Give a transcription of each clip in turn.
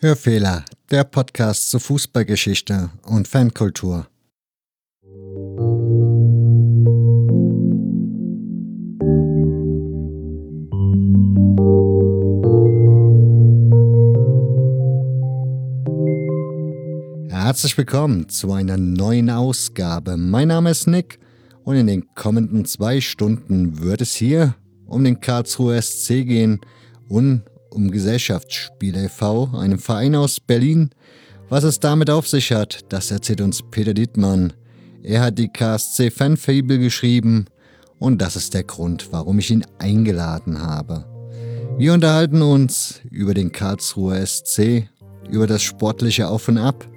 Hörfehler, der Podcast zur Fußballgeschichte und Fankultur. Herzlich willkommen zu einer neuen Ausgabe. Mein Name ist Nick und in den kommenden zwei Stunden wird es hier um den Karlsruher SC gehen und um Gesellschaftsspiel e.V., einem Verein aus Berlin. Was es damit auf sich hat, das erzählt uns Peter Dietmann. Er hat die KSC Fanfable geschrieben und das ist der Grund, warum ich ihn eingeladen habe. Wir unterhalten uns über den Karlsruher SC, über das sportliche Auf und Ab,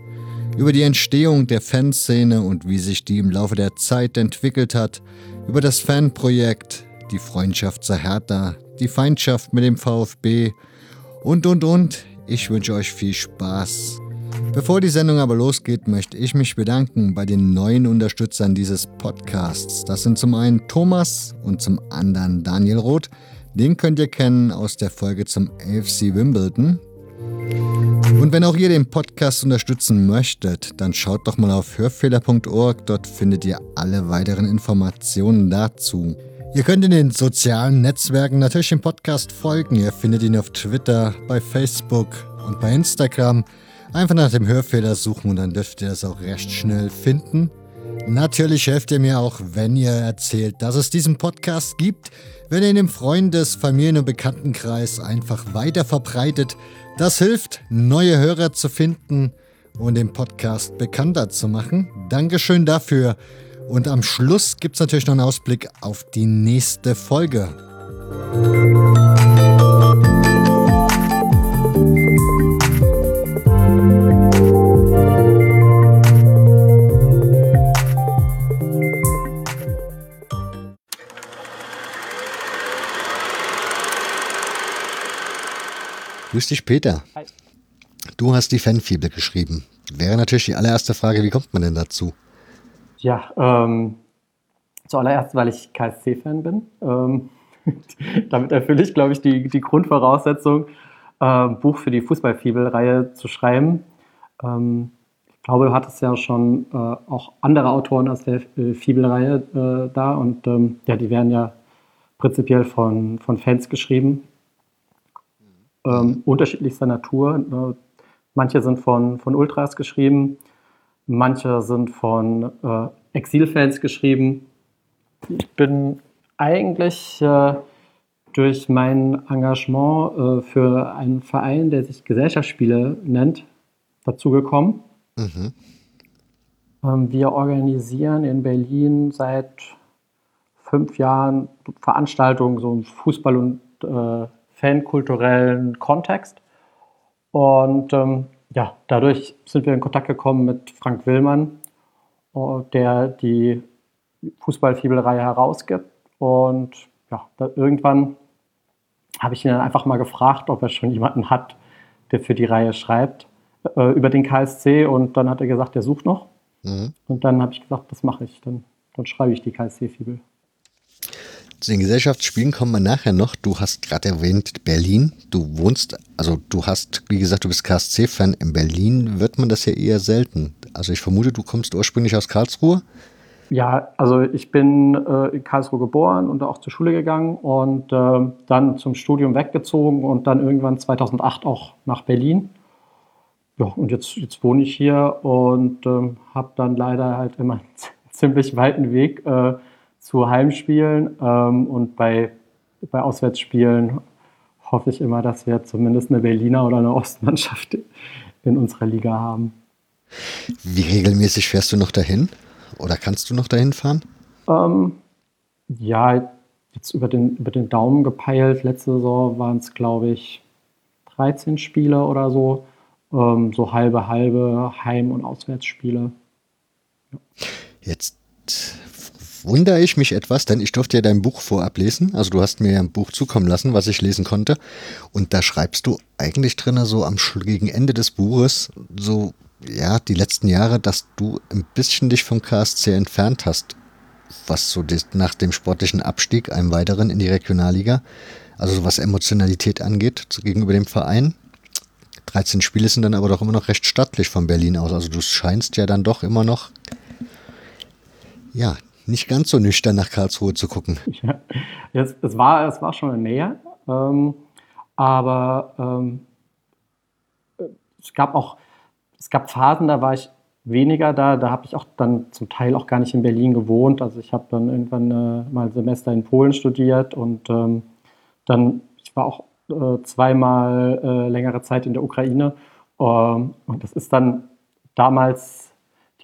über die Entstehung der Fanszene und wie sich die im Laufe der Zeit entwickelt hat, über das Fanprojekt, die Freundschaft zur Hertha, die Feindschaft mit dem VfB und, und, und. Ich wünsche euch viel Spaß. Bevor die Sendung aber losgeht, möchte ich mich bedanken bei den neuen Unterstützern dieses Podcasts. Das sind zum einen Thomas und zum anderen Daniel Roth. Den könnt ihr kennen aus der Folge zum AFC Wimbledon. Und wenn auch ihr den Podcast unterstützen möchtet, dann schaut doch mal auf hörfehler.org. Dort findet ihr alle weiteren Informationen dazu. Ihr könnt in den sozialen Netzwerken natürlich dem Podcast folgen. Ihr findet ihn auf Twitter, bei Facebook und bei Instagram. Einfach nach dem Hörfehler suchen und dann dürft ihr es auch recht schnell finden. Natürlich helft ihr mir auch, wenn ihr erzählt, dass es diesen Podcast gibt, wenn ihr ihn im Freundes-, Familien- und Bekanntenkreis einfach weiter verbreitet. Das hilft, neue Hörer zu finden und den Podcast bekannter zu machen. Dankeschön dafür. Und am Schluss gibt es natürlich noch einen Ausblick auf die nächste Folge. Grüß dich, Peter. Hi. Du hast die Fanfibel geschrieben. Wäre natürlich die allererste Frage, wie kommt man denn dazu? Ja, ähm, zuallererst, weil ich KSC-Fan bin. Ähm, damit erfülle ich, glaube ich, die, die Grundvoraussetzung, äh, Buch für die Fußballfibel-Reihe zu schreiben. Ähm, ich glaube, du hattest ja schon äh, auch andere Autoren aus der Fibel-Reihe äh, da und ähm, ja, die werden ja prinzipiell von, von Fans geschrieben. Ähm, unterschiedlichster Natur. Ne? Manche sind von, von Ultras geschrieben, Manche sind von äh, Exilfans geschrieben. Ich bin eigentlich äh, durch mein Engagement äh, für einen Verein, der sich Gesellschaftsspiele nennt, dazugekommen. Mhm. Ähm, wir organisieren in Berlin seit fünf Jahren Veranstaltungen so Fußball- und äh, fankulturellen Kontext. Und ähm, ja, dadurch sind wir in Kontakt gekommen mit Frank Willmann, äh, der die Fußballfibelreihe herausgibt. Und ja, irgendwann habe ich ihn dann einfach mal gefragt, ob er schon jemanden hat, der für die Reihe schreibt, äh, über den KSC. Und dann hat er gesagt, er sucht noch. Mhm. Und dann habe ich gesagt, das mache ich. Dann, dann schreibe ich die KSC-Fibel. Zu den Gesellschaftsspielen kommen wir nachher noch. Du hast gerade erwähnt Berlin. Du wohnst, also du hast, wie gesagt, du bist KSC-Fan. In Berlin wird man das ja eher selten. Also ich vermute, du kommst ursprünglich aus Karlsruhe. Ja, also ich bin äh, in Karlsruhe geboren und auch zur Schule gegangen und äh, dann zum Studium weggezogen und dann irgendwann 2008 auch nach Berlin. Ja, und jetzt, jetzt wohne ich hier und äh, habe dann leider halt immer einen ziemlich weiten Weg äh, zu Heimspielen ähm, und bei, bei Auswärtsspielen hoffe ich immer, dass wir zumindest eine Berliner oder eine Ostmannschaft in unserer Liga haben. Wie regelmäßig fährst du noch dahin? Oder kannst du noch dahin fahren? Ähm, ja, jetzt über den, über den Daumen gepeilt. Letzte Saison waren es, glaube ich, 13 Spiele oder so. Ähm, so halbe, halbe Heim- und Auswärtsspiele. Ja. Jetzt wundere ich mich etwas, denn ich durfte ja dein Buch vorab lesen. Also du hast mir ja ein Buch zukommen lassen, was ich lesen konnte. Und da schreibst du eigentlich drin, so am gegen Ende des Buches, so, ja, die letzten Jahre, dass du ein bisschen dich vom KSC entfernt hast. was so nach dem sportlichen Abstieg, einem weiteren in die Regionalliga, also was Emotionalität angeht gegenüber dem Verein. 13 Spiele sind dann aber doch immer noch recht stattlich von Berlin aus. Also du scheinst ja dann doch immer noch, ja, nicht ganz so nüchtern nach Karlsruhe zu gucken. Ja, es, es, war, es war schon näher, ähm, aber ähm, es gab auch, es gab Phasen, da war ich weniger da. Da habe ich auch dann zum Teil auch gar nicht in Berlin gewohnt. Also ich habe dann irgendwann äh, mal ein Semester in Polen studiert und ähm, dann, ich war auch äh, zweimal äh, längere Zeit in der Ukraine. Ähm, und das ist dann damals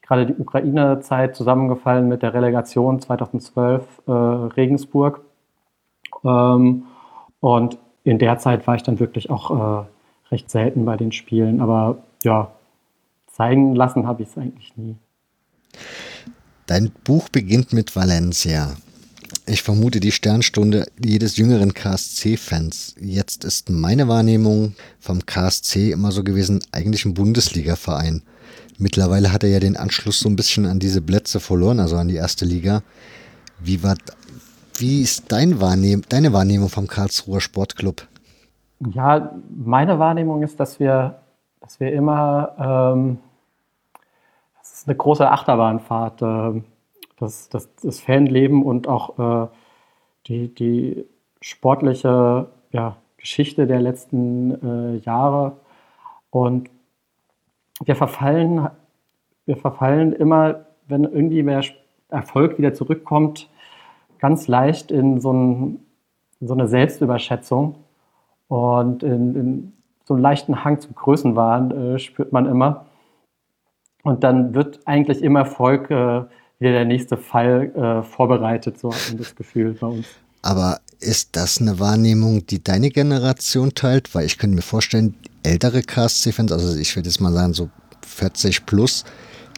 gerade die Ukraine-Zeit zusammengefallen mit der Relegation 2012 äh, Regensburg. Ähm, und in der Zeit war ich dann wirklich auch äh, recht selten bei den Spielen. Aber ja, zeigen lassen habe ich es eigentlich nie. Dein Buch beginnt mit Valencia. Ich vermute die Sternstunde jedes jüngeren KSC-Fans. Jetzt ist meine Wahrnehmung vom KSC immer so gewesen, eigentlich ein Bundesliga-Verein. Mittlerweile hat er ja den Anschluss so ein bisschen an diese Plätze verloren, also an die erste Liga. Wie, war, wie ist dein Wahrnehm, deine Wahrnehmung vom Karlsruher Sportclub? Ja, meine Wahrnehmung ist, dass wir, dass wir immer ähm, eine große Achterbahnfahrt. Äh, das, das, das Fanleben und auch äh, die, die sportliche ja, Geschichte der letzten äh, Jahre. Und wir verfallen, wir verfallen immer, wenn irgendwie mehr Erfolg wieder zurückkommt, ganz leicht in so, ein, in so eine Selbstüberschätzung und in, in, so einen leichten Hang zum Größenwahn äh, spürt man immer. Und dann wird eigentlich immer Erfolg äh, wieder der nächste Fall äh, vorbereitet, so hat man das Gefühl bei uns. Aber ist das eine Wahrnehmung, die deine Generation teilt? Weil ich könnte mir vorstellen, ältere KSC-Fans, also ich würde jetzt mal sagen, so 40 plus,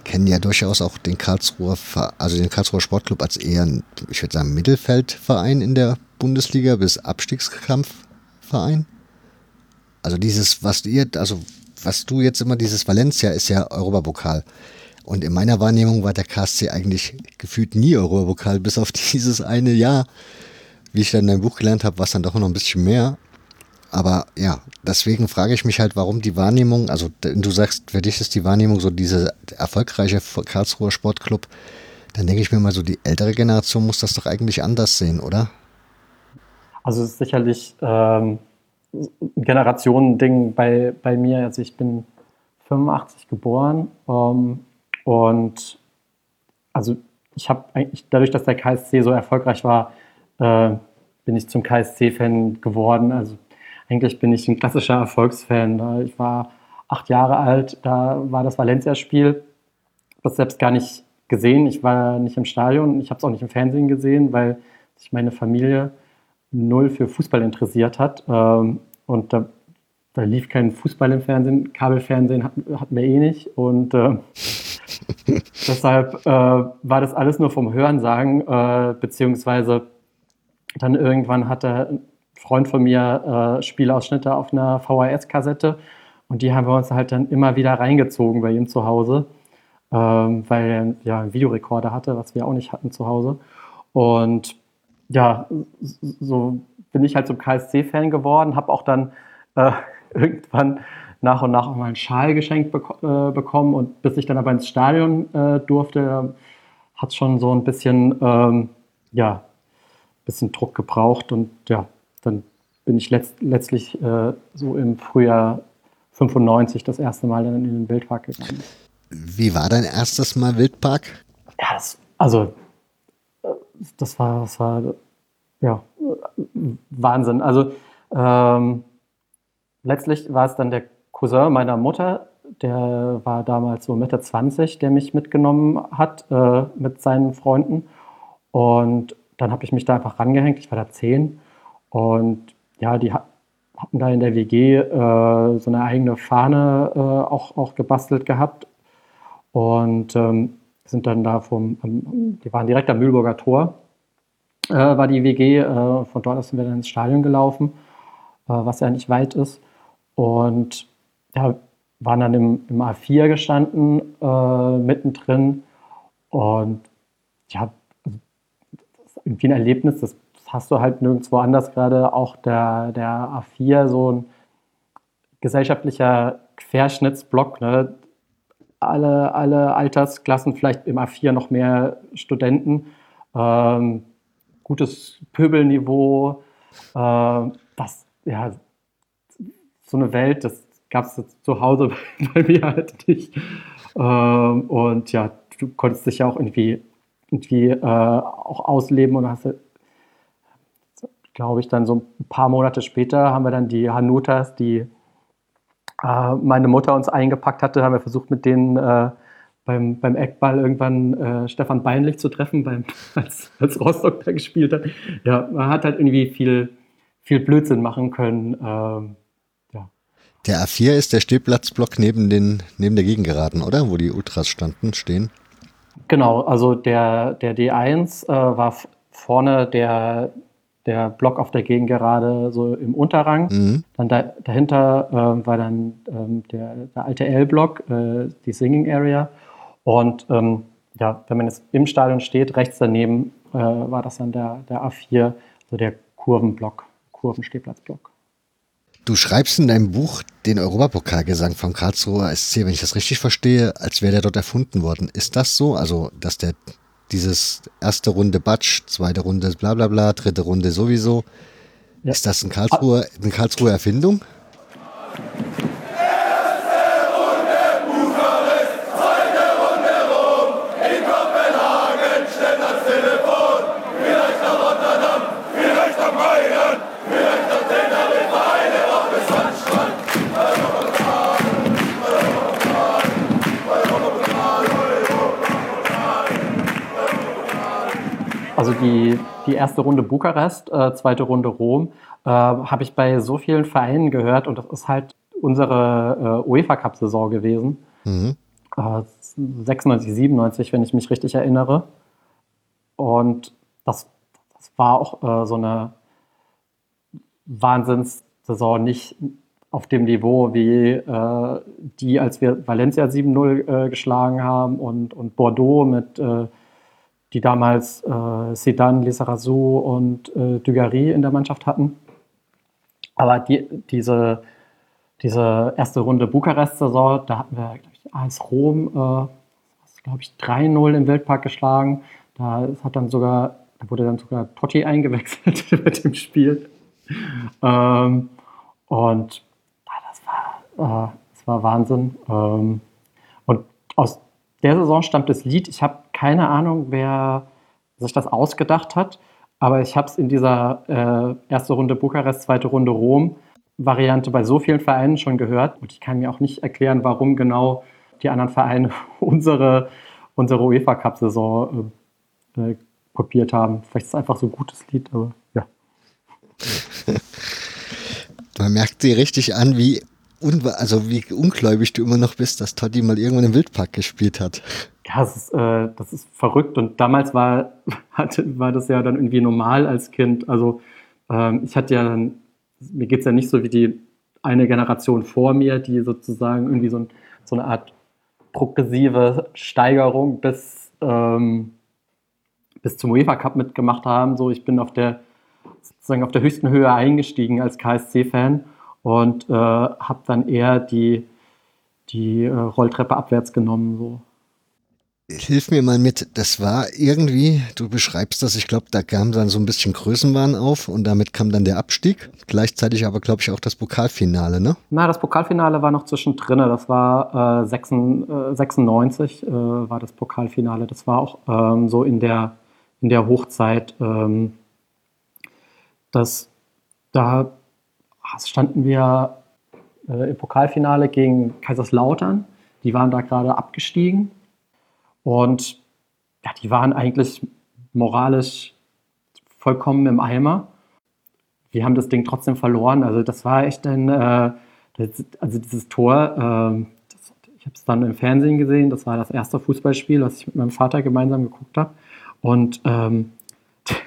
kennen ja durchaus auch den Karlsruher, also den Karlsruher Sportclub als eher, ich würde sagen, Mittelfeldverein in der Bundesliga bis Abstiegskampfverein. Also dieses, was ihr, also was du jetzt immer, dieses Valencia ist ja Europapokal. Und in meiner Wahrnehmung war der KSC eigentlich gefühlt nie Europapokal, bis auf dieses eine Jahr. Wie ich dann in deinem Buch gelernt habe, war es dann doch noch ein bisschen mehr. Aber ja, deswegen frage ich mich halt, warum die Wahrnehmung, also du sagst, für dich ist die Wahrnehmung so diese erfolgreiche Karlsruher Sportclub, dann denke ich mir mal so, die ältere Generation muss das doch eigentlich anders sehen, oder? Also es ist sicherlich ähm, ein Generationending bei, bei mir. Also ich bin 85 geboren ähm, und also ich habe eigentlich, dadurch, dass der KSC so erfolgreich war, äh, bin ich zum KSC-Fan geworden. Also eigentlich bin ich ein klassischer Erfolgsfan. Ich war acht Jahre alt, da war das Valencia-Spiel. Das selbst gar nicht gesehen. Ich war nicht im Stadion, ich habe es auch nicht im Fernsehen gesehen, weil sich meine Familie null für Fußball interessiert hat. Ähm, und da, da lief kein Fußball im Fernsehen, Kabelfernsehen hatten, wir eh nicht. Und äh, deshalb äh, war das alles nur vom Hörensagen, äh, beziehungsweise dann irgendwann hatte Freund von mir äh, Spielausschnitte auf einer VHS-Kassette und die haben wir uns halt dann immer wieder reingezogen bei ihm zu Hause, ähm, weil er ja einen Videorekorder hatte, was wir auch nicht hatten zu Hause. Und ja, so bin ich halt zum KSC-Fan geworden, habe auch dann äh, irgendwann nach und nach auch mal einen Schal geschenkt bek äh, bekommen. Und bis ich dann aber ins Stadion äh, durfte, hat es schon so ein bisschen, ähm, ja, bisschen Druck gebraucht. Und ja, dann bin ich letzt letztlich äh, so im Frühjahr 95 das erste Mal dann in den Wildpark gegangen. Wie war dein erstes Mal Wildpark? Ja, das, also das war, das war ja Wahnsinn. Also ähm, letztlich war es dann der Cousin meiner Mutter, der war damals so Mitte 20, der mich mitgenommen hat äh, mit seinen Freunden. Und dann habe ich mich da einfach rangehängt. Ich war da zehn. Und ja, die hatten da in der WG äh, so eine eigene Fahne äh, auch, auch gebastelt gehabt. Und ähm, sind dann da vom, die waren direkt am Mühlburger Tor, äh, war die WG. Äh, von dort aus sind wir dann ins Stadion gelaufen, äh, was ja nicht weit ist. Und ja, waren dann im, im A4 gestanden, äh, mittendrin. Und ja, irgendwie ein Erlebnis, das hast du halt nirgendwo anders gerade. Auch der, der A4, so ein gesellschaftlicher Querschnittsblock, ne? alle, alle Altersklassen, vielleicht im A4 noch mehr Studenten, ähm, gutes Pöbelniveau, äh, das, ja, so eine Welt, das gab es zu Hause bei mir halt nicht. Ähm, und ja, du konntest dich ja auch irgendwie, irgendwie äh, auch ausleben und hast, glaube ich, dann so ein paar Monate später haben wir dann die Hanutas, die äh, meine Mutter uns eingepackt hatte, haben wir versucht, mit denen äh, beim, beim Eckball irgendwann äh, Stefan Beinlich zu treffen, beim, als, als Rostock da gespielt hat. Ja, man hat halt irgendwie viel, viel Blödsinn machen können. Ähm, ja. Der A4 ist der Stehplatzblock neben, den, neben der Gegengeraden, oder? Wo die Ultras standen, stehen. Genau, also der, der D1 äh, war vorne der, der Block auf der Gegengerade so im Unterrang. Mhm. Dann da, dahinter äh, war dann ähm, der, der, alte L-Block, äh, die Singing Area. Und ähm, ja, wenn man jetzt im Stadion steht, rechts daneben äh, war das dann der, der A4, so der Kurvenblock, Kurvenstehplatzblock. Du schreibst in deinem Buch den Europapokalgesang vom Karlsruher SC, wenn ich das richtig verstehe, als wäre der dort erfunden worden. Ist das so? Also, dass der dieses erste Runde Batsch, zweite Runde bla bla bla, dritte Runde sowieso. Ja. Ist das ein Karlsruher, eine Karlsruher Erfindung? Also die, die erste Runde Bukarest, äh, zweite Runde Rom, äh, habe ich bei so vielen Vereinen gehört und das ist halt unsere äh, UEFA Cup-Saison gewesen. Mhm. 96, 97, wenn ich mich richtig erinnere. Und das, das war auch äh, so eine Wahnsinnssaison, nicht auf dem Niveau wie äh, die, als wir Valencia 7-0 äh, geschlagen haben und, und Bordeaux mit die damals äh, Sedan, Lizarazu und äh, Dugarry in der Mannschaft hatten. Aber die, diese, diese erste Runde Bukarest-Saison, da hatten wir, ich, AS Rom, äh, glaube ich, 3-0 im Weltpark geschlagen. Da hat dann sogar, da wurde dann sogar Totti eingewechselt mit dem Spiel. Ähm, und ja, das, war, äh, das war Wahnsinn. Ähm, und aus der Saison stammt das Lied. Ich habe keine Ahnung, wer sich das ausgedacht hat, aber ich habe es in dieser äh, erste Runde Bukarest, zweite Runde Rom Variante bei so vielen Vereinen schon gehört und ich kann mir auch nicht erklären, warum genau die anderen Vereine unsere, unsere UEFA Cup Saison äh, äh, kopiert haben. Vielleicht ist es einfach so ein gutes Lied, aber ja. Man merkt sie richtig an, wie also wie ungläubig du immer noch bist, dass Totti mal irgendwann im Wildpark gespielt hat. Ja, das ist, äh, das ist verrückt. Und damals war, hatte, war das ja dann irgendwie normal als Kind. Also ähm, ich hatte ja dann, mir geht es ja nicht so wie die eine Generation vor mir, die sozusagen irgendwie so, ein, so eine Art progressive Steigerung bis, ähm, bis zum UEFA Cup mitgemacht haben. So, ich bin auf der sozusagen auf der höchsten Höhe eingestiegen als KSC-Fan und äh, habe dann eher die, die äh, Rolltreppe abwärts genommen. So. Hilf mir mal mit, das war irgendwie, du beschreibst das, ich glaube, da kam dann so ein bisschen Größenwahn auf und damit kam dann der Abstieg. Gleichzeitig aber, glaube ich, auch das Pokalfinale, ne? Na, das Pokalfinale war noch zwischendrin. Das war äh, 96, äh, war das Pokalfinale. Das war auch ähm, so in der, in der Hochzeit. Ähm, das, da standen wir äh, im Pokalfinale gegen Kaiserslautern. Die waren da gerade abgestiegen und ja, die waren eigentlich moralisch vollkommen im Eimer. Wir haben das Ding trotzdem verloren. Also das war echt ein, äh, das, also dieses Tor, äh, das, ich habe es dann im Fernsehen gesehen. Das war das erste Fußballspiel, was ich mit meinem Vater gemeinsam geguckt habe. Und ähm,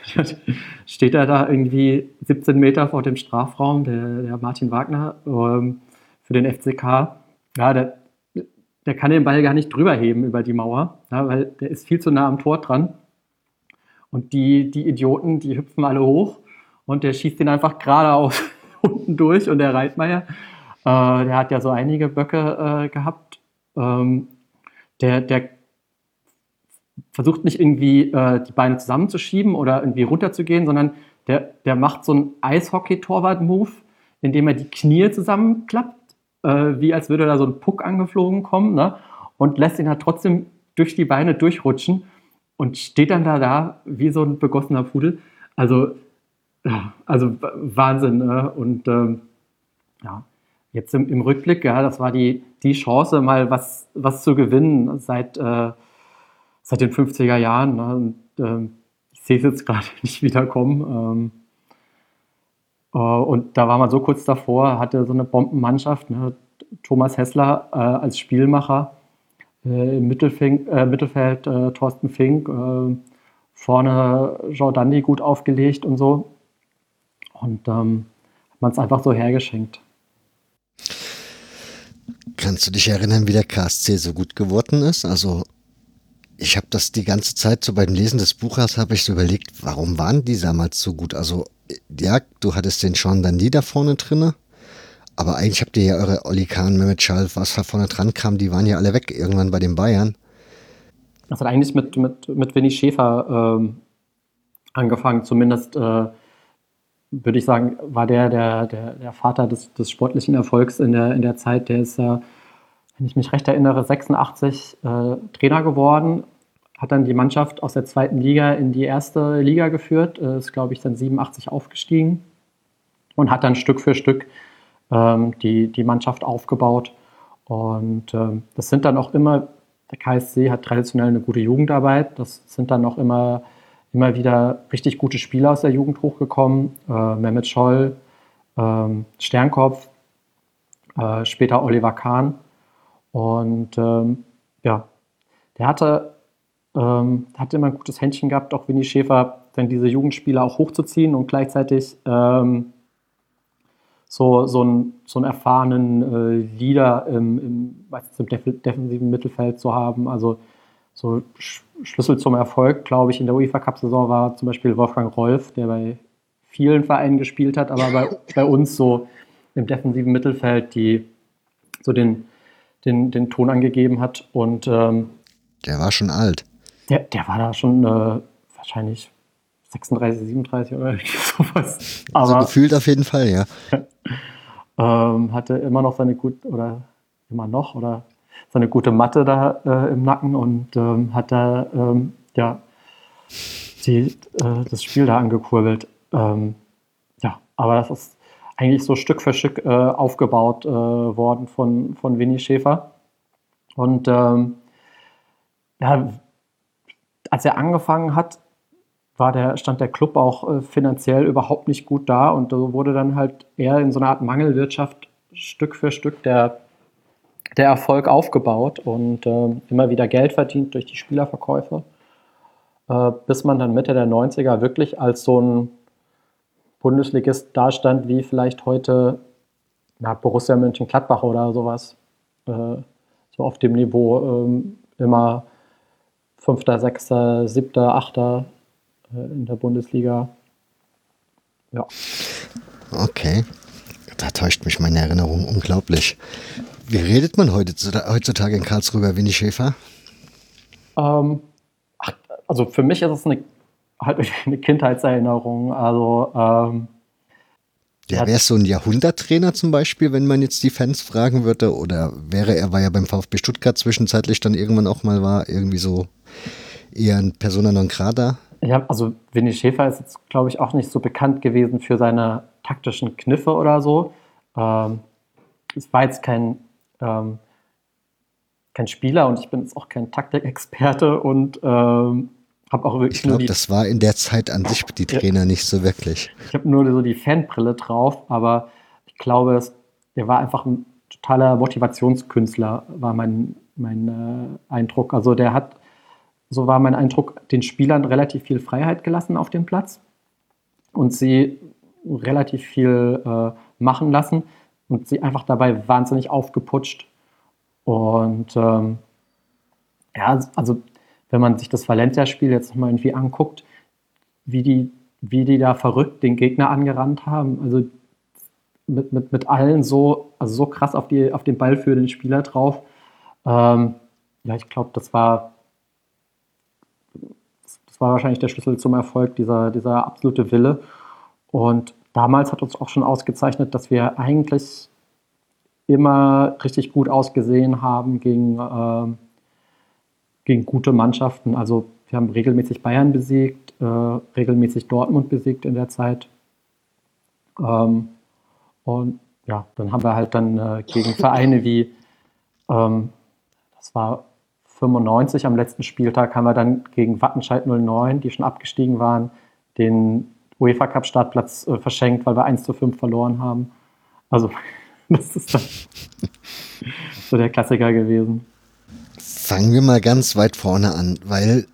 steht er da irgendwie 17 Meter vor dem Strafraum, der, der Martin Wagner ähm, für den FCK. Ja, der, der kann den Ball gar nicht drüber heben über die Mauer, ja, weil der ist viel zu nah am Tor dran. Und die, die Idioten, die hüpfen alle hoch und der schießt den einfach geradeaus unten durch. Und der Reitmeier, äh, der hat ja so einige Böcke äh, gehabt. Ähm, der, der versucht nicht irgendwie äh, die Beine zusammenzuschieben oder irgendwie runterzugehen, sondern der, der macht so einen Eishockey-Torwart-Move, indem er die Knie zusammenklappt, äh, wie als würde da so ein Puck angeflogen kommen, ne? und lässt ihn halt trotzdem durch die Beine durchrutschen und steht dann da, da wie so ein begossener Pudel. Also, also Wahnsinn. Ne? Und ähm, ja, jetzt im, im, Rückblick, ja, das war die, die Chance, mal was, was zu gewinnen seit, äh, seit den 50er Jahren. Ne? Und, ähm, ich sehe es jetzt gerade nicht wiederkommen. Ähm, äh, und da war man so kurz davor, hatte so eine Bombenmannschaft. Ne? Thomas Hessler äh, als Spielmacher, äh, im Mittelfink, äh, Mittelfeld äh, Thorsten Fink, äh, vorne Jordandi gut aufgelegt und so. Und ähm, hat man es einfach so hergeschenkt. Kannst du dich erinnern, wie der KSC so gut geworden ist? Also ich habe das die ganze Zeit so beim Lesen des Buches habe ich so überlegt, warum waren die damals so gut? Also ja, du hattest den Sean Dandy da vorne drinne, aber eigentlich habt ihr ja eure Oli Kahn, Mehmet Schall, was da vorne dran kam, die waren ja alle weg irgendwann bei den Bayern. Das hat eigentlich mit, mit, mit Winnie Schäfer ähm, angefangen, zumindest äh, würde ich sagen, war der der, der, der Vater des, des sportlichen Erfolgs in der, in der Zeit. Der ist ja, wenn ich mich recht erinnere, 86 äh, Trainer geworden, hat dann die Mannschaft aus der zweiten Liga in die erste Liga geführt, äh, ist, glaube ich, dann 87 aufgestiegen und hat dann Stück für Stück ähm, die, die Mannschaft aufgebaut. Und ähm, das sind dann auch immer, der KSC hat traditionell eine gute Jugendarbeit, das sind dann auch immer, immer wieder richtig gute Spieler aus der Jugend hochgekommen. Äh, Mehmet Scholl, ähm, Sternkopf, äh, später Oliver Kahn. Und ähm, ja, der hatte ähm, hat immer ein gutes Händchen gehabt, auch Winnie Schäfer, dann diese Jugendspieler auch hochzuziehen und gleichzeitig ähm, so, so, einen, so einen erfahrenen äh, Leader im, im, im def defensiven Mittelfeld zu haben. Also so Sch Schlüssel zum Erfolg, glaube ich, in der UEFA Cup-Saison war zum Beispiel Wolfgang Rolf, der bei vielen Vereinen gespielt hat, aber bei, bei uns so im defensiven Mittelfeld, die so den, den, den Ton angegeben hat. Und ähm, der war schon alt. Der, der war da schon äh, wahrscheinlich 36, 37 oder sowas. Aber also gefühlt auf jeden Fall, ja. ähm, hatte immer noch seine gut oder immer noch oder seine gute Matte da äh, im Nacken und ähm, hat da ähm, ja die, äh, das Spiel da angekurbelt. Ähm, ja, aber das ist eigentlich so Stück für Stück äh, aufgebaut äh, worden von, von Winnie Schäfer. Und ähm, ja, als er angefangen hat, war der, stand der Club auch äh, finanziell überhaupt nicht gut da und so wurde dann halt eher in so einer Art Mangelwirtschaft Stück für Stück der, der Erfolg aufgebaut und äh, immer wieder Geld verdient durch die Spielerverkäufe, äh, bis man dann Mitte der 90er wirklich als so ein Bundesligist dastand, wie vielleicht heute na, Borussia Mönchengladbach oder sowas, äh, so auf dem Niveau ähm, immer Fünfter, Sechster, Siebter, Achter äh, in der Bundesliga. Ja. Okay. Da täuscht mich meine Erinnerung unglaublich. Wie redet man heute, heutzutage in Karlsruhe über Winnie Schäfer? Ähm, ach, also für mich ist es eine, halt eine Kindheitserinnerung. Also ähm, der wäre so ein Jahrhunderttrainer zum Beispiel, wenn man jetzt die Fans fragen würde. Oder wäre er, weil er beim VfB Stuttgart zwischenzeitlich dann irgendwann auch mal war, irgendwie so eher ein Persona non grata? Ja, also Winnie Schäfer ist jetzt, glaube ich, auch nicht so bekannt gewesen für seine taktischen Kniffe oder so. Ähm, es war jetzt kein, ähm, kein Spieler und ich bin jetzt auch kein Taktikexperte und ähm, habe auch wirklich ich glaube, das war in der Zeit an sich die Trainer ja, nicht so wirklich. Ich habe nur so die Fanbrille drauf, aber ich glaube, es, der war einfach ein totaler Motivationskünstler, war mein, mein äh, Eindruck. Also der hat, so war mein Eindruck, den Spielern relativ viel Freiheit gelassen auf dem Platz und sie relativ viel äh, machen lassen und sie einfach dabei wahnsinnig aufgeputscht. Und ähm, ja, also wenn man sich das Valencia-Spiel jetzt mal irgendwie anguckt, wie die, wie die da verrückt den Gegner angerannt haben. Also mit, mit, mit allen so, also so krass auf, die, auf den Ball für den Spieler drauf. Ähm, ja, ich glaube, das war, das war wahrscheinlich der Schlüssel zum Erfolg, dieser, dieser absolute Wille. Und damals hat uns auch schon ausgezeichnet, dass wir eigentlich immer richtig gut ausgesehen haben gegen, äh, gegen gute Mannschaften. Also wir haben regelmäßig Bayern besiegt, äh, regelmäßig Dortmund besiegt in der Zeit. Ähm, und ja, dann haben wir halt dann äh, gegen Vereine wie, ähm, das war 95 am letzten Spieltag, haben wir dann gegen Wattenscheid 09, die schon abgestiegen waren, den UEFA Cup Startplatz äh, verschenkt, weil wir 1 zu 5 verloren haben. Also, das ist dann so der Klassiker gewesen. Fangen wir mal ganz weit vorne an, weil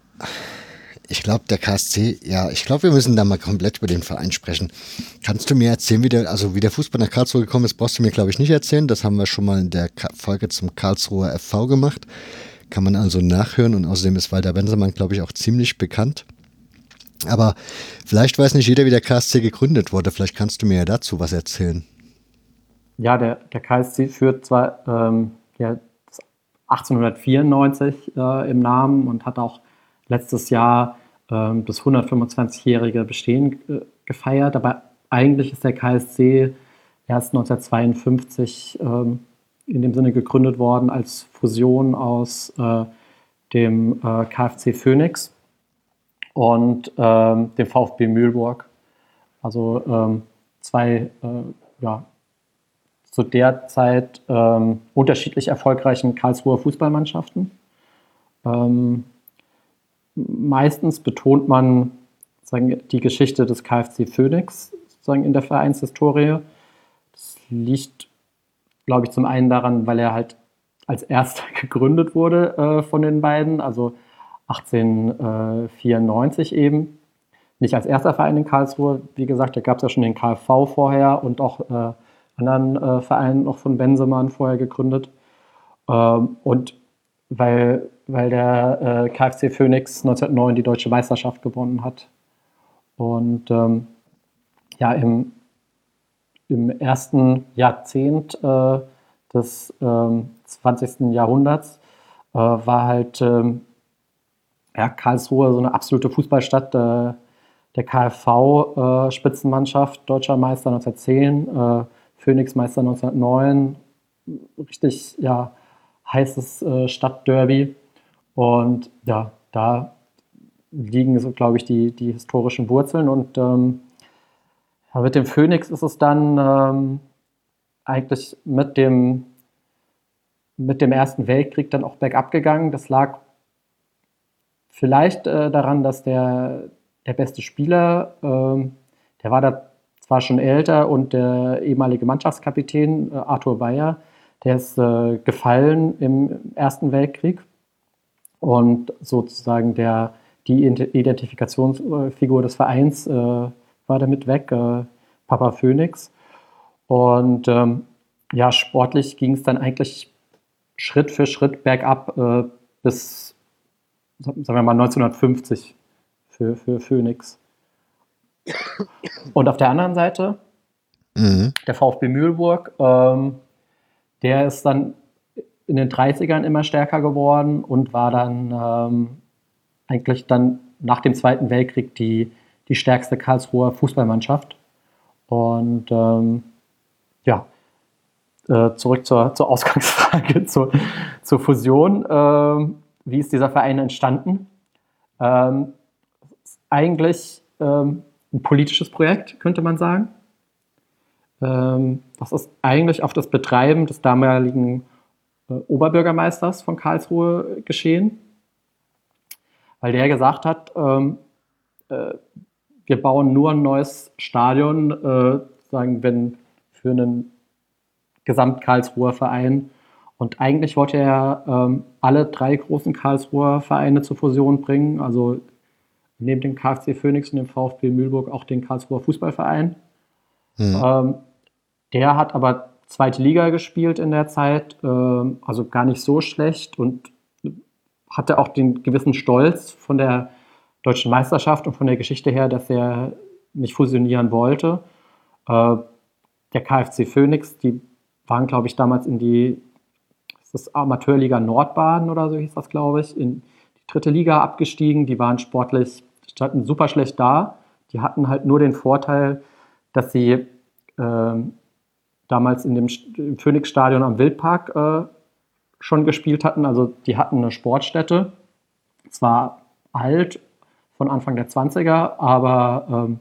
ich glaube, der KSC, ja, ich glaube, wir müssen da mal komplett über den Verein sprechen. Kannst du mir erzählen, wie der, also wie der Fußball nach Karlsruhe gekommen ist, brauchst du mir, glaube ich, nicht erzählen. Das haben wir schon mal in der Folge zum Karlsruher FV gemacht. Kann man also nachhören und außerdem ist Walter Bensemann, glaube ich, auch ziemlich bekannt. Aber vielleicht weiß nicht jeder, wie der KSC gegründet wurde. Vielleicht kannst du mir ja dazu was erzählen. Ja, der, der KSC führt zwar ähm, ja, 1894 äh, im Namen und hat auch letztes Jahr ähm, das 125-jährige Bestehen äh, gefeiert, aber eigentlich ist der KSC erst 1952 ähm, in dem Sinne gegründet worden als Fusion aus äh, dem äh, KFC Phoenix und ähm, dem VfB Mühlburg. Also ähm, zwei äh, ja, zu der Zeit ähm, unterschiedlich erfolgreichen Karlsruher Fußballmannschaften. Ähm, meistens betont man sagen, die Geschichte des KfC Phoenix sozusagen in der Vereinshistorie. Das liegt, glaube ich, zum einen daran, weil er halt als erster gegründet wurde äh, von den beiden, also 1894 eben. Nicht als erster Verein in Karlsruhe, wie gesagt, da gab es ja schon den KfV vorher und auch äh, anderen äh, Vereinen noch von Bensemann vorher gegründet. Ähm, und weil weil der äh, KfC Phoenix 1909 die deutsche Meisterschaft gewonnen hat. Und ähm, ja, im, im ersten Jahrzehnt äh, des ähm, 20. Jahrhunderts äh, war halt ähm, ja, Karlsruhe so eine absolute Fußballstadt. Äh, der KfV äh, deutscher Meister 1910, äh, Phoenix Meister 1909, richtig ja, heißes Stadtderby. Und ja, da liegen so, glaube ich, die, die historischen Wurzeln. Und ähm, mit dem Phoenix ist es dann ähm, eigentlich mit dem, mit dem Ersten Weltkrieg dann auch bergab gegangen. Das lag vielleicht äh, daran, dass der, der beste Spieler, äh, der war da zwar schon älter und der ehemalige Mannschaftskapitän äh, Arthur Bayer, der ist äh, gefallen im Ersten Weltkrieg und sozusagen der, die Identifikationsfigur des Vereins äh, war damit weg, äh, Papa Phoenix. Und ähm, ja, sportlich ging es dann eigentlich Schritt für Schritt bergab äh, bis, sagen wir mal, 1950 für, für Phoenix. Und auf der anderen Seite, mhm. der VfB Mühlburg, ähm, der ist dann in den 30ern immer stärker geworden und war dann ähm, eigentlich dann nach dem Zweiten Weltkrieg die, die stärkste Karlsruher Fußballmannschaft. Und ähm, ja, äh, zurück zur, zur Ausgangsfrage, zur, zur Fusion. Ähm, wie ist dieser Verein entstanden? Ähm, eigentlich ähm, ein politisches Projekt, könnte man sagen. Ähm, das ist eigentlich auf das Betreiben des damaligen äh, Oberbürgermeisters von Karlsruhe geschehen, weil der gesagt hat, ähm, äh, wir bauen nur ein neues Stadion, äh, sagen, wenn für einen Gesamt-Karlsruher Verein. Und eigentlich wollte er ähm, alle drei großen Karlsruher Vereine zur Fusion bringen, also neben dem KfC Phoenix und dem VfB Mühlburg auch den Karlsruher Fußballverein. Mhm. Ähm, der hat aber zweite Liga gespielt in der Zeit, äh, also gar nicht so schlecht und hatte auch den gewissen Stolz von der deutschen Meisterschaft und von der Geschichte her, dass er nicht fusionieren wollte. Äh, der KfC Phoenix, die waren, glaube ich, damals in die ist das Amateurliga Nordbaden oder so hieß das, glaube ich, in die dritte Liga abgestiegen. Die waren sportlich, standen super schlecht da. Die hatten halt nur den Vorteil, dass sie äh, damals in dem Phoenix-Stadion am Wildpark äh, schon gespielt hatten. Also die hatten eine Sportstätte, zwar alt von Anfang der 20er, aber ähm,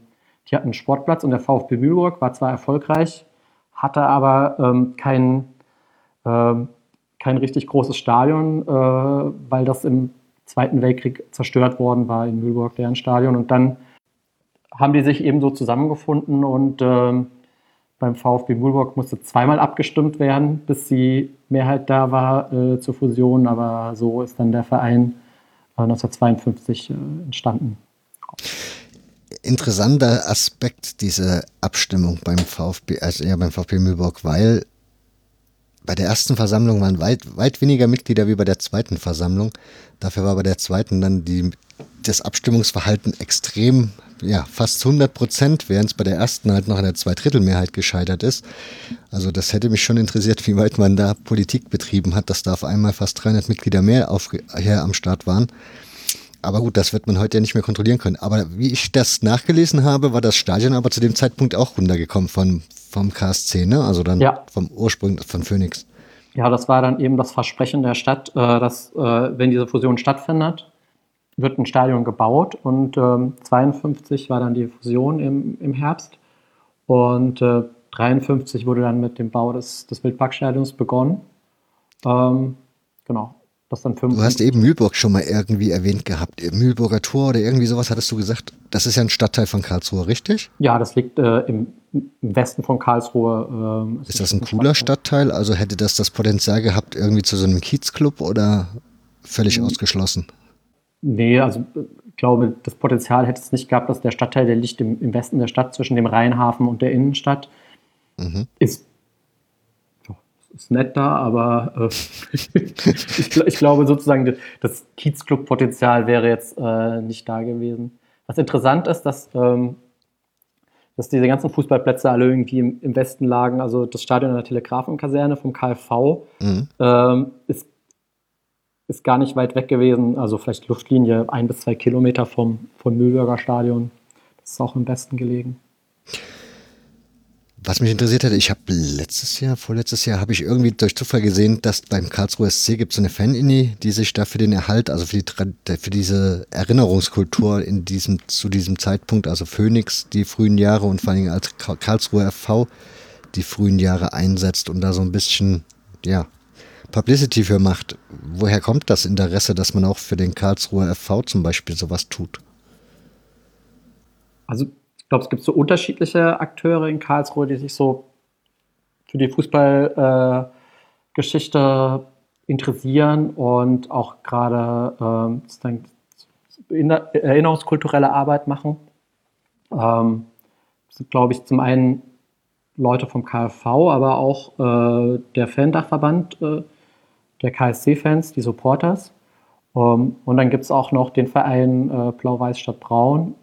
die hatten einen Sportplatz und der VfB Mühlburg war zwar erfolgreich, hatte aber ähm, kein, ähm, kein richtig großes Stadion, äh, weil das im Zweiten Weltkrieg zerstört worden war in Mühlburg, deren Stadion. Und dann haben die sich eben so zusammengefunden und ähm, beim VfB Mühlburg musste zweimal abgestimmt werden, bis die Mehrheit da war äh, zur Fusion. Aber so ist dann der Verein äh, 1952 äh, entstanden. Interessanter Aspekt diese Abstimmung beim VfB, also ja beim VfB Mühlburg, weil bei der ersten Versammlung waren weit, weit weniger Mitglieder wie bei der zweiten Versammlung. Dafür war bei der zweiten dann die, das Abstimmungsverhalten extrem ja, fast 100 Prozent, während es bei der ersten halt noch an der Zweidrittelmehrheit gescheitert ist. Also das hätte mich schon interessiert, wie weit man da Politik betrieben hat, dass da auf einmal fast 300 Mitglieder mehr auf, hier am Start waren. Aber gut, das wird man heute ja nicht mehr kontrollieren können. Aber wie ich das nachgelesen habe, war das Stadion aber zu dem Zeitpunkt auch runtergekommen von, vom KSC, ne? Also dann ja. vom Ursprung von Phoenix. Ja, das war dann eben das Versprechen der Stadt, äh, dass, äh, wenn diese Fusion stattfindet, wird ein Stadion gebaut und ähm, 52 war dann die Fusion im, im Herbst und äh, 53 wurde dann mit dem Bau des, des Wildparkstadions begonnen. Ähm, genau. Das dann du hast eben Mühlburg schon mal irgendwie erwähnt gehabt. Mühlburger Tor oder irgendwie sowas hattest du gesagt. Das ist ja ein Stadtteil von Karlsruhe, richtig? Ja, das liegt äh, im, im, Westen von Karlsruhe. Äh, ist das ein cooler Stadtteil? Stadtteil? Also hätte das das Potenzial gehabt, irgendwie zu so einem Kiezclub oder völlig mhm. ausgeschlossen? Nee, also ich glaube, das Potenzial hätte es nicht gehabt, dass der Stadtteil, der liegt im, im Westen der Stadt zwischen dem Rheinhafen und der Innenstadt, mhm. ist, ist nett da, aber äh, ich, ich, glaube sozusagen, das Kiezclub-Potenzial wäre jetzt äh, nicht da gewesen. Was interessant ist, dass, ähm, dass diese ganzen Fußballplätze alle irgendwie im, im, Westen lagen. Also das Stadion der Telegrafenkaserne vom KfV mhm. ähm, ist ist gar nicht weit weg gewesen, also vielleicht Luftlinie ein bis zwei Kilometer vom, vom Mühlberger Stadion. Das ist auch im Westen gelegen. Was mich interessiert hätte, ich habe letztes Jahr, vorletztes Jahr, habe ich irgendwie durch Zufall gesehen, dass beim Karlsruher SC gibt es so eine Fan-Inni, die sich da für den Erhalt, also für, die, für diese Erinnerungskultur in diesem, zu diesem Zeitpunkt, also Phoenix die frühen Jahre und vor allem als Karlsruher FV die frühen Jahre einsetzt und da so ein bisschen, ja, Publicity für macht. Woher kommt das Interesse, dass man auch für den Karlsruher FV zum Beispiel sowas tut? Also ich glaube, es gibt so unterschiedliche Akteure in Karlsruhe, die sich so für die Fußballgeschichte äh, interessieren und auch gerade äh, erinnerungskulturelle Arbeit machen. Ähm, sind, glaube ich, zum einen Leute vom KfV, aber auch äh, der Fan-Dachverband äh, der KSC-Fans, die Supporters. Ähm, und dann gibt es auch noch den Verein äh, Blau-Weiß statt Braun.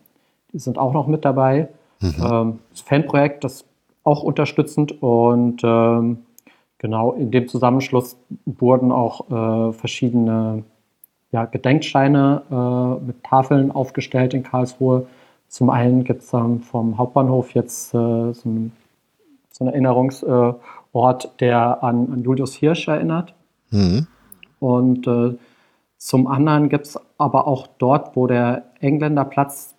Sind auch noch mit dabei. Mhm. Ähm, das Fanprojekt, das auch unterstützend. Und ähm, genau in dem Zusammenschluss wurden auch äh, verschiedene ja, Gedenksteine äh, mit Tafeln aufgestellt in Karlsruhe. Zum einen gibt es ähm, vom Hauptbahnhof jetzt äh, so, ein, so einen Erinnerungsort, der an, an Julius Hirsch erinnert. Mhm. Und äh, zum anderen gibt es aber auch dort, wo der Engländerplatz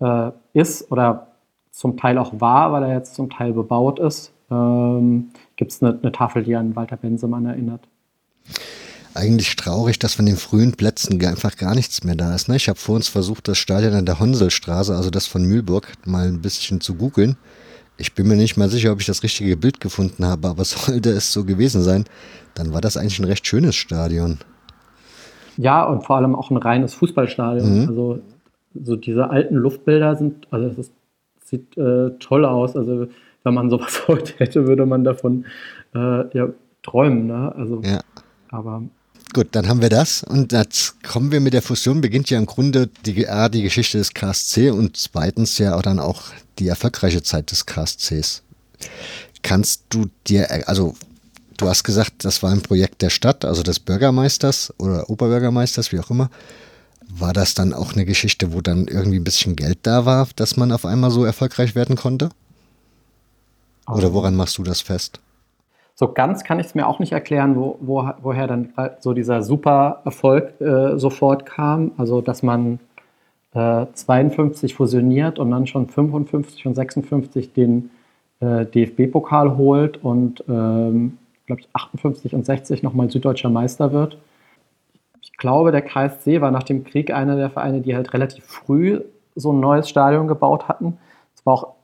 äh, ist oder zum Teil auch war, weil er jetzt zum Teil bebaut ist, ähm, gibt es eine, eine, Tafel, die an Walter Bensemann erinnert. Eigentlich traurig, dass von den frühen Plätzen einfach gar nichts mehr da ist. Ne? Ich habe vor uns versucht, das Stadion an der Honselstraße, also das von Mühlburg, mal ein bisschen zu googeln. Ich bin mir nicht mal sicher, ob ich das richtige Bild gefunden habe, aber sollte es so gewesen sein, dann war das eigentlich ein recht schönes Stadion. Ja, und vor allem auch ein reines Fußballstadion. Mhm. Also so diese alten Luftbilder sind, also das sieht äh, toll aus. Also wenn man sowas heute hätte, würde man davon äh, ja, träumen. Ne? Also, ja. Aber Gut, dann haben wir das und jetzt kommen wir mit der Fusion, beginnt ja im Grunde die, A, die Geschichte des KSC und zweitens ja auch dann auch die erfolgreiche Zeit des KSCs. Kannst du dir, also du hast gesagt, das war ein Projekt der Stadt, also des Bürgermeisters oder Oberbürgermeisters, wie auch immer. War das dann auch eine Geschichte, wo dann irgendwie ein bisschen Geld da war, dass man auf einmal so erfolgreich werden konnte? Oder woran machst du das fest? So ganz kann ich es mir auch nicht erklären, wo, wo, woher dann so dieser super Erfolg äh, sofort kam. Also, dass man äh, 52 fusioniert und dann schon 55 und 56 den äh, DFB-Pokal holt und, ähm, glaube ich, 58 und 60 nochmal süddeutscher Meister wird. Ich glaube, der KSC war nach dem Krieg einer der Vereine, die halt relativ früh so ein neues Stadion gebaut hatten. Es war auch,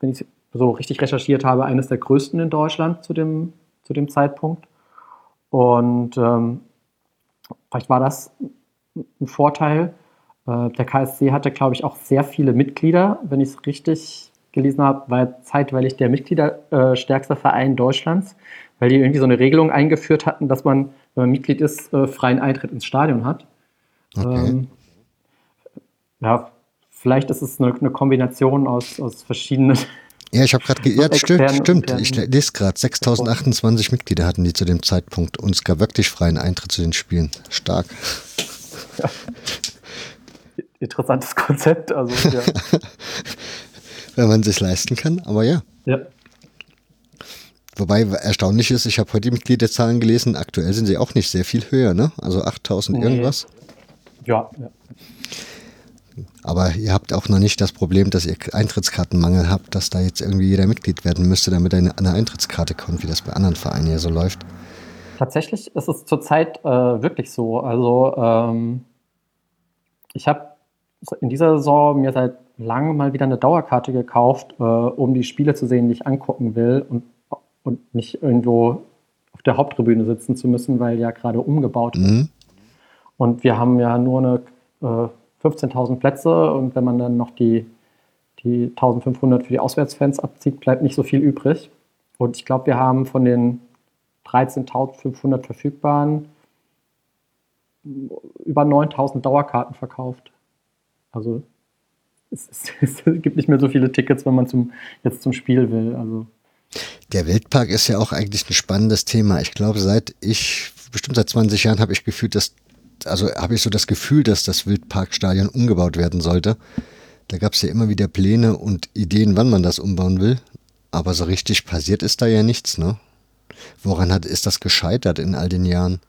wenn ich so richtig recherchiert habe, eines der größten in Deutschland zu dem zu dem Zeitpunkt. Und ähm, vielleicht war das ein Vorteil. Äh, der KSC hatte, glaube ich, auch sehr viele Mitglieder, wenn ich es richtig gelesen habe, war zeitweilig der Mitgliederstärkste äh, Verein Deutschlands, weil die irgendwie so eine Regelung eingeführt hatten, dass man, wenn man Mitglied ist, äh, freien Eintritt ins Stadion hat. Okay. Ähm, ja, vielleicht ist es eine, eine Kombination aus, aus verschiedenen ja, ich habe gerade, ja, stimmt, stimmt. Ich lese gerade, 6028 Mitglieder hatten die zu dem Zeitpunkt und es gab wirklich freien Eintritt zu den Spielen. Stark. Ja. Interessantes Konzept, also ja. Wenn man sich leisten kann, aber ja. Ja. Wobei erstaunlich ist, ich habe heute die Mitgliederzahlen gelesen, aktuell sind sie auch nicht sehr viel höher, ne? Also 8000 nee. irgendwas. Ja, ja. Aber ihr habt auch noch nicht das Problem, dass ihr Eintrittskartenmangel habt, dass da jetzt irgendwie jeder Mitglied werden müsste, damit er eine Eintrittskarte kommt, wie das bei anderen Vereinen ja so läuft. Tatsächlich ist es zurzeit äh, wirklich so. Also ähm, ich habe in dieser Saison mir seit langem mal wieder eine Dauerkarte gekauft, äh, um die Spiele zu sehen, die ich angucken will und, und nicht irgendwo auf der Haupttribüne sitzen zu müssen, weil ja gerade umgebaut wird. Mhm. Und wir haben ja nur eine äh, 15.000 Plätze und wenn man dann noch die, die 1.500 für die Auswärtsfans abzieht, bleibt nicht so viel übrig. Und ich glaube, wir haben von den 13.500 verfügbaren über 9.000 Dauerkarten verkauft. Also es, es, es, gibt nicht mehr so viele Tickets, wenn man zum, jetzt zum Spiel will. Also. Der Wildpark ist ja auch eigentlich ein spannendes Thema. Ich glaube, seit ich, bestimmt seit 20 Jahren, habe ich gefühlt, dass also habe ich so das Gefühl, dass das Wildparkstadion umgebaut werden sollte. Da gab es ja immer wieder Pläne und Ideen, wann man das umbauen will. Aber so richtig passiert ist da ja nichts, ne? Woran hat, ist das gescheitert in all den Jahren?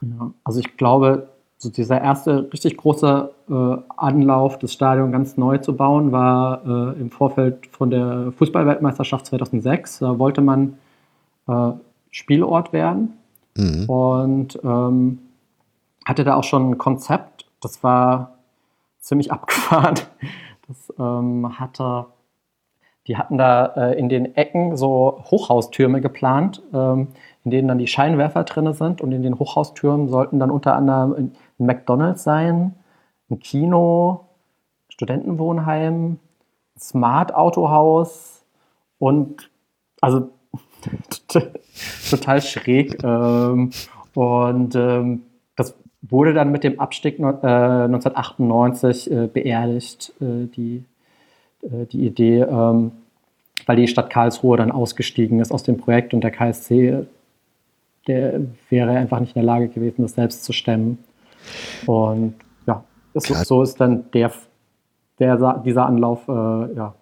Ja, also ich glaube, so dieser erste richtig große äh, Anlauf, das Stadion ganz neu zu bauen, war äh, im Vorfeld von der Fußballweltmeisterschaft 2006. Da wollte man äh, Spielort werden. Mhm. Und ähm, hatte da auch schon ein Konzept, das war ziemlich abgefahren. Das ähm, hatte, die hatten da äh, in den Ecken so Hochhaustürme geplant, ähm, in denen dann die Scheinwerfer drin sind. Und in den Hochhaustürmen sollten dann unter anderem ein McDonalds sein, ein Kino, Studentenwohnheim, ein Smart Autohaus und also total schräg. Ähm, und ähm, wurde dann mit dem Abstieg äh, 1998 äh, beerdigt, äh, die, die Idee, ähm, weil die Stadt Karlsruhe dann ausgestiegen ist aus dem Projekt und der KSC, der wäre einfach nicht in der Lage gewesen, das selbst zu stemmen. Und ja, so, so, ist dann der, der, dieser Anlauf, äh, ja.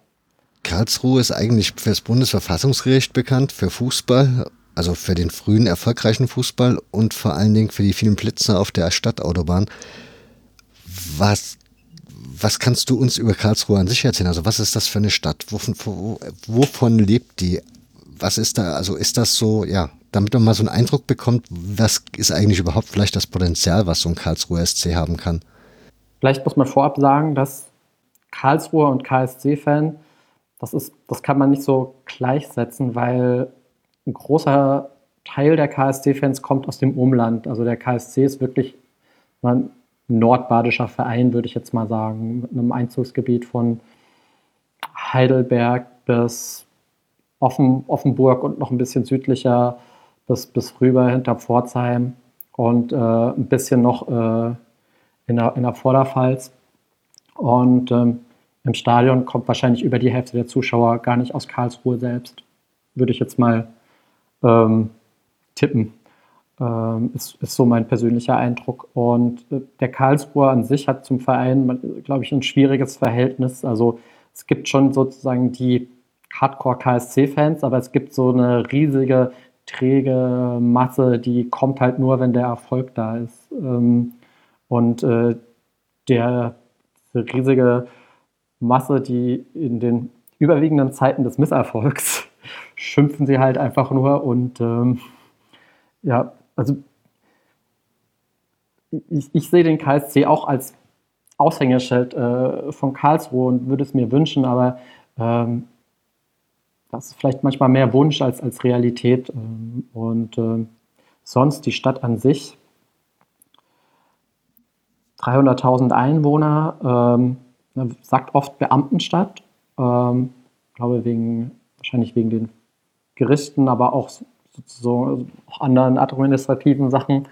Karlsruhe ist eigentlich fürs Bundesverfassungsgericht bekannt, für Fußball also für den frühen erfolgreichen Fußball und vor allen Dingen für die vielen Blitze auf der Stadtautobahn. Was, was kannst du uns über Karlsruhe an sich erzählen? Also was ist das für eine Stadt? Wovon, wovon lebt die? Was ist da, also ist das so, ja, damit man mal so einen Eindruck bekommt, was ist eigentlich überhaupt vielleicht das Potenzial, was so ein Karlsruher SC haben kann? Vielleicht muss man vorab sagen, dass Karlsruher und KSC-Fan, das das kann man nicht so gleichsetzen, weil ein großer Teil der KSC-Fans kommt aus dem Umland. Also der KSC ist wirklich ein nordbadischer Verein, würde ich jetzt mal sagen, mit einem Einzugsgebiet von Heidelberg bis Offen, Offenburg und noch ein bisschen südlicher bis, bis rüber hinter Pforzheim. und äh, ein bisschen noch äh, in, der, in der Vorderpfalz. Und ähm, im Stadion kommt wahrscheinlich über die Hälfte der Zuschauer gar nicht aus Karlsruhe selbst. Würde ich jetzt mal ähm, tippen. Ähm, ist, ist so mein persönlicher Eindruck. Und äh, der Karlsruher an sich hat zum Verein, glaube ich, ein schwieriges Verhältnis. Also es gibt schon sozusagen die Hardcore-KSC-Fans, aber es gibt so eine riesige, träge Masse, die kommt halt nur, wenn der Erfolg da ist. Ähm, und äh, der riesige Masse, die in den überwiegenden Zeiten des Misserfolgs schimpfen sie halt einfach nur und ähm, ja, also ich, ich, sehe den KSC auch als Aushängeschild äh, von Karlsruhe und würde es mir wünschen, aber ähm, das ist vielleicht manchmal mehr Wunsch als, als Realität. Ähm, und äh, sonst die Stadt an sich, 300.000 Einwohner, ähm, sagt oft Beamtenstadt, ähm, glaube wegen, wahrscheinlich wegen den Gerichten, aber auch sozusagen auch anderen administrativen Sachen.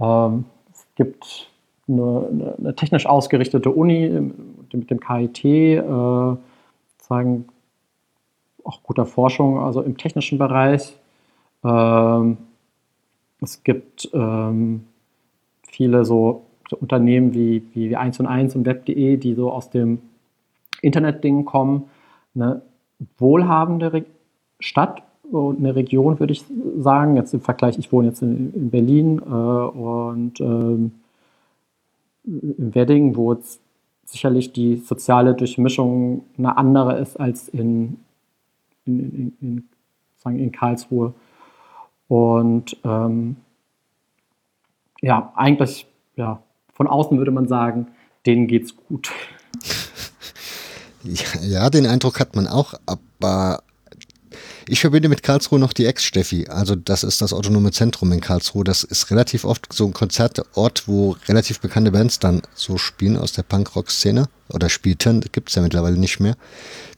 Ähm, es gibt eine, eine, technisch ausgerichtete Uni mit dem KIT, äh, sagen auch guter Forschung, also im technischen Bereich. Ähm, es gibt ähm, viele so, Unternehmen wie, wie 1 und 1 und Web.de, die so aus dem Internetding kommen. Eine wohlhabende Stadt eine Region, würde ich sagen. Jetzt im Vergleich, ich wohne jetzt in, in Berlin äh, und ähm, in Wedding, wo jetzt sicherlich die soziale Durchmischung eine andere ist als in, in, in, in in Karlsruhe. Und ähm, ja, eigentlich, ja, von außen würde man sagen, denen geht's gut. Ja, den Eindruck hat man auch, aber ich verbinde mit Karlsruhe noch die Ex-Steffi. Also das ist das autonome Zentrum in Karlsruhe. Das ist relativ oft so ein Konzertort, wo relativ bekannte Bands dann so spielen aus der Punkrock-Szene. Oder spielten, gibt es ja mittlerweile nicht mehr.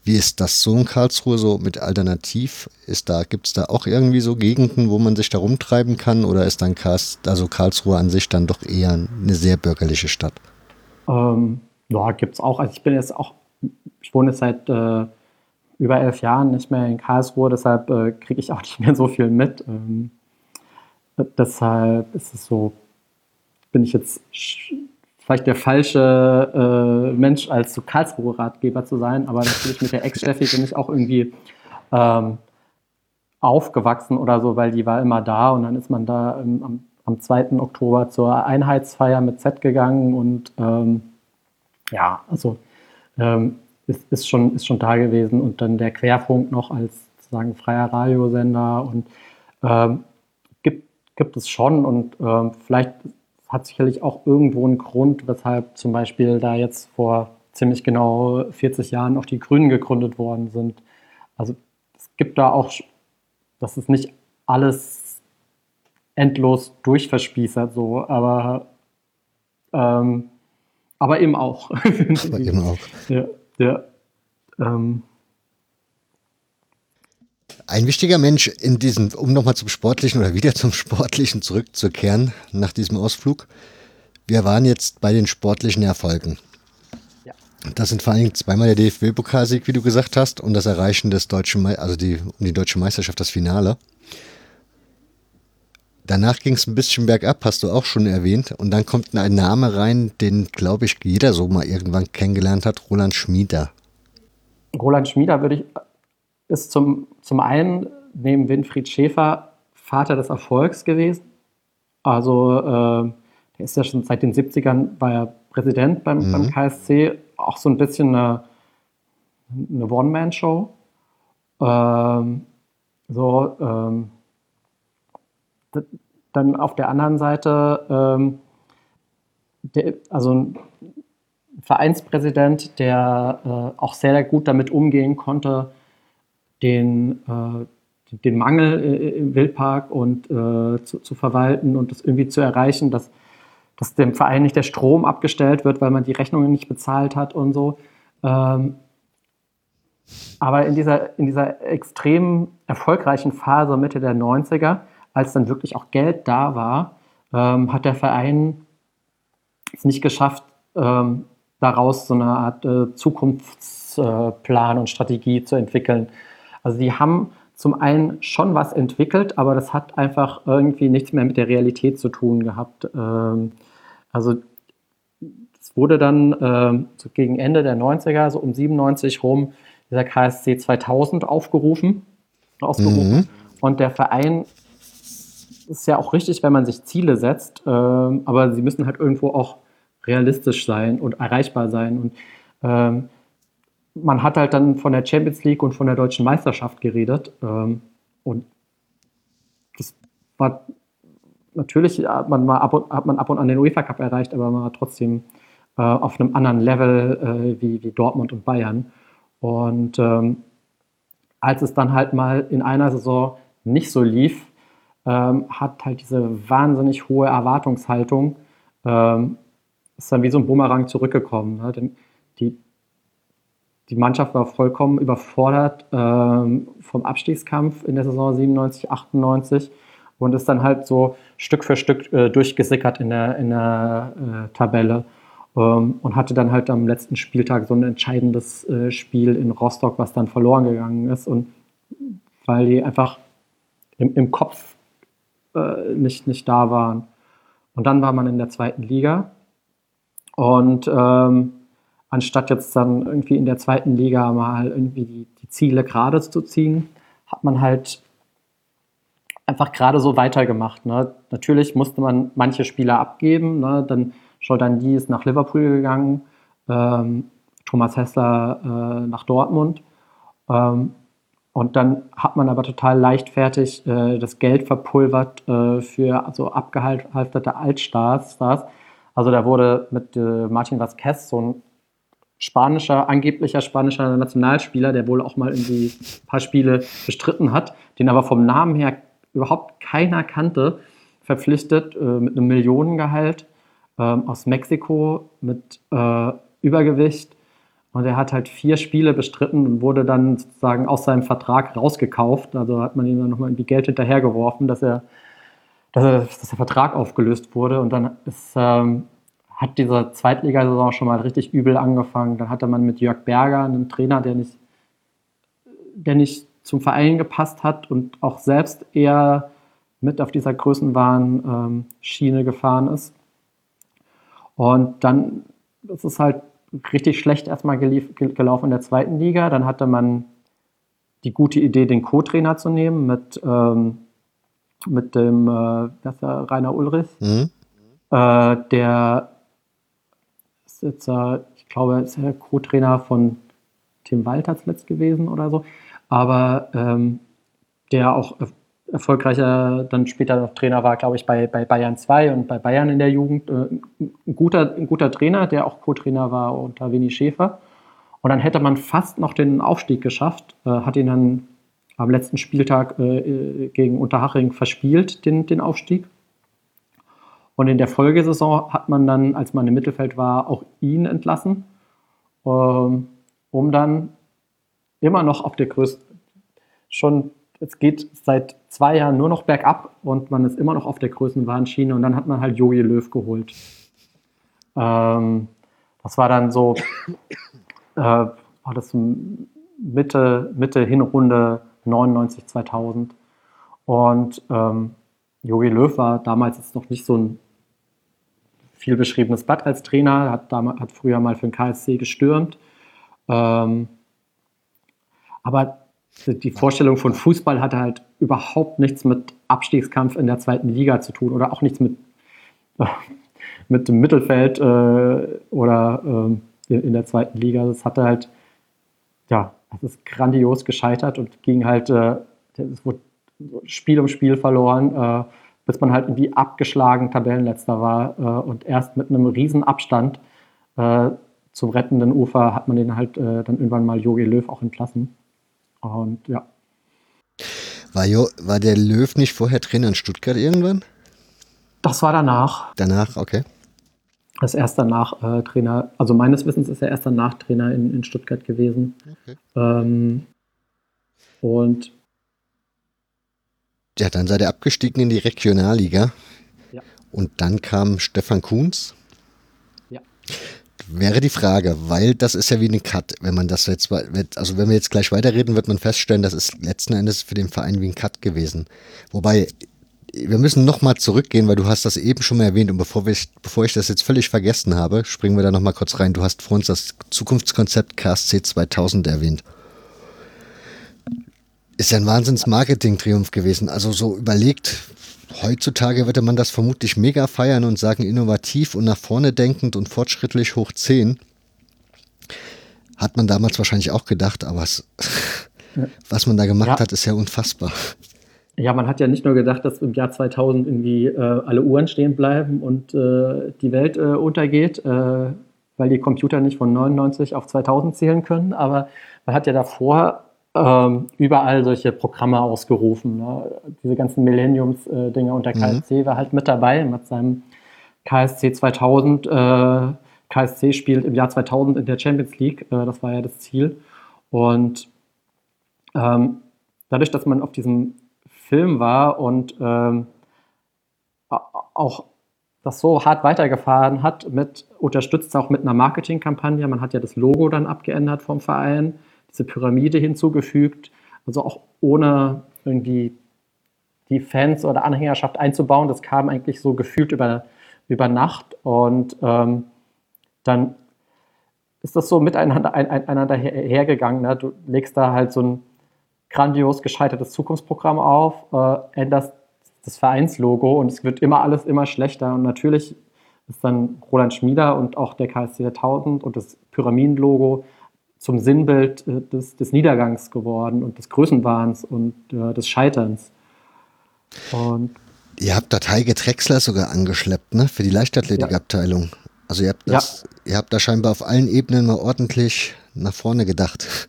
Wie ist das so in Karlsruhe so mit Alternativ? Ist da, gibt es da auch irgendwie so Gegenden, wo man sich da rumtreiben kann? Oder ist dann Karls, also Karlsruhe an sich dann doch eher eine sehr bürgerliche Stadt? Ähm, ja, gibt es auch. Also ich bin jetzt auch, ich wohne jetzt seit äh, über elf Jahren nicht mehr in Karlsruhe, deshalb äh, kriege ich auch nicht mehr so viel mit. Ähm, deshalb ist es so, bin ich jetzt vielleicht der falsche äh, Mensch, als so Karlsruhe-Ratgeber zu sein, aber natürlich mit der Ex-Steffi bin ich auch irgendwie ähm, aufgewachsen oder so, weil die war immer da und dann ist man da ähm, am, am 2. Oktober zur Einheitsfeier mit Z gegangen und ähm, ja, also ähm, ist, ist, schon, ist schon da gewesen und dann der Querfunk noch als sozusagen freier Radiosender und ähm, gibt, gibt es schon und ähm, vielleicht hat sicherlich auch irgendwo einen Grund, weshalb zum Beispiel da jetzt vor ziemlich genau 40 Jahren auch die Grünen gegründet worden sind. Also es gibt da auch, das ist nicht alles endlos durchverspießert so, aber ähm, aber eben auch. aber eben auch. Ja. Ja. Ähm. Ein wichtiger Mensch in diesem, um nochmal zum Sportlichen oder wieder zum Sportlichen zurückzukehren nach diesem Ausflug. Wir waren jetzt bei den sportlichen Erfolgen. Ja. Das sind vor allem zweimal der DFB-Pokalsieg, wie du gesagt hast, und das Erreichen des deutschen, Me also die, um die deutsche Meisterschaft, das Finale. Danach ging es ein bisschen bergab, hast du auch schon erwähnt. Und dann kommt ein Name rein, den, glaube ich, jeder so mal irgendwann kennengelernt hat, Roland Schmieder. Roland Schmieder würde ich, ist zum, zum einen neben Winfried Schäfer Vater des Erfolgs gewesen. Also äh, der ist ja schon seit den 70ern, war er Präsident beim, mhm. beim KSC, auch so ein bisschen eine, eine One-Man-Show. Ähm, so, ähm, dann auf der anderen Seite, ähm, der, also ein Vereinspräsident, der äh, auch sehr, gut damit umgehen konnte, den, äh, den Mangel im Wildpark und äh, zu, zu, verwalten und das irgendwie zu erreichen, dass, dass dem Verein nicht der Strom abgestellt wird, weil man die Rechnungen nicht bezahlt hat und so. Ähm, aber in dieser, in dieser extrem erfolgreichen Phase Mitte der 90er als dann wirklich auch Geld da war, ähm, hat der Verein es nicht geschafft, ähm, daraus so eine Art äh, Zukunftsplan und Strategie zu entwickeln. Also die haben zum einen schon was entwickelt, aber das hat einfach irgendwie nichts mehr mit der Realität zu tun gehabt. Ähm, also es wurde dann äh, so gegen Ende der 90er, so um 97 rum, dieser KSC 2000 aufgerufen, ausgerufen. Mhm. Und der Verein ist ja auch richtig, wenn man sich Ziele setzt, äh, aber sie müssen halt irgendwo auch realistisch sein und erreichbar sein. Und ähm, man hat halt dann von der Champions League und von der deutschen Meisterschaft geredet. Ähm, und das war natürlich, hat man, mal ab und, hat man ab und an den UEFA Cup erreicht, aber man war trotzdem äh, auf einem anderen Level äh, wie, wie Dortmund und Bayern. Und ähm, als es dann halt mal in einer Saison nicht so lief, ähm, hat halt diese wahnsinnig hohe Erwartungshaltung, ähm, ist dann wie so ein Bumerang zurückgekommen. Ne? Die, die Mannschaft war vollkommen überfordert ähm, vom Abstiegskampf in der Saison 97, 98 und ist dann halt so Stück für Stück äh, durchgesickert in der, in der äh, Tabelle ähm, und hatte dann halt am letzten Spieltag so ein entscheidendes äh, Spiel in Rostock, was dann verloren gegangen ist und weil die einfach im, im Kopf äh, nicht, nicht da waren. Und dann war man in der zweiten Liga und ähm, anstatt jetzt dann irgendwie in der zweiten Liga mal irgendwie die, die Ziele gerade zu ziehen, hat man halt einfach gerade so weitergemacht. Ne? Natürlich musste man manche Spieler abgeben. Ne? Dann Jordan ist nach Liverpool gegangen, ähm, Thomas Hessler äh, nach Dortmund. Ähm, und dann hat man aber total leichtfertig äh, das Geld verpulvert äh, für also abgehalfterte Altstars. Also da wurde mit äh, Martin Vazquez so ein spanischer, angeblicher spanischer Nationalspieler, der wohl auch mal irgendwie ein paar Spiele bestritten hat, den aber vom Namen her überhaupt keiner kannte, verpflichtet äh, mit einem Millionengehalt ähm, aus Mexiko mit äh, Übergewicht. Und er hat halt vier Spiele bestritten und wurde dann sozusagen aus seinem Vertrag rausgekauft. Also hat man ihm dann nochmal irgendwie Geld hinterhergeworfen, dass er, dass, er, dass der Vertrag aufgelöst wurde. Und dann ist, ähm, hat diese Zweitligasaison schon mal richtig übel angefangen. Dann hatte man mit Jörg Berger einen Trainer, der nicht, der nicht zum Verein gepasst hat und auch selbst eher mit auf dieser Größenwahn-Schiene ähm, gefahren ist. Und dann ist es halt richtig schlecht erstmal gelaufen in der zweiten Liga. Dann hatte man die gute Idee, den Co-Trainer zu nehmen mit, ähm, mit dem äh, das der Rainer Ulrich. Mhm. Äh, der ist jetzt, äh, ich glaube, ist der Co-Trainer von Tim Walter zuletzt gewesen oder so. Aber ähm, der auch erfolgreicher dann später noch Trainer war, glaube ich, bei, bei Bayern 2 und bei Bayern in der Jugend. Äh, ein, guter, ein guter Trainer, der auch Co-Trainer war unter Winnie Schäfer. Und dann hätte man fast noch den Aufstieg geschafft, äh, hat ihn dann am letzten Spieltag äh, gegen Unterhaching verspielt, den, den Aufstieg. Und in der Folgesaison hat man dann, als man im Mittelfeld war, auch ihn entlassen, ähm, um dann immer noch auf der größten, schon es geht seit zwei Jahren nur noch bergab und man ist immer noch auf der Größenwahnschiene und dann hat man halt Jogi Löw geholt. Ähm, das war dann so, äh, war das Mitte, Mitte Hinrunde 99, 2000. Und ähm, Jogi Löw war damals jetzt noch nicht so ein viel beschriebenes Blatt als Trainer, hat, damals, hat früher mal für den KSC gestürmt. Ähm, aber die Vorstellung von Fußball hatte halt überhaupt nichts mit Abstiegskampf in der zweiten Liga zu tun oder auch nichts mit, äh, mit dem Mittelfeld äh, oder äh, in der zweiten Liga. Das hatte halt, ja, es ist grandios gescheitert und ging halt, äh, es wurde Spiel um Spiel verloren, äh, bis man halt irgendwie abgeschlagen Tabellenletzter war äh, und erst mit einem riesen Abstand zum rettenden Ufer hat man den halt dann irgendwann mal Jogi Löw auch entlassen. Und ja. War, jo, war der Löw nicht vorher Trainer in Stuttgart irgendwann? Das war danach. Danach, okay. Das erst danach äh, Trainer, also meines Wissens ist er erst danach Trainer in, in Stuttgart gewesen. Okay. Ähm, und ja, dann seid ihr abgestiegen in die Regionalliga. Ja. Und dann kam Stefan Kuhns. Ja. Wäre die Frage, weil das ist ja wie ein Cut, wenn man das jetzt, also wenn wir jetzt gleich weiterreden, wird man feststellen, das ist letzten Endes für den Verein wie ein Cut gewesen. Wobei, wir müssen nochmal zurückgehen, weil du hast das eben schon mal erwähnt und bevor, wir, bevor ich das jetzt völlig vergessen habe, springen wir da nochmal kurz rein. Du hast vor uns das Zukunftskonzept KSC 2000 erwähnt. Ist ja ein Wahnsinns-Marketing-Triumph gewesen. Also so überlegt, heutzutage würde man das vermutlich mega feiern und sagen, innovativ und nach vorne denkend und fortschrittlich hoch 10. Hat man damals wahrscheinlich auch gedacht, aber es, was man da gemacht ja. hat, ist ja unfassbar. Ja, man hat ja nicht nur gedacht, dass im Jahr 2000 irgendwie äh, alle Uhren stehen bleiben und äh, die Welt äh, untergeht, äh, weil die Computer nicht von 99 auf 2000 zählen können, aber man hat ja davor ähm, überall solche Programme ausgerufen. Ne? Diese ganzen Millenniums-Dinge äh, und der KSC mhm. war halt mit dabei mit seinem KSC 2000. Äh, KSC spielt im Jahr 2000 in der Champions League, das war ja das Ziel. Und ähm, dadurch, dass man auf diesem Film war und ähm, auch das so hart weitergefahren hat, mit, unterstützt auch mit einer Marketingkampagne. Man hat ja das Logo dann abgeändert vom Verein, diese Pyramide hinzugefügt, also auch ohne irgendwie die Fans oder Anhängerschaft einzubauen. Das kam eigentlich so gefühlt über, über Nacht und ähm, dann ist das so miteinander ein, einander hergegangen. Ne? Du legst da halt so ein grandios gescheitertes Zukunftsprogramm auf, äh, änderst das Vereinslogo und es wird immer alles immer schlechter. Und natürlich ist dann Roland Schmieder und auch der KSC 1000 und das Pyramidenlogo zum Sinnbild äh, des, des, Niedergangs geworden und des Größenwahns und äh, des Scheiterns. Und ihr habt da Heike Drexler sogar angeschleppt, ne? Für die Leichtathletikabteilung. Ja. Also ihr habt das, ja. ihr habt da scheinbar auf allen Ebenen mal ordentlich nach vorne gedacht.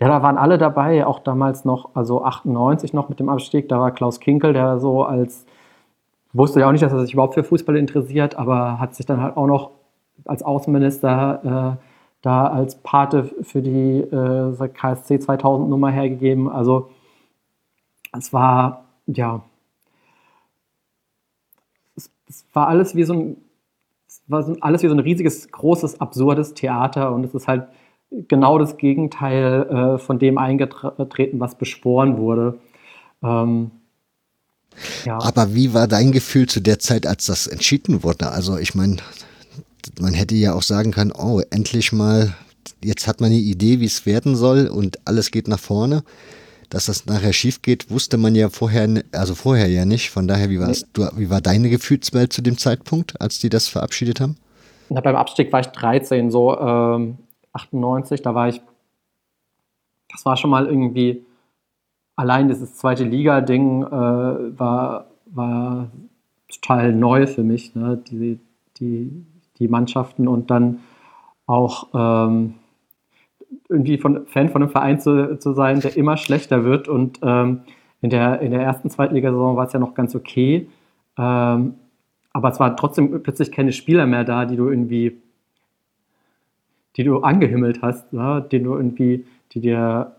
Ja, da waren alle dabei, auch damals noch, also 98 noch mit dem Abstieg, da war Klaus Kinkel, der so als, wusste ja auch nicht, dass er sich überhaupt für Fußball interessiert, aber hat sich dann halt auch noch als Außenminister äh, da als Pate für die äh, KSC 2000 Nummer hergegeben. Also es war, ja, es, es war alles wie so ein, war alles wie so ein riesiges, großes, absurdes Theater und es ist halt genau das Gegenteil äh, von dem eingetreten, was beschworen wurde. Ähm, ja. Aber wie war dein Gefühl zu der Zeit, als das entschieden wurde? Also ich meine, man hätte ja auch sagen können, oh, endlich mal, jetzt hat man eine Idee, wie es werden soll und alles geht nach vorne. Dass das nachher schief geht, wusste man ja vorher, also vorher ja nicht. Von daher, wie, du, wie war deine Gefühlswelt zu dem Zeitpunkt, als die das verabschiedet haben? Na, beim Abstieg war ich 13, so ähm, 98, da war ich, das war schon mal irgendwie, allein dieses zweite Liga-Ding äh, war, war total neu für mich, ne? die, die, die Mannschaften und dann auch ähm, irgendwie von, Fan von einem Verein zu, zu sein, der immer schlechter wird. Und ähm, in, der, in der ersten Zweitligasaison war es ja noch ganz okay, ähm, aber es waren trotzdem plötzlich keine Spieler mehr da, die du irgendwie die du angehimmelt hast, ja, den du irgendwie, die dir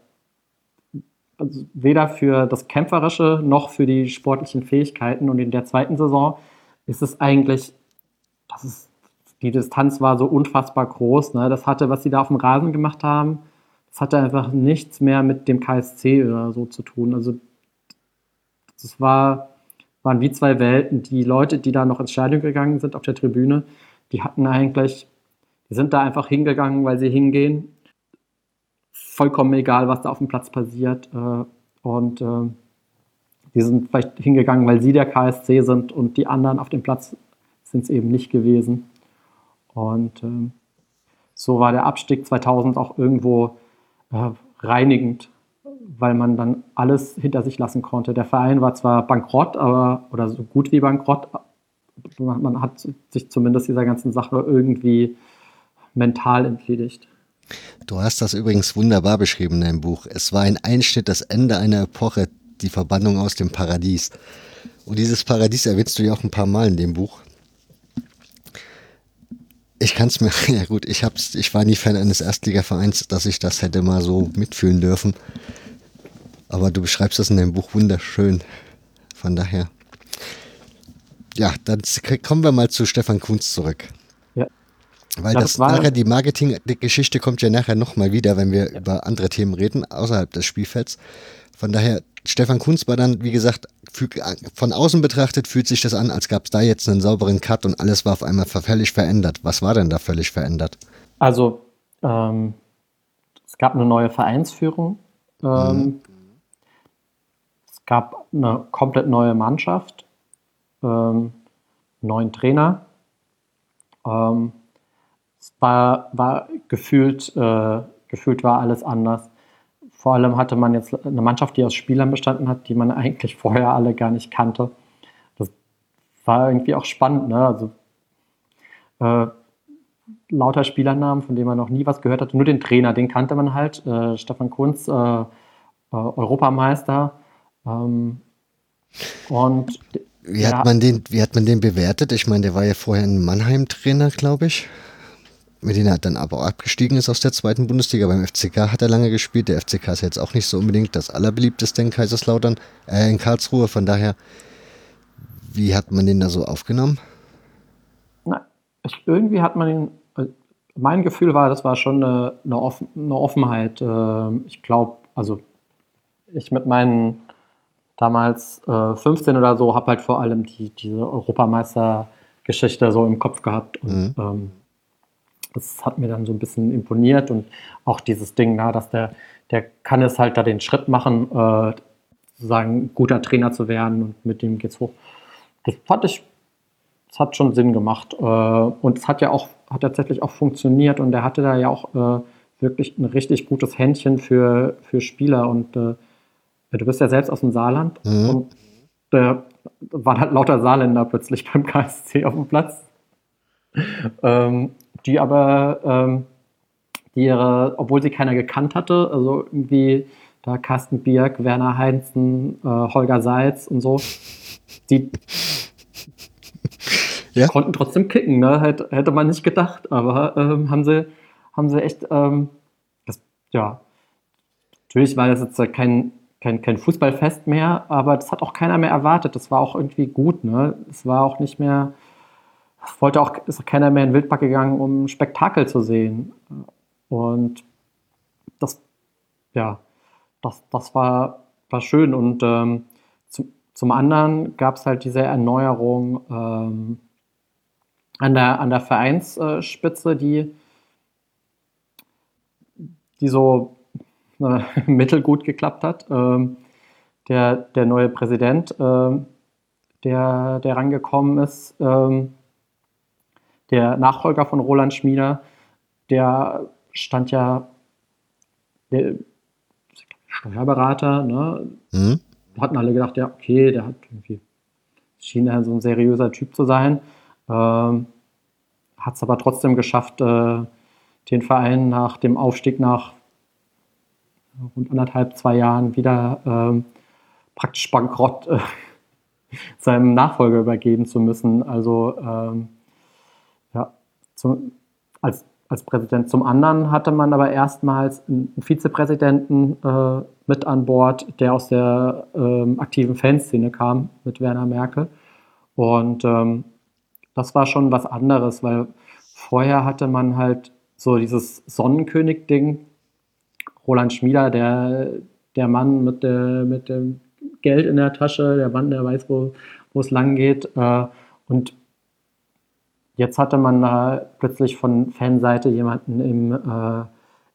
also weder für das Kämpferische noch für die sportlichen Fähigkeiten. Und in der zweiten Saison ist es eigentlich, das ist, die Distanz war so unfassbar groß. Ne? Das hatte, was sie da auf dem Rasen gemacht haben, das hatte einfach nichts mehr mit dem KSC oder so zu tun. Also das war, waren wie zwei Welten. Die Leute, die da noch ins Stadion gegangen sind auf der Tribüne, die hatten eigentlich die sind da einfach hingegangen, weil sie hingehen. Vollkommen egal, was da auf dem Platz passiert. Äh, und äh, die sind vielleicht hingegangen, weil sie der KSC sind und die anderen auf dem Platz sind es eben nicht gewesen. Und äh, so war der Abstieg 2000 auch irgendwo reinigend, weil man dann alles hinter sich lassen konnte. Der Verein war zwar bankrott, aber oder so gut wie bankrott. Man hat sich zumindest dieser ganzen Sache irgendwie mental entledigt. Du hast das übrigens wunderbar beschrieben in deinem Buch. Es war ein Einschnitt, das Ende einer Epoche, die Verbannung aus dem Paradies. Und dieses Paradies erwähnst du ja auch ein paar Mal in dem Buch. Ich kann es mir, ja gut, ich, hab's, ich war nie Fan eines Erstligavereins, dass ich das hätte mal so mitfühlen dürfen. Aber du beschreibst das in deinem Buch wunderschön. Von daher. ja, dann kommen wir mal zu Stefan Kunz zurück. Ja. Weil das, das nachher, die Marketing-Geschichte kommt ja nachher nochmal wieder, wenn wir ja. über andere Themen reden, außerhalb des Spielfelds. Von daher, Stefan Kunz war dann, wie gesagt, von außen betrachtet fühlt sich das an, als gab es da jetzt einen sauberen Cut und alles war auf einmal völlig verändert. Was war denn da völlig verändert? Also, ähm, es gab eine neue Vereinsführung. Ähm, mhm. Es gab eine komplett neue Mannschaft, ähm, neuen Trainer. Ähm, es war, war gefühlt, äh, gefühlt war alles anders. Vor allem hatte man jetzt eine Mannschaft, die aus Spielern bestanden hat, die man eigentlich vorher alle gar nicht kannte. Das war irgendwie auch spannend. Ne? Also äh, lauter Spielernamen, von denen man noch nie was gehört hatte. Nur den Trainer, den kannte man halt. Äh, Stefan Kunz, äh, äh Europameister. Ähm, und wie hat, man den, wie hat man den bewertet? Ich meine, der war ja vorher ein Mannheim-Trainer, glaube ich mit denen er dann aber auch abgestiegen ist aus der zweiten Bundesliga. Beim FCK hat er lange gespielt. Der FCK ist jetzt auch nicht so unbedingt das allerbeliebteste in Kaiserslautern, äh, in Karlsruhe. Von daher, wie hat man den da so aufgenommen? Na, ich, irgendwie hat man ihn, äh, mein Gefühl war, das war schon eine, eine, Offen, eine Offenheit. Äh, ich glaube, also ich mit meinen damals äh, 15 oder so habe halt vor allem die, diese Europameistergeschichte so im Kopf gehabt. Und, mhm. ähm, das hat mir dann so ein bisschen imponiert und auch dieses Ding, na, dass der, der kann es halt da den Schritt machen, äh, sozusagen guter Trainer zu werden und mit dem geht's hoch. Das fand ich, das hat schon Sinn gemacht äh, und es hat ja auch, hat tatsächlich auch funktioniert und er hatte da ja auch äh, wirklich ein richtig gutes Händchen für, für Spieler und äh, du bist ja selbst aus dem Saarland mhm. und da waren halt lauter Saarländer plötzlich beim KSC auf dem Platz. ähm, die aber, ähm, die ihre, obwohl sie keiner gekannt hatte, also irgendwie da Carsten Birk, Werner Heinzen, äh, Holger Seitz und so, die ja. konnten trotzdem kicken, ne? Hätte, hätte man nicht gedacht, aber ähm, haben sie, haben sie echt, ähm, das, ja, natürlich war das jetzt kein, kein, kein Fußballfest mehr, aber das hat auch keiner mehr erwartet. Das war auch irgendwie gut, ne? Es war auch nicht mehr, wollte auch, ist auch keiner mehr in Wildpark gegangen, um Spektakel zu sehen. Und das, ja, das, das war, war schön. Und ähm, zum, zum anderen gab es halt diese Erneuerung ähm, an, der, an der Vereinsspitze, die, die so äh, mittelgut geklappt hat. Ähm, der, der neue Präsident, äh, der, der rangekommen ist, ähm, der Nachfolger von Roland Schmieder, der stand ja der Steuerberater, ne? Mhm. Hatten alle gedacht, ja, okay, der hat irgendwie, schien ja so ein seriöser Typ zu sein. Ähm, hat es aber trotzdem geschafft, äh, den Verein nach dem Aufstieg nach rund anderthalb, zwei Jahren wieder ähm, praktisch bankrott äh, seinem Nachfolger übergeben zu müssen. Also ähm, zum, als, als Präsident. Zum anderen hatte man aber erstmals einen Vizepräsidenten äh, mit an Bord, der aus der ähm, aktiven Fanszene kam, mit Werner Merkel. Und ähm, das war schon was anderes, weil vorher hatte man halt so dieses Sonnenkönig-Ding. Roland Schmieder, der, der Mann mit, der, mit dem Geld in der Tasche, der Mann, der weiß, wo, wo es lang geht. Äh, und Jetzt hatte man da plötzlich von Fanseite jemanden im, äh,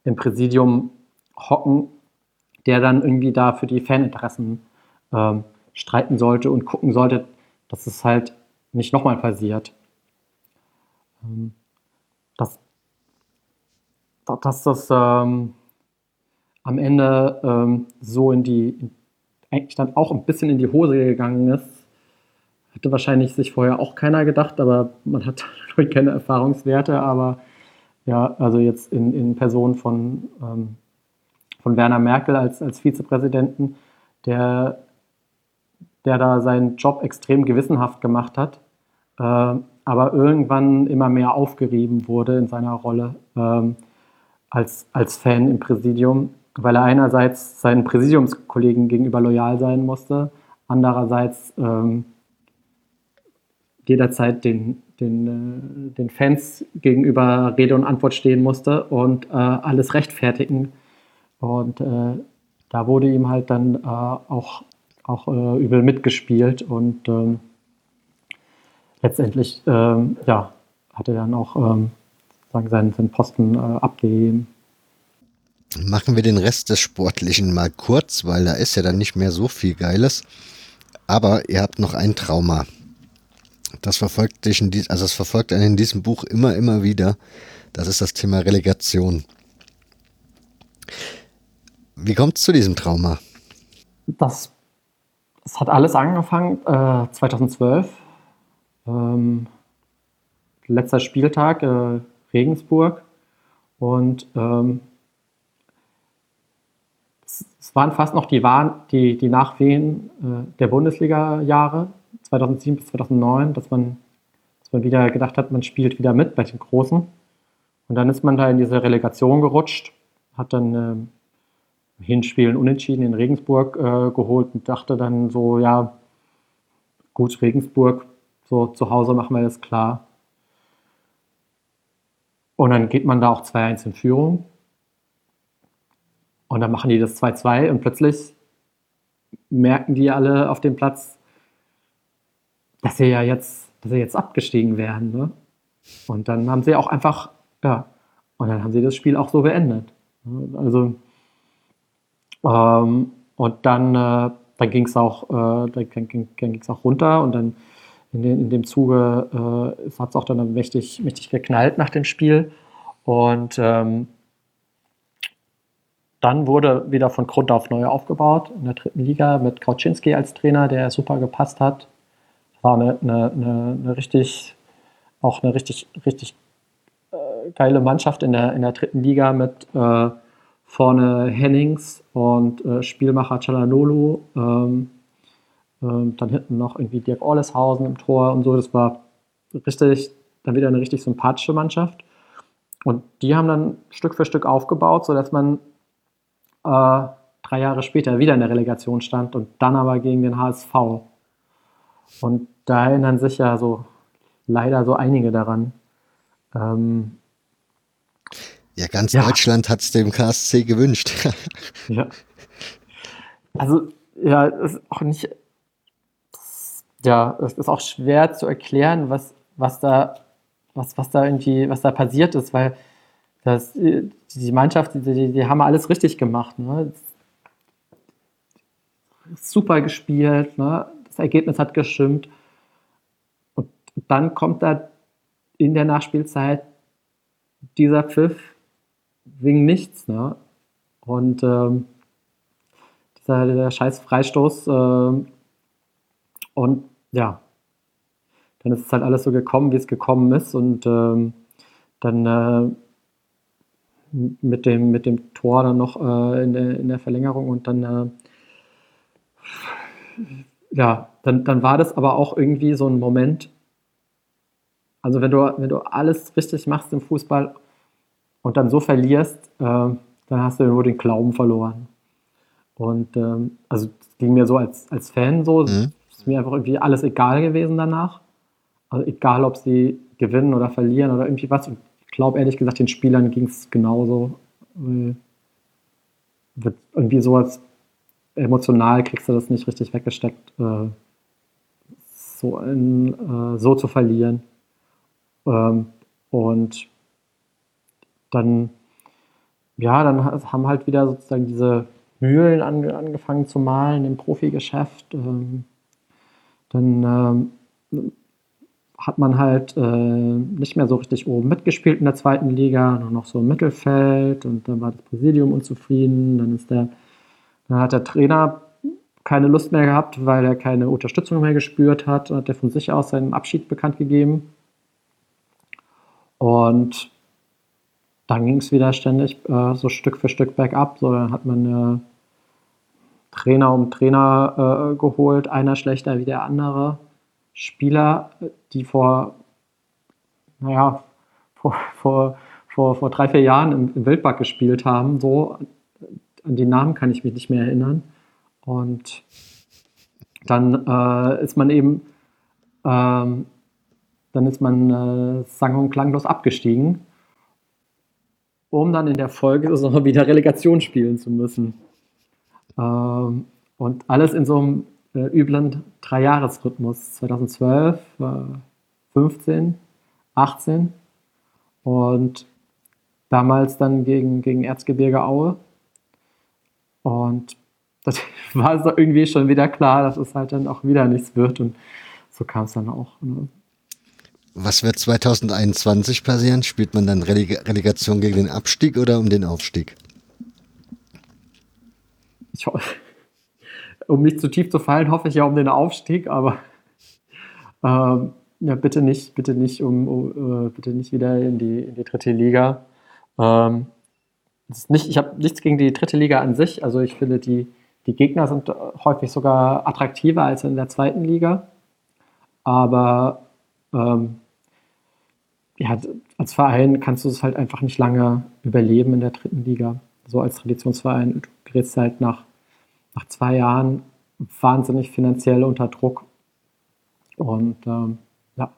im Präsidium hocken, der dann irgendwie da für die Faninteressen ähm, streiten sollte und gucken sollte, dass es halt nicht nochmal passiert. Ähm, dass, dass das ähm, am Ende ähm, so in die, eigentlich dann auch ein bisschen in die Hose gegangen ist, hatte wahrscheinlich sich vorher auch keiner gedacht, aber man hat keine Erfahrungswerte. Aber ja, also jetzt in, in Person von, ähm, von Werner Merkel als, als Vizepräsidenten, der, der da seinen Job extrem gewissenhaft gemacht hat, äh, aber irgendwann immer mehr aufgerieben wurde in seiner Rolle ähm, als, als Fan im Präsidium, weil er einerseits seinen Präsidiumskollegen gegenüber loyal sein musste, andererseits ähm, jederzeit den, den, äh, den Fans gegenüber Rede und Antwort stehen musste und äh, alles rechtfertigen. Und äh, da wurde ihm halt dann äh, auch, auch äh, übel mitgespielt und ähm, letztendlich ähm, ja, hat er dann auch ähm, seinen, seinen Posten äh, abgegeben. Machen wir den Rest des Sportlichen mal kurz, weil da ist ja dann nicht mehr so viel Geiles. Aber ihr habt noch ein Trauma. Das verfolgt dich in die, also das verfolgt einen in diesem Buch immer, immer wieder. Das ist das Thema Relegation. Wie kommt es zu diesem Trauma? Das, das hat alles angefangen äh, 2012. Ähm, letzter Spieltag, äh, Regensburg. Und ähm, es, es, waren fast noch die, die, die Nachwehen äh, der Bundesliga-Jahre, 2007 bis 2009, dass man, dass man wieder gedacht hat, man spielt wieder mit bei den Großen. Und dann ist man da in diese Relegation gerutscht, hat dann äh, Hinspielen unentschieden in Regensburg äh, geholt und dachte dann so, ja, gut, Regensburg, so zu Hause machen wir das klar. Und dann geht man da auch 2-1 in Führung. Und dann machen die das 2-2 und plötzlich merken die alle auf dem Platz, dass sie ja jetzt, dass sie jetzt abgestiegen werden. Ne? Und dann haben sie auch einfach, ja, und dann haben sie das Spiel auch so beendet. Also, ähm, und dann, äh, dann ging es auch, äh, dann ging es auch runter und dann in, den, in dem Zuge äh, hat es auch dann mächtig, mächtig geknallt nach dem Spiel. Und ähm, dann wurde wieder von Grund auf neu aufgebaut in der dritten Liga mit Kauczynski als Trainer, der super gepasst hat war eine, eine, eine, eine richtig, auch eine richtig, richtig äh, geile Mannschaft in der, in der dritten Liga mit äh, vorne Hennings und äh, Spielmacher Chalanolu. Ähm, ähm, dann hinten noch irgendwie Dirk Orleshausen im Tor und so. Das war richtig, dann wieder eine richtig sympathische Mannschaft. Und die haben dann Stück für Stück aufgebaut, sodass man äh, drei Jahre später wieder in der Relegation stand und dann aber gegen den HSV. Und da erinnern sich ja so leider so einige daran. Ähm, ja, ganz ja. Deutschland hat es dem KSC gewünscht. ja. Also, ja, es ist auch nicht. Ja, es ist auch schwer zu erklären, was, was da, was, was da irgendwie, was da passiert ist, weil das, die Mannschaft, die, die, die haben alles richtig gemacht. Ne? Super gespielt, ne? Das Ergebnis hat gestimmt. Und dann kommt da in der Nachspielzeit dieser Pfiff wegen nichts. Ne? Und ähm, dieser, dieser scheiß Freistoß. Äh, und ja, dann ist es halt alles so gekommen, wie es gekommen ist. Und ähm, dann äh, mit, dem, mit dem Tor dann noch äh, in, der, in der Verlängerung und dann äh, ja, dann, dann war das aber auch irgendwie so ein Moment. Also wenn du, wenn du alles richtig machst im Fußball und dann so verlierst, äh, dann hast du nur den Glauben verloren. Und ähm, also es ging mir so als, als Fan so, mhm. ist mir einfach irgendwie alles egal gewesen danach. Also egal, ob sie gewinnen oder verlieren oder irgendwie was. Und ich glaube ehrlich gesagt, den Spielern ging es genauso. Wird irgendwie so, als emotional kriegst du das nicht richtig weggesteckt, äh, so, in, äh, so zu verlieren. Ähm, und dann, ja, dann haben halt wieder sozusagen diese Mühlen ange angefangen zu malen im Profigeschäft. Ähm, dann ähm, hat man halt äh, nicht mehr so richtig oben mitgespielt in der zweiten Liga, nur noch so im Mittelfeld und dann war das Präsidium unzufrieden, dann ist der dann hat der Trainer keine Lust mehr gehabt, weil er keine Unterstützung mehr gespürt hat. Hat er von sich aus seinen Abschied bekannt gegeben. Und dann ging es wieder ständig äh, so Stück für Stück bergab. So, dann hat man äh, Trainer um Trainer äh, geholt, einer schlechter wie der andere. Spieler, die vor, naja, vor, vor, vor, vor drei, vier Jahren im, im Wildbad gespielt haben, so an die Namen kann ich mich nicht mehr erinnern. Und dann äh, ist man eben ähm, dann ist man äh, sang- und klanglos abgestiegen, um dann in der Folge wieder Relegation spielen zu müssen. Ähm, und alles in so einem äh, üblen Dreijahresrhythmus. 2012, äh, 15, 18 und damals dann gegen, gegen Erzgebirge Aue. Und das war so irgendwie schon wieder klar, dass es halt dann auch wieder nichts wird. Und so kam es dann auch. Ne? Was wird 2021 passieren? Spielt man dann Releg Relegation gegen den Abstieg oder um den Aufstieg? Ich, um nicht zu tief zu fallen, hoffe ich ja um den Aufstieg, aber ähm, ja, bitte nicht, bitte nicht um, um äh, bitte nicht wieder in die, in die dritte Liga. Ähm, nicht, ich habe nichts gegen die dritte Liga an sich. Also ich finde, die, die Gegner sind häufig sogar attraktiver als in der zweiten Liga. Aber ähm, ja, als Verein kannst du es halt einfach nicht lange überleben in der dritten Liga. So als Traditionsverein, du gerätst halt nach, nach zwei Jahren wahnsinnig finanziell unter Druck. Und ähm, ja,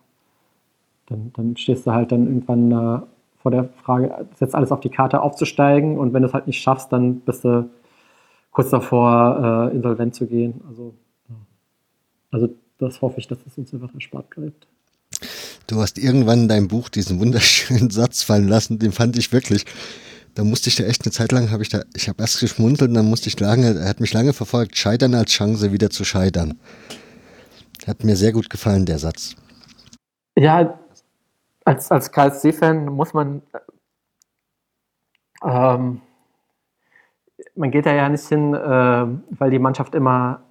dann, dann stehst du halt dann irgendwann äh, vor der Frage, jetzt alles auf die Karte aufzusteigen und wenn du es halt nicht schaffst, dann bist du kurz davor, äh, insolvent zu gehen. Also, also das hoffe ich, dass es uns einfach erspart bleibt. Du hast irgendwann in deinem Buch diesen wunderschönen Satz fallen lassen, den fand ich wirklich. Da musste ich da echt eine Zeit lang, habe ich da, ich habe erst geschmunzelt und dann musste ich lange, er hat mich lange verfolgt, scheitern als Chance wieder zu scheitern. Hat mir sehr gut gefallen, der Satz. Ja, als, als KSC-Fan muss man, ähm, man geht da ja nicht hin, äh, weil die Mannschaft immer,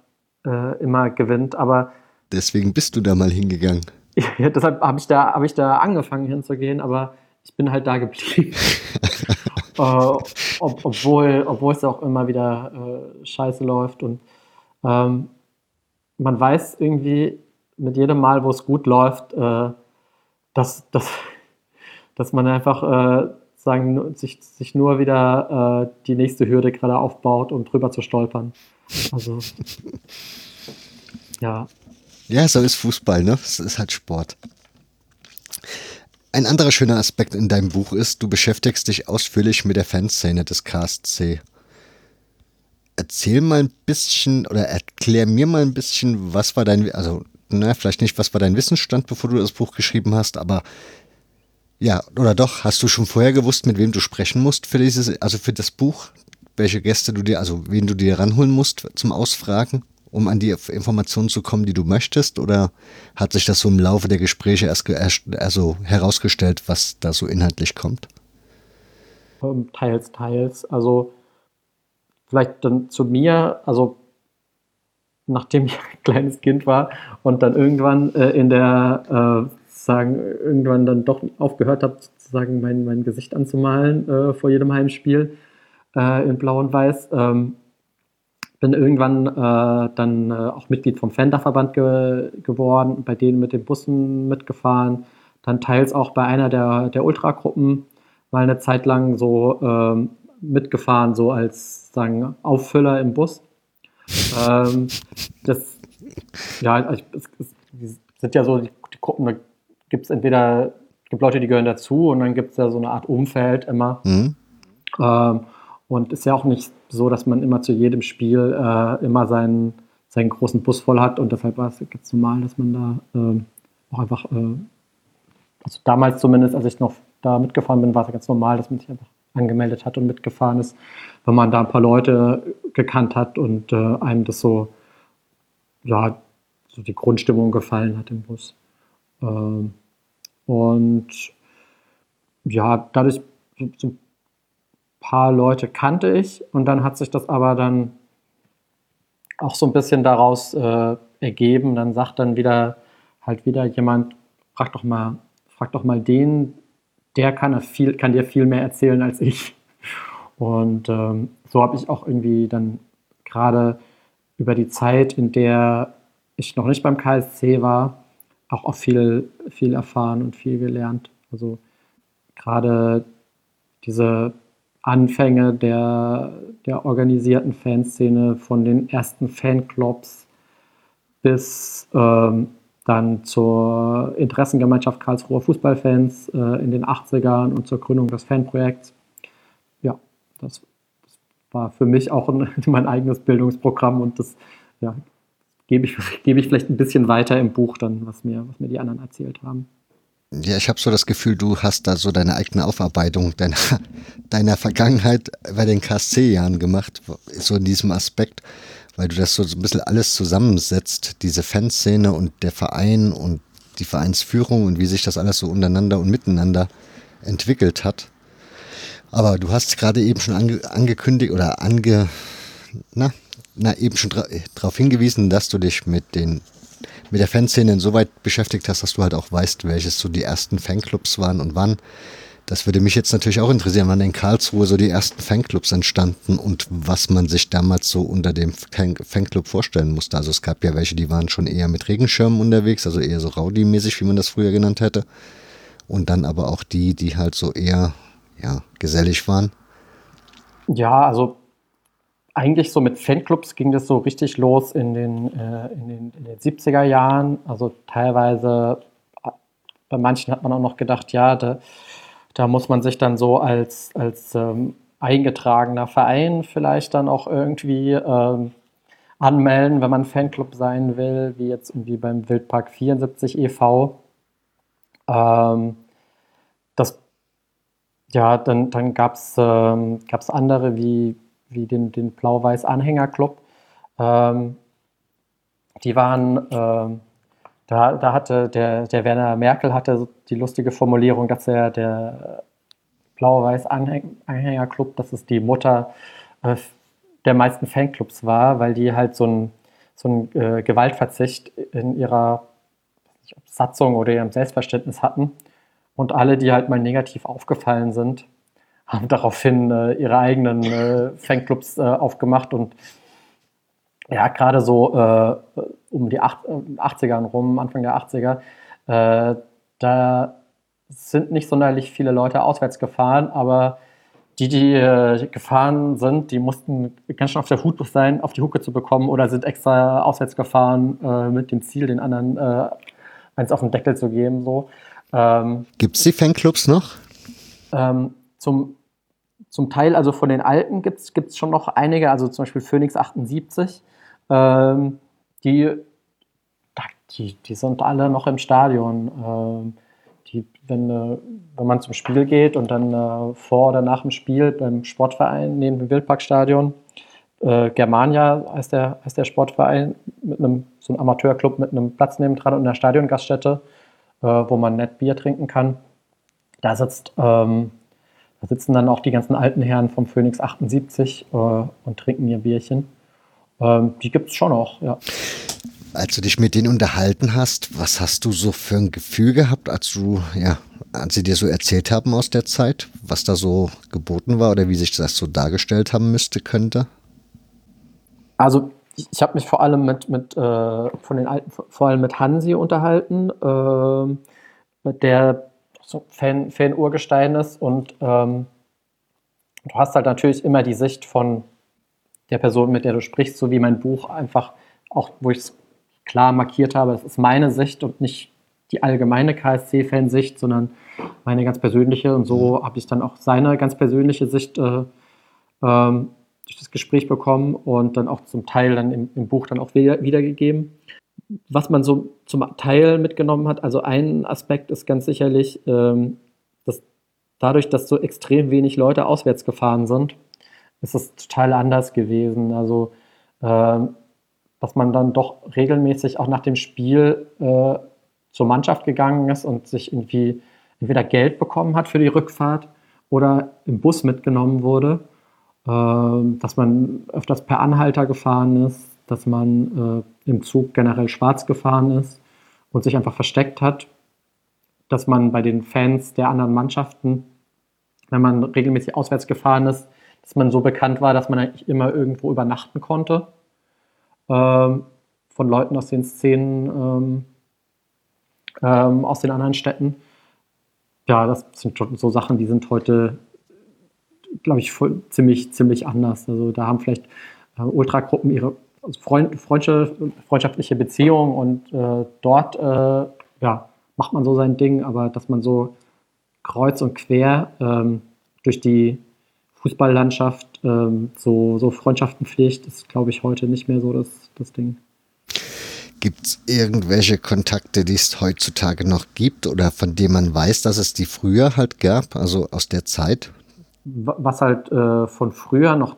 äh, immer gewinnt, aber. Deswegen bist du da mal hingegangen. Ja, deshalb habe ich, da, hab ich da angefangen hinzugehen, aber ich bin halt da geblieben. äh, ob, obwohl, obwohl es auch immer wieder äh, scheiße läuft. Und ähm, man weiß irgendwie mit jedem Mal, wo es gut läuft, äh, dass, dass, dass man einfach äh, sagen, sich, sich nur wieder äh, die nächste Hürde gerade aufbaut, um drüber zu stolpern. Also, ja. Ja, so ist Fußball, ne? Es ist halt Sport. Ein anderer schöner Aspekt in deinem Buch ist, du beschäftigst dich ausführlich mit der Fanszene des KSC. Erzähl mal ein bisschen oder erklär mir mal ein bisschen, was war dein, also na, vielleicht nicht, was war dein Wissensstand, bevor du das Buch geschrieben hast, aber ja, oder doch, hast du schon vorher gewusst, mit wem du sprechen musst für dieses, also für das Buch, welche Gäste du dir, also wen du dir ranholen musst zum Ausfragen? um an die Informationen zu kommen, die du möchtest? Oder hat sich das so im Laufe der Gespräche erst, also herausgestellt, was da so inhaltlich kommt? Ähm, teils, teils. Also vielleicht dann zu mir, also nachdem ich ein kleines Kind war und dann irgendwann äh, in der, äh, sagen, irgendwann dann doch aufgehört habe, sozusagen mein, mein Gesicht anzumalen äh, vor jedem Heimspiel äh, in Blau und Weiß, ähm, bin irgendwann äh, dann äh, auch Mitglied vom Fendachverband ge geworden, bei denen mit den Bussen mitgefahren, dann teils auch bei einer der, der Ultragruppen mal eine Zeit lang so ähm, mitgefahren, so als sagen Auffüller im Bus. Ähm, das, ja, es, es, sind ja so die, die Gruppen, da gibt es entweder gibt Leute, die gehören dazu und dann gibt es ja so eine Art Umfeld immer. Mhm. Ähm, und ist ja auch nicht so, dass man immer zu jedem Spiel äh, immer seinen, seinen großen Bus voll hat. Und deshalb war es ganz normal, dass man da äh, auch einfach, äh, also damals zumindest, als ich noch da mitgefahren bin, war es ganz normal, dass man sich einfach angemeldet hat und mitgefahren ist, wenn man da ein paar Leute gekannt hat und äh, einem das so, ja, so die Grundstimmung gefallen hat im Bus. Ähm, und ja, dadurch so, paar Leute kannte ich und dann hat sich das aber dann auch so ein bisschen daraus äh, ergeben. Dann sagt dann wieder halt wieder jemand, frag doch mal, frag doch mal den, der kann, viel, kann dir viel mehr erzählen als ich. Und ähm, so habe ich auch irgendwie dann gerade über die Zeit, in der ich noch nicht beim KSC war, auch, auch viel, viel erfahren und viel gelernt. Also gerade diese Anfänge der, der organisierten Fanszene, von den ersten Fanclubs bis ähm, dann zur Interessengemeinschaft Karlsruher Fußballfans äh, in den 80ern und zur Gründung des Fanprojekts. Ja, das, das war für mich auch ein, mein eigenes Bildungsprogramm und das ja, gebe ich, gebe ich vielleicht ein bisschen weiter im Buch dann, was mir, was mir die anderen erzählt haben. Ja, ich habe so das Gefühl, du hast da so deine eigene Aufarbeitung deiner, deiner Vergangenheit bei den KSC-Jahren gemacht, so in diesem Aspekt weil du das so ein bisschen alles zusammensetzt, diese Fanszene und der Verein und die Vereinsführung und wie sich das alles so untereinander und miteinander entwickelt hat. Aber du hast gerade eben schon ange angekündigt oder ange, na, na eben schon darauf hingewiesen, dass du dich mit den mit der Fanszene insoweit beschäftigt hast, dass du halt auch weißt, welches so die ersten Fanclubs waren und wann. Das würde mich jetzt natürlich auch interessieren, wann in Karlsruhe so die ersten Fanclubs entstanden und was man sich damals so unter dem Fanclub vorstellen musste. Also es gab ja welche, die waren schon eher mit Regenschirmen unterwegs, also eher so Rowdy-mäßig, wie man das früher genannt hätte. Und dann aber auch die, die halt so eher, ja, gesellig waren. Ja, also eigentlich so mit Fanclubs ging das so richtig los in den, äh, in den, in den 70er Jahren. Also teilweise, bei manchen hat man auch noch gedacht, ja, da, da muss man sich dann so als, als ähm, eingetragener Verein vielleicht dann auch irgendwie ähm, anmelden, wenn man Fanclub sein will, wie jetzt irgendwie beim Wildpark 74 e.V. Ähm, das, ja, dann, dann gab es ähm, andere wie, wie den, den Blau-Weiß-Anhängerclub. Ähm, die waren ähm, da, da hatte der, der Werner Merkel hatte die lustige Formulierung, dass er der Blau-Weiß-Anhängerclub, dass es die Mutter äh, der meisten Fanclubs war, weil die halt so ein, so ein äh, Gewaltverzicht in ihrer nicht, Satzung oder ihrem Selbstverständnis hatten. Und alle, die halt mal negativ aufgefallen sind, haben daraufhin äh, ihre eigenen äh, Fanclubs äh, aufgemacht und ja, gerade so äh, um die 80ern rum, Anfang der 80er, äh, da sind nicht sonderlich viele Leute auswärts gefahren, aber die, die äh, gefahren sind, die mussten ganz schön auf der Hut sein, auf die Hucke zu bekommen oder sind extra auswärts gefahren äh, mit dem Ziel, den anderen äh, eins auf den Deckel zu geben. So. Ähm, Gibt es die Fanclubs noch? Ähm, zum, zum Teil, also von den alten gibt es schon noch einige, also zum Beispiel Phoenix 78. Ähm, die, die, die sind alle noch im Stadion. Ähm, die, wenn, äh, wenn man zum Spiel geht und dann äh, vor oder nach dem Spiel beim Sportverein neben dem Wildparkstadion, äh, Germania heißt der, heißt der Sportverein, mit einem, so einem Amateurclub mit einem Platz nebendran und einer Stadiongaststätte, wo man nett Bier trinken kann. Da sitzt ähm, da sitzen dann auch die ganzen alten Herren vom Phoenix 78 äh, und trinken ihr Bierchen. Ähm, die gibt es schon noch, ja. Als du dich mit denen unterhalten hast, was hast du so für ein Gefühl gehabt, als du, ja, als sie dir so erzählt haben aus der Zeit, was da so geboten war oder wie sich das so dargestellt haben müsste, könnte? Also ich, habe mich vor allem mit, mit äh, von den alten, vor allem mit Hansi unterhalten, äh, der so Fan, Fan Urgestein ist und ähm, du hast halt natürlich immer die Sicht von der Person, mit der du sprichst, so wie mein Buch einfach auch, wo ich es klar markiert habe, das ist meine Sicht und nicht die allgemeine KSC-Fansicht, sondern meine ganz persönliche. Und so mhm. habe ich dann auch seine ganz persönliche Sicht äh, ähm, durch das Gespräch bekommen und dann auch zum Teil dann im, im Buch dann auch wieder, wiedergegeben. Was man so zum Teil mitgenommen hat, also ein Aspekt ist ganz sicherlich, ähm, dass dadurch, dass so extrem wenig Leute auswärts gefahren sind, ist es total anders gewesen. Also, äh, dass man dann doch regelmäßig auch nach dem Spiel äh, zur Mannschaft gegangen ist und sich irgendwie entweder Geld bekommen hat für die Rückfahrt oder im Bus mitgenommen wurde. Äh, dass man öfters per Anhalter gefahren ist, dass man äh, im Zug generell schwarz gefahren ist und sich einfach versteckt hat. Dass man bei den Fans der anderen Mannschaften, wenn man regelmäßig auswärts gefahren ist, dass man so bekannt war, dass man eigentlich immer irgendwo übernachten konnte. Ähm, von Leuten aus den Szenen, ähm, ähm, aus den anderen Städten. Ja, das sind so Sachen, die sind heute, glaube ich, voll, ziemlich, ziemlich anders. Also da haben vielleicht äh, Ultragruppen ihre Freund, freundschaftliche Beziehung und äh, dort äh, ja, macht man so sein Ding, aber dass man so kreuz und quer ähm, durch die Fußballlandschaft ähm, so, so Freundschaften pflegt, ist, glaube ich, heute nicht mehr so das, das Ding. Gibt es irgendwelche Kontakte, die es heutzutage noch gibt oder von denen man weiß, dass es die früher halt gab, also aus der Zeit? Was halt äh, von früher noch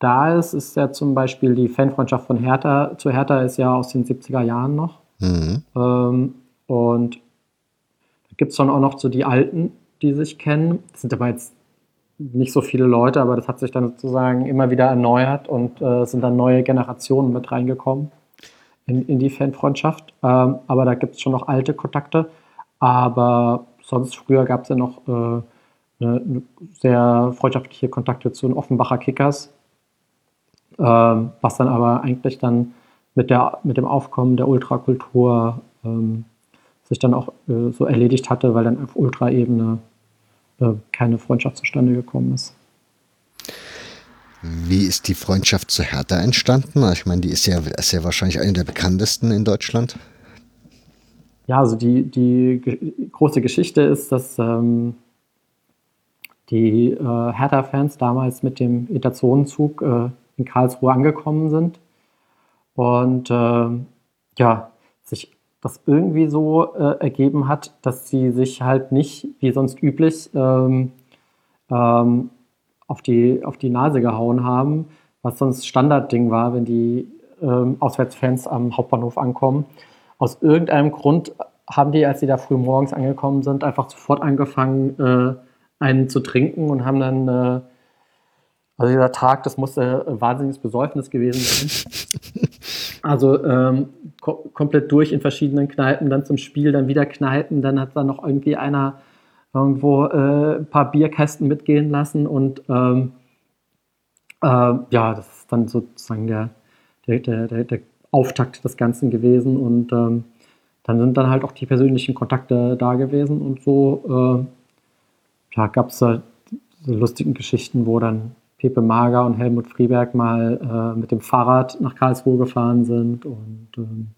da ist, ist ja zum Beispiel die Fanfreundschaft von Hertha zu Hertha ist ja aus den 70er Jahren noch. Mhm. Ähm, und da gibt es dann auch noch so die Alten, die sich kennen. Das sind aber jetzt nicht so viele Leute, aber das hat sich dann sozusagen immer wieder erneuert und äh, sind dann neue Generationen mit reingekommen in, in die Fanfreundschaft. Ähm, aber da gibt es schon noch alte Kontakte. Aber sonst früher gab es ja noch äh, eine, eine sehr freundschaftliche Kontakte zu den Offenbacher Kickers, ähm, was dann aber eigentlich dann mit, der, mit dem Aufkommen der Ultrakultur ähm, sich dann auch äh, so erledigt hatte, weil dann auf Ultraebene äh, keine Freundschaft zustande gekommen ist. Wie ist die Freundschaft zu Hertha entstanden? Ich meine, die ist ja, ist ja wahrscheinlich eine der bekanntesten in Deutschland. Ja, also die, die große Geschichte ist, dass ähm, die äh, Hertha-Fans damals mit dem Interzonenzug äh, in Karlsruhe angekommen sind und äh, ja, sich das irgendwie so äh, ergeben hat, dass sie sich halt nicht, wie sonst üblich, ähm, ähm, auf, die, auf die Nase gehauen haben, was sonst Standardding war, wenn die ähm, Auswärtsfans am Hauptbahnhof ankommen. Aus irgendeinem Grund haben die, als sie da früh morgens angekommen sind, einfach sofort angefangen, äh, einen zu trinken und haben dann, äh, also dieser Tag, das muss ein wahnsinniges Besäufnis gewesen sein. Also ähm, ko komplett durch in verschiedenen Kneipen, dann zum Spiel, dann wieder Kneipen, dann hat da noch irgendwie einer irgendwo äh, ein paar Bierkästen mitgehen lassen und ähm, äh, ja, das ist dann sozusagen der, der, der, der, Auftakt des Ganzen gewesen und ähm, dann sind dann halt auch die persönlichen Kontakte da gewesen und so äh, ja, gab es da so lustigen Geschichten, wo dann Pepe Mager und Helmut Frieberg mal äh, mit dem Fahrrad nach Karlsruhe gefahren sind und ähm,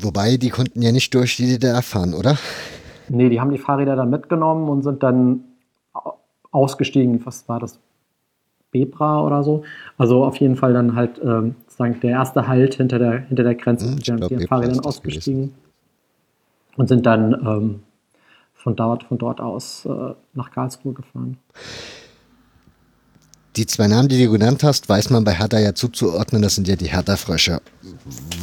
Wobei, die konnten ja nicht durch die DDR fahren, oder? Nee, die haben die Fahrräder dann mitgenommen und sind dann ausgestiegen. Was war das? Bebra oder so. Also auf jeden Fall dann halt ähm, sozusagen der erste Halt hinter der, hinter der Grenze hm, sind mit den Fahrrädern ausgestiegen und sind dann ähm, von, dort, von dort aus äh, nach Karlsruhe gefahren. Die zwei Namen, die du genannt hast, weiß man bei Hertha ja zuzuordnen, das sind ja die Hertha-Frösche.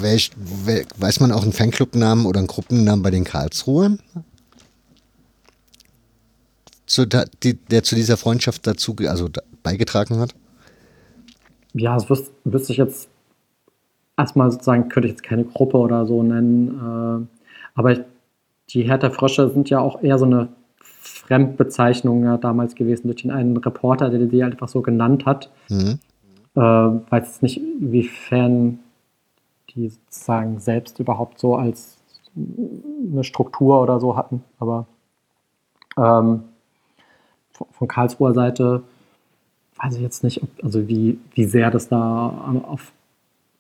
weiß man auch einen Fanclub-Namen oder einen Gruppennamen bei den Karlsruhern? zu, die, der zu dieser Freundschaft dazu also beigetragen hat? Ja, das wüs wüsste ich jetzt erstmal sozusagen, könnte ich jetzt keine Gruppe oder so nennen. Äh, aber ich, die Hertha Frösche sind ja auch eher so eine Fremdbezeichnung ja, damals gewesen durch den einen Reporter, der die einfach so genannt hat. Mhm. Äh, weiß jetzt nicht, inwiefern die sozusagen selbst überhaupt so als eine Struktur oder so hatten. Aber ähm, von Karlsruher Seite weiß ich jetzt nicht, ob, also wie, wie sehr das da am, auf,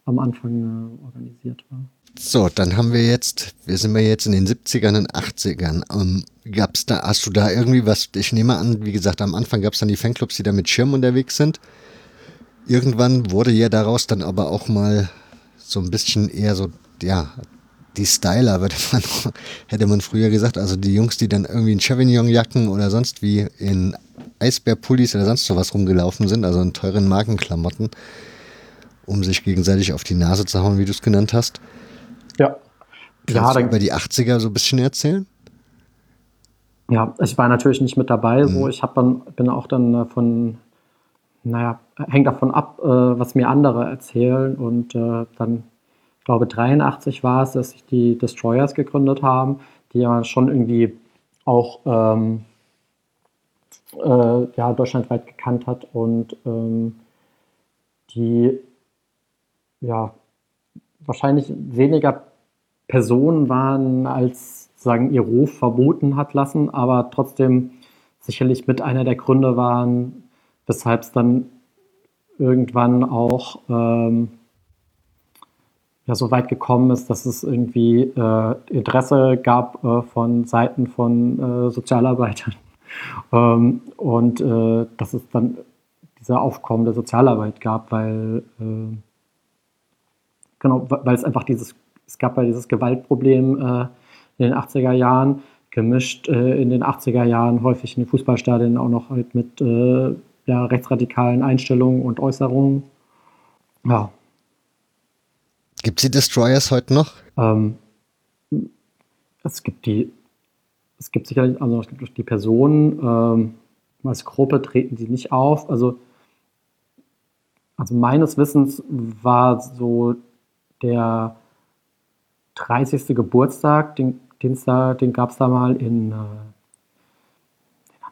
am Anfang äh, organisiert war. So, dann haben wir jetzt, wir sind wir jetzt in den 70ern und 80ern. Ähm, gab's da, hast du da irgendwie was, ich nehme an, wie gesagt, am Anfang gab es dann die Fanclubs, die da mit Schirm unterwegs sind. Irgendwann wurde ja daraus dann aber auch mal so ein bisschen eher so, ja, die Styler, würde man, hätte man früher gesagt. Also die Jungs, die dann irgendwie in Chevignon-Jacken oder sonst wie in Eisbär-Pullis oder sonst sowas rumgelaufen sind, also in teuren Markenklamotten, um sich gegenseitig auf die Nase zu hauen, wie du es genannt hast. Ja. Kannst ja, du über die 80er so ein bisschen erzählen? Ja, ich war natürlich nicht mit dabei. Mhm. So, ich hab dann, bin auch dann von, naja, hängt davon ab, äh, was mir andere erzählen und äh, dann ich glaube 83 war es, dass sich die Destroyers gegründet haben, die ja schon irgendwie auch ähm, äh, ja, deutschlandweit gekannt hat und ähm, die ja wahrscheinlich weniger Personen waren, als sagen ihr Ruf verboten hat lassen, aber trotzdem sicherlich mit einer der Gründe waren, weshalb es dann irgendwann auch ähm, ja, so weit gekommen ist, dass es irgendwie äh, Interesse gab äh, von Seiten von äh, Sozialarbeitern. Ähm, und äh, dass es dann diese aufkommende Sozialarbeit gab, weil äh, genau, weil es einfach dieses, es gab ja dieses Gewaltproblem äh, in den 80er Jahren, gemischt in den 80er Jahren häufig in den Fußballstadien auch noch halt mit ja, rechtsradikalen Einstellungen und Äußerungen. Ja, Gibt es die Destroyers heute noch? Ähm, es gibt die, es gibt sicherlich, also es gibt die Personen, ähm, als Gruppe treten sie nicht auf. Also, also meines Wissens war so der 30. Geburtstag, den, den, den gab es da mal in, äh,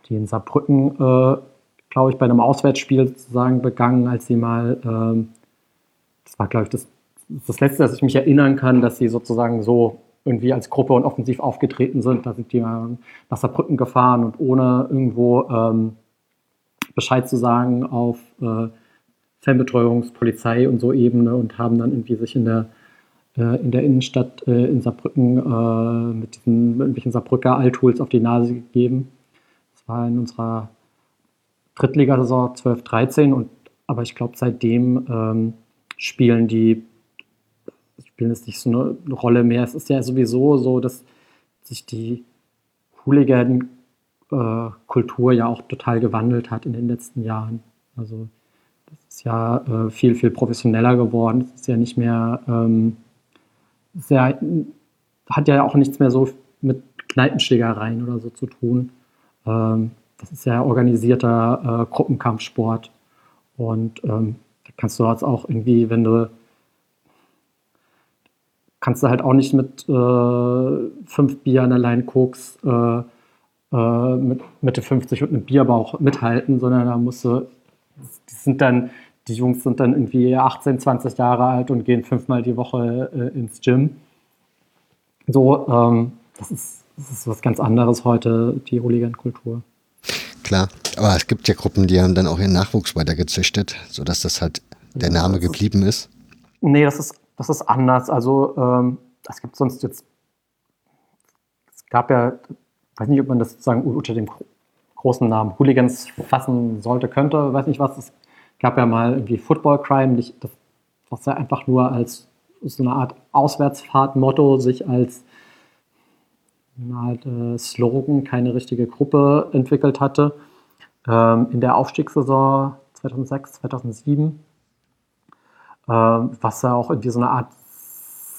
in Saarbrücken, äh, glaube ich, bei einem Auswärtsspiel sozusagen begangen, als sie mal, ähm, das war, glaube ich, das das Letzte, dass ich mich erinnern kann, dass sie sozusagen so irgendwie als Gruppe und offensiv aufgetreten sind. Da sind die nach Saarbrücken gefahren und ohne irgendwo ähm, Bescheid zu sagen auf äh, Fanbetreuungspolizei und so Ebene und haben dann irgendwie sich in der, äh, in der Innenstadt äh, in Saarbrücken äh, mit diesen irgendwelchen Saarbrücker Alttools auf die Nase gegeben. Das war in unserer Drittligasaison 12, 13 und aber ich glaube, seitdem ähm, spielen die spielen es nicht so eine Rolle mehr. Es ist ja sowieso so, dass sich die Hooligan-Kultur ja auch total gewandelt hat in den letzten Jahren. Also ist ja äh, viel, viel professioneller geworden. Es ist ja nicht mehr, ähm, sehr, hat ja auch nichts mehr so mit Kneipenschlägereien oder so zu tun. Ähm, das ist ja organisierter äh, Gruppenkampfsport. Und ähm, da kannst du jetzt auch irgendwie, wenn du kannst du halt auch nicht mit äh, fünf Bieren allein Koks äh, äh, mit Mitte 50 und einem Bierbauch mithalten, sondern da musst du, die sind dann, die Jungs sind dann irgendwie 18, 20 Jahre alt und gehen fünfmal die Woche äh, ins Gym. So, ähm, das, ist, das ist was ganz anderes heute, die Hooligan-Kultur. Klar, aber es gibt ja Gruppen, die haben dann auch ihren Nachwuchs weitergezüchtet, sodass das halt der Name geblieben ist. Nee, das ist das ist anders. Also ähm, es gibt sonst jetzt, es gab ja, ich weiß nicht, ob man das sozusagen unter dem großen Namen Hooligans fassen sollte, könnte, weiß nicht was. Es gab ja mal irgendwie Football Crime, das, was ja einfach nur als so eine Art Auswärtsfahrt-Motto sich als Art äh, Slogan, keine richtige Gruppe entwickelt hatte. Ähm, in der Aufstiegssaison 2006, 2007 ähm, was ja auch irgendwie so eine Art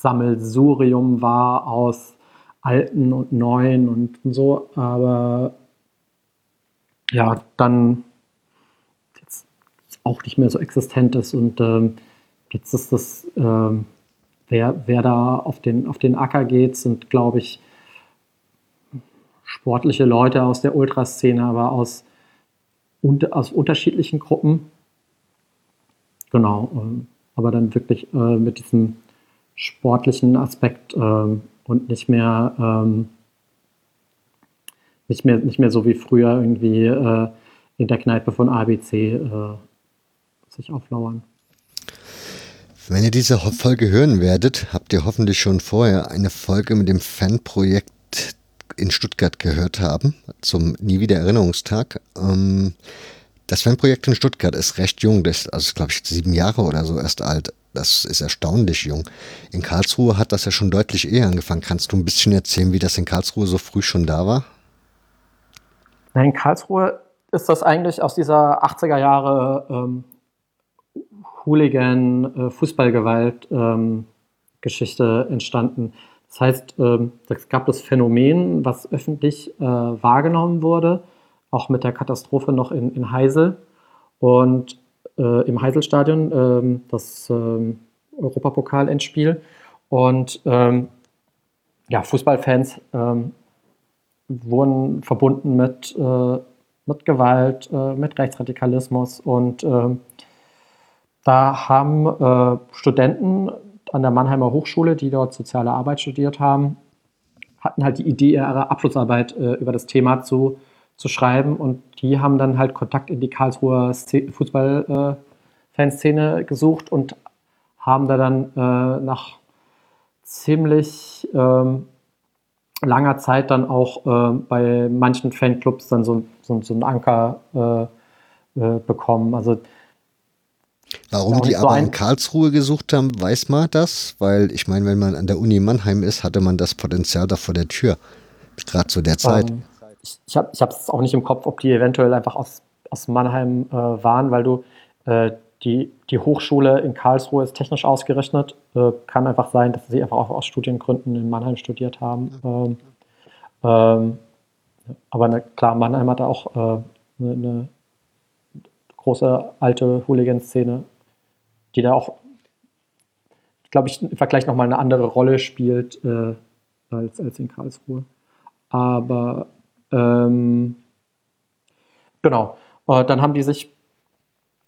Sammelsurium war aus alten und neuen und so, aber ja, dann auch nicht mehr so existent ist und ähm, jetzt ist das, ähm, wer, wer da auf den, auf den Acker geht, sind, glaube ich, sportliche Leute aus der Ultraszene, aber aus, aus unterschiedlichen Gruppen. Genau. Ähm, aber dann wirklich äh, mit diesem sportlichen Aspekt äh, und nicht mehr, ähm, nicht, mehr, nicht mehr so wie früher irgendwie äh, in der Kneipe von ABC äh, sich auflauern. Wenn ihr diese Folge hören werdet, habt ihr hoffentlich schon vorher eine Folge mit dem Fanprojekt in Stuttgart gehört haben, zum Nie wieder Erinnerungstag. Ähm, das Fanprojekt in Stuttgart ist recht jung, das ist, also glaube ich sieben Jahre oder so erst alt. Das ist erstaunlich jung. In Karlsruhe hat das ja schon deutlich eher angefangen. Kannst du ein bisschen erzählen, wie das in Karlsruhe so früh schon da war? In Karlsruhe ist das eigentlich aus dieser 80er Jahre ähm, Hooligan, äh, ähm, entstanden. Das heißt, ähm, es gab das Phänomen, was öffentlich äh, wahrgenommen wurde auch mit der Katastrophe noch in, in Heisel und äh, im Heiselstadion, äh, das Europapokal-Endspiel. Und ähm, ja, Fußballfans ähm, wurden verbunden mit, mit Gewalt, mit Rechtsradikalismus und ähm, da haben äh, Studenten an der Mannheimer Hochschule, die dort soziale Arbeit studiert haben, hatten halt die Idee, ihre Abschlussarbeit über das Thema zu zu schreiben und die haben dann halt Kontakt in die Karlsruher Fußballfans Fanszene gesucht und haben da dann äh, nach ziemlich ähm, langer Zeit dann auch äh, bei manchen Fanclubs dann so, so, so einen Anker äh, äh bekommen. Also Warum die so aber in Karlsruhe gesucht haben, weiß man das? Weil ich meine, wenn man an der Uni Mannheim ist, hatte man das Potenzial da vor der Tür. Gerade zu der Zeit. Ähm, ich ich habe es auch nicht im Kopf, ob die eventuell einfach aus, aus Mannheim äh, waren, weil du äh, die, die Hochschule in Karlsruhe ist technisch ausgerichtet. Äh, kann einfach sein, dass sie einfach auch aus Studiengründen in Mannheim studiert haben. Ähm, ähm, aber ne, klar, Mannheim hat auch eine, äh, eine große alte Hooligan-Szene, die da auch, glaube ich, im Vergleich nochmal eine andere Rolle spielt äh, als, als in Karlsruhe. Aber ähm, genau, äh, dann haben die sich,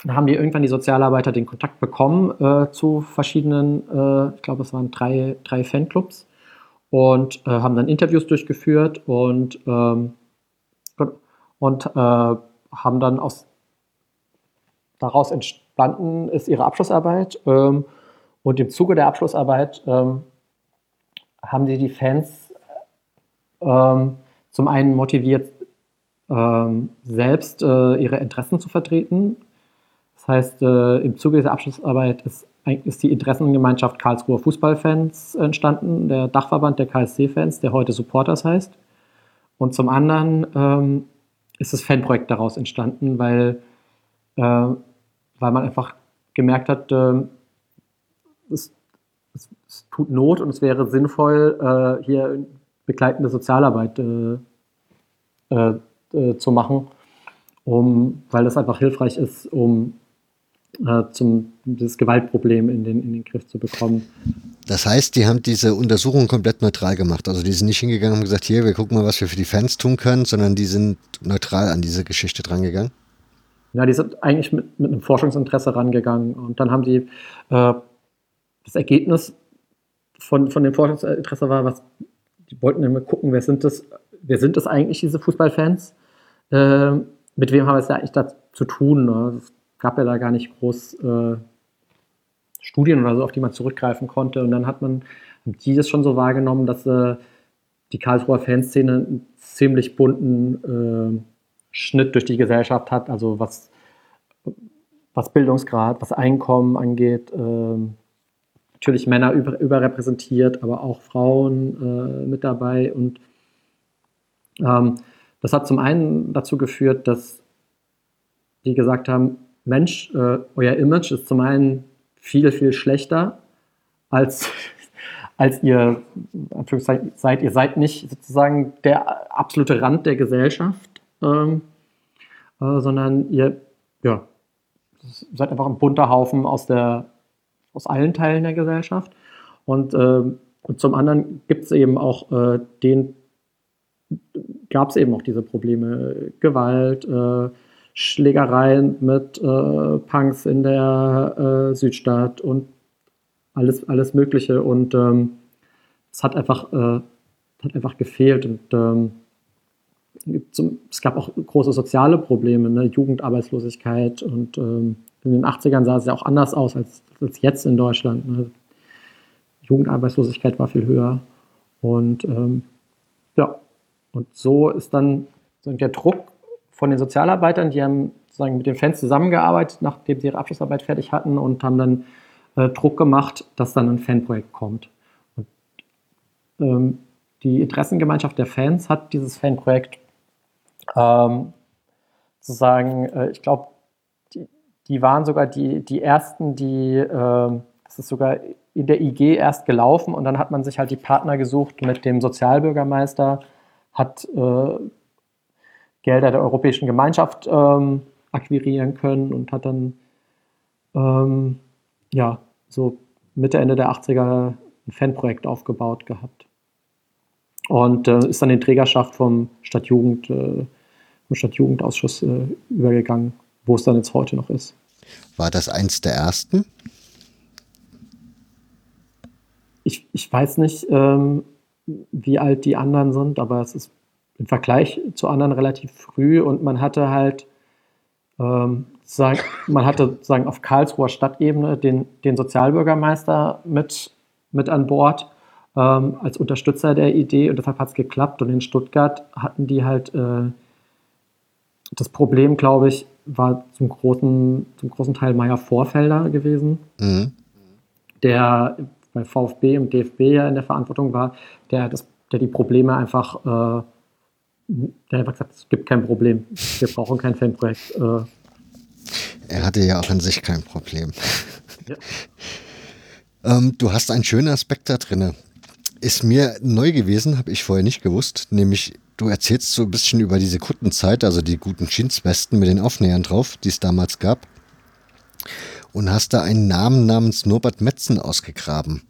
dann haben die irgendwann die Sozialarbeiter den Kontakt bekommen äh, zu verschiedenen, äh, ich glaube, es waren drei, drei Fanclubs und äh, haben dann Interviews durchgeführt und, ähm, und äh, haben dann aus daraus entstanden ist ihre Abschlussarbeit. Ähm, und im Zuge der Abschlussarbeit ähm, haben sie die Fans ähm, zum einen motiviert, ähm, selbst äh, ihre Interessen zu vertreten. Das heißt, äh, im Zuge dieser Abschlussarbeit ist, ist die Interessengemeinschaft Karlsruher Fußballfans entstanden, der Dachverband der KSC-Fans, der heute Supporters heißt. Und zum anderen ähm, ist das Fanprojekt daraus entstanden, weil äh, weil man einfach gemerkt hat, äh, es, es, es, tut Not und es wäre sinnvoll, äh, hier begleitende Sozialarbeit äh, äh, äh, zu machen, um, weil das einfach hilfreich ist, um zum, das Gewaltproblem in den, in den Griff zu bekommen. Das heißt, die haben diese Untersuchung komplett neutral gemacht. Also die sind nicht hingegangen und gesagt, hier, wir gucken mal, was wir für die Fans tun können, sondern die sind neutral an diese Geschichte drangegangen. Ja, die sind eigentlich mit, mit einem Forschungsinteresse rangegangen und dann haben die äh, das Ergebnis von, von dem Forschungsinteresse war, was die wollten immer gucken, wer sind das, wer sind das eigentlich, diese Fußballfans? Äh, mit wem haben wir es ja eigentlich da zu tun? Ne? Es gab ja da gar nicht groß äh, Studien oder so, auf die man zurückgreifen konnte. Und dann hat man die das schon so wahrgenommen, dass äh, die Karlsruher Fanszene einen ziemlich bunten äh, Schnitt durch die Gesellschaft hat, also was, was Bildungsgrad, was Einkommen angeht. Ähm, natürlich Männer über, überrepräsentiert, aber auch Frauen äh, mit dabei. Und ähm, das hat zum einen dazu geführt, dass die gesagt haben, Mensch, äh, euer Image ist zum einen viel, viel schlechter als, als ihr, seid. Ihr seid nicht sozusagen der absolute Rand der Gesellschaft ähm, äh, sondern ihr ja, seid einfach ein bunter Haufen aus, der, aus allen Teilen der Gesellschaft. Und, äh, und zum anderen gibt es eben auch äh, den, gab es eben auch diese Probleme, Gewalt, äh, Schlägereien mit äh, Punks in der äh, Südstadt und alles, alles Mögliche. Und ähm, es hat einfach, äh, hat einfach gefehlt. Und ähm, es gab auch große soziale Probleme, ne? Jugendarbeitslosigkeit und ähm, in den 80ern sah es ja auch anders aus als, als jetzt in Deutschland. Ne? Jugendarbeitslosigkeit war viel höher und ähm, ja, und so ist dann der Druck von den Sozialarbeitern, die haben sozusagen mit den Fans zusammengearbeitet, nachdem sie ihre Abschlussarbeit fertig hatten und haben dann äh, Druck gemacht, dass dann ein Fanprojekt kommt. Und, ähm, die Interessengemeinschaft der Fans hat dieses Fanprojekt ähm, sozusagen, äh, ich glaube, die, die, waren sogar die, die ersten, die, äh, das ist sogar in der IG erst gelaufen und dann hat man sich halt die Partner gesucht mit dem Sozialbürgermeister, hat äh, Gelder der Europäischen Gemeinschaft ähm, akquirieren können und hat dann ähm, ja so Mitte, Ende der 80er ein Fanprojekt aufgebaut gehabt. Und äh, ist dann in Trägerschaft vom Stadtjugend im Stadtjugendausschuss äh, übergegangen, wo es dann jetzt heute noch ist. War das eins der ersten? Ich, ich weiß nicht, ähm, wie alt die anderen sind, aber es ist im Vergleich zu anderen relativ früh und man hatte halt ähm, sagen, man hatte sagen, auf Karlsruher Stadtebene den, den Sozialbürgermeister mit, mit an Bord ähm, als Unterstützer der Idee und deshalb hat es geklappt. Und in Stuttgart hatten die halt äh, das Problem, glaube ich, war zum großen, zum großen Teil Meier Vorfelder gewesen, mhm. der bei VfB und DFB ja in der Verantwortung war, der, das, der die Probleme einfach, äh, der hat gesagt, es gibt kein Problem, wir brauchen kein Fanprojekt. Äh. Er hatte ja auch an sich kein Problem. Ja. ähm, du hast einen schönen Aspekt da drin. Ist mir neu gewesen, habe ich vorher nicht gewusst, nämlich du erzählst so ein bisschen über diese Kundenzeit, also die guten Jeanswesten mit den Aufnähern drauf, die es damals gab. Und hast da einen Namen namens Norbert Metzen ausgegraben.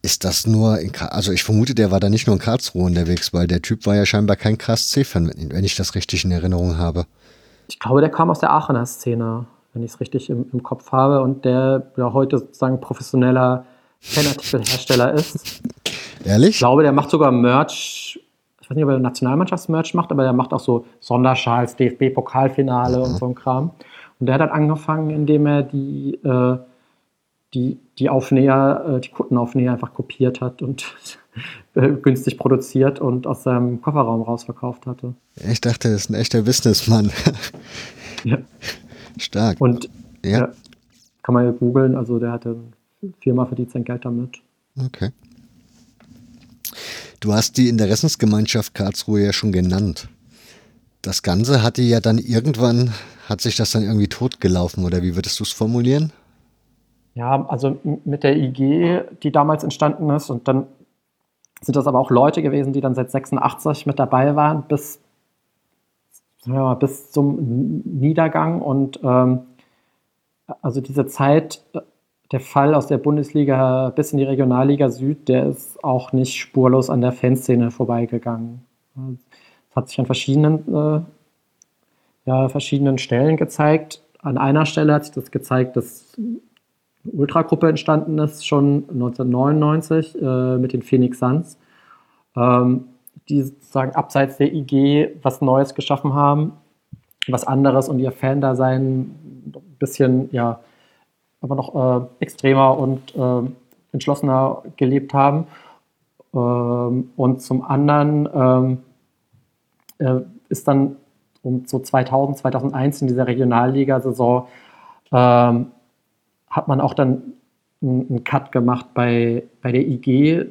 Ist das nur, in, also ich vermute, der war da nicht nur in Karlsruhe unterwegs, weil der Typ war ja scheinbar kein KSC-Fan, wenn ich das richtig in Erinnerung habe. Ich glaube, der kam aus der Aachener Szene, wenn ich es richtig im, im, Kopf habe, und der ja heute sozusagen professioneller Fanartikelhersteller ist. Ehrlich? Ich glaube, der macht sogar Merch ich weiß nicht, ob er Nationalmannschaftsmerch macht, aber der macht auch so Sonderschals, DFB-Pokalfinale und so ein Kram. Und der hat halt angefangen, indem er die, äh, die, die Aufnäher, äh, die Kuttenaufnäher einfach kopiert hat und günstig produziert und aus seinem Kofferraum rausverkauft hatte. Ich dachte, das ist ein echter Businessmann. ja. Stark. Und ja. ja kann man ja googeln, also der hatte Firma verdient sein Geld damit. Okay. Du hast die Interessensgemeinschaft Karlsruhe ja schon genannt. Das Ganze hatte ja dann irgendwann, hat sich das dann irgendwie totgelaufen oder wie würdest du es formulieren? Ja, also mit der IG, die damals entstanden ist und dann sind das aber auch Leute gewesen, die dann seit 86 mit dabei waren bis, mal, bis zum Niedergang und ähm, also diese Zeit der Fall aus der Bundesliga bis in die Regionalliga Süd, der ist auch nicht spurlos an der Fanszene vorbeigegangen. Es hat sich an verschiedenen, äh, ja, verschiedenen Stellen gezeigt. An einer Stelle hat sich das gezeigt, dass eine Ultragruppe entstanden ist, schon 1999 äh, mit den Phoenix Suns, ähm, die sozusagen abseits der IG was Neues geschaffen haben, was anderes und ihr Fan-Dasein ein bisschen, ja, aber noch äh, extremer und äh, entschlossener gelebt haben. Ähm, und zum anderen ähm, äh, ist dann um so 2000, 2001 in dieser Regionalliga-Saison ähm, hat man auch dann einen Cut gemacht bei, bei der IG,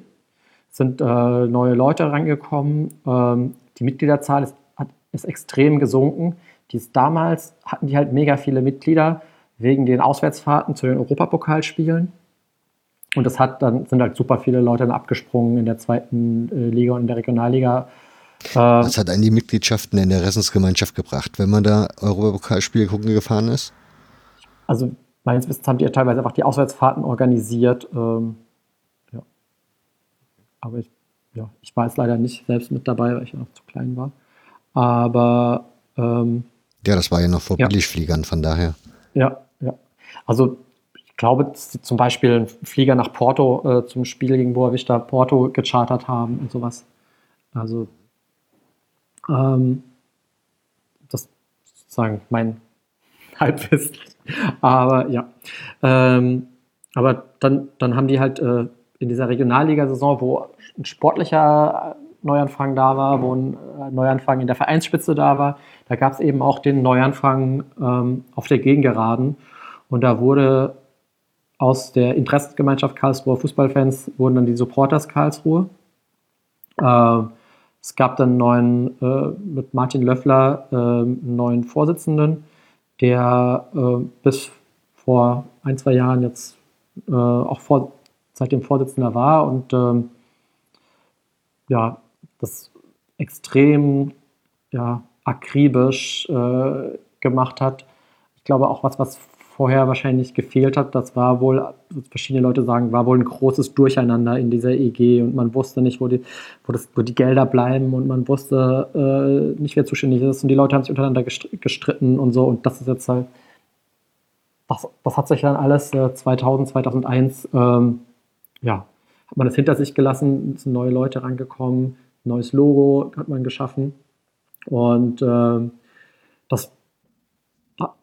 sind äh, neue Leute reingekommen. Ähm, die Mitgliederzahl ist, hat, ist extrem gesunken. Die damals hatten die halt mega viele Mitglieder wegen den Auswärtsfahrten zu den Europapokalspielen. Und das hat dann sind halt super viele Leute dann abgesprungen in der zweiten äh, Liga und in der Regionalliga. Äh, Was hat einen die Mitgliedschaften in der Ressensgemeinschaft gebracht, wenn man da Europapokalspiele gucken gefahren ist? Also meines Wissens haben die ja teilweise einfach die Auswärtsfahrten organisiert. Ähm, ja. Aber ich, ja, ich war jetzt leider nicht selbst mit dabei, weil ich ja noch zu klein war. Aber ähm, ja, das war ja noch vor ja. Billigfliegern, von daher. Ja, ja. Also ich glaube, zum Beispiel einen Flieger nach Porto äh, zum Spiel gegen Boavista Porto gechartert haben und sowas. Also ähm, das ist sozusagen mein Halbwissen. Aber ja. Ähm, aber dann, dann haben die halt äh, in dieser Regionalliga-Saison, wo ein sportlicher Neuanfang da war, wo ein äh, Neuanfang in der Vereinsspitze da war, da gab es eben auch den Neuanfang ähm, auf der Gegengeraden. Und da wurde aus der Interessengemeinschaft Karlsruher Fußballfans wurden dann die Supporters Karlsruhe. Äh, es gab dann neuen, äh, mit Martin Löffler, äh, einen neuen Vorsitzenden, der äh, bis vor ein, zwei Jahren jetzt äh, auch vor, seitdem Vorsitzender war und ähm, ja, das extrem ja, akribisch äh, gemacht hat. Ich glaube auch was, was vorher wahrscheinlich gefehlt hat, das war wohl, verschiedene Leute sagen, war wohl ein großes Durcheinander in dieser EG und man wusste nicht, wo die, wo das, wo die Gelder bleiben und man wusste äh, nicht, wer zuständig ist und die Leute haben sich untereinander gestritten und so und das ist jetzt halt, das, das hat sich dann alles äh, 2000, 2001, ähm, ja, hat man das hinter sich gelassen, sind neue Leute rangekommen, neues Logo hat man geschaffen. Und äh, das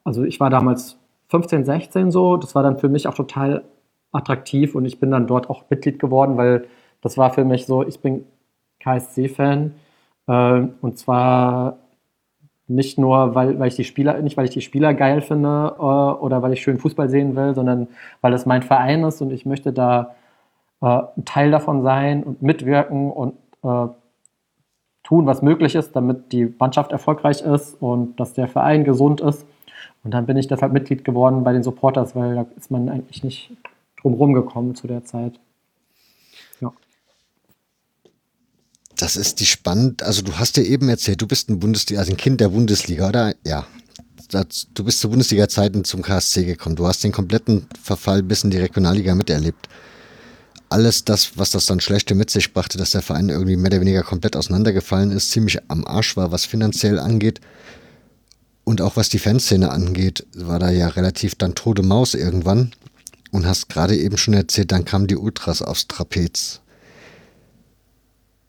also ich war damals 15, 16 so, das war dann für mich auch total attraktiv und ich bin dann dort auch Mitglied geworden, weil das war für mich so, ich bin KSC-Fan äh, und zwar nicht nur, weil, weil ich die Spieler, nicht weil ich die Spieler geil finde äh, oder weil ich schön Fußball sehen will, sondern weil es mein Verein ist und ich möchte da äh, ein Teil davon sein und mitwirken und äh, tun, was möglich ist, damit die Mannschaft erfolgreich ist und dass der Verein gesund ist. Und dann bin ich deshalb Mitglied geworden bei den Supporters, weil da ist man eigentlich nicht drum gekommen zu der Zeit. Ja. Das ist die spannend. Also du hast dir eben erzählt, du bist ein Bundesliga, also ein Kind der Bundesliga, oder? Ja. Du bist zu Bundesliga-Zeiten zum KSC gekommen. Du hast den kompletten Verfall bis in die Regionalliga miterlebt. Alles das, was das dann Schlechte mit sich brachte, dass der Verein irgendwie mehr oder weniger komplett auseinandergefallen ist, ziemlich am Arsch war, was finanziell angeht. Und auch was die Fanszene angeht, war da ja relativ dann tote Maus irgendwann. Und hast gerade eben schon erzählt, dann kamen die Ultras aufs Trapez.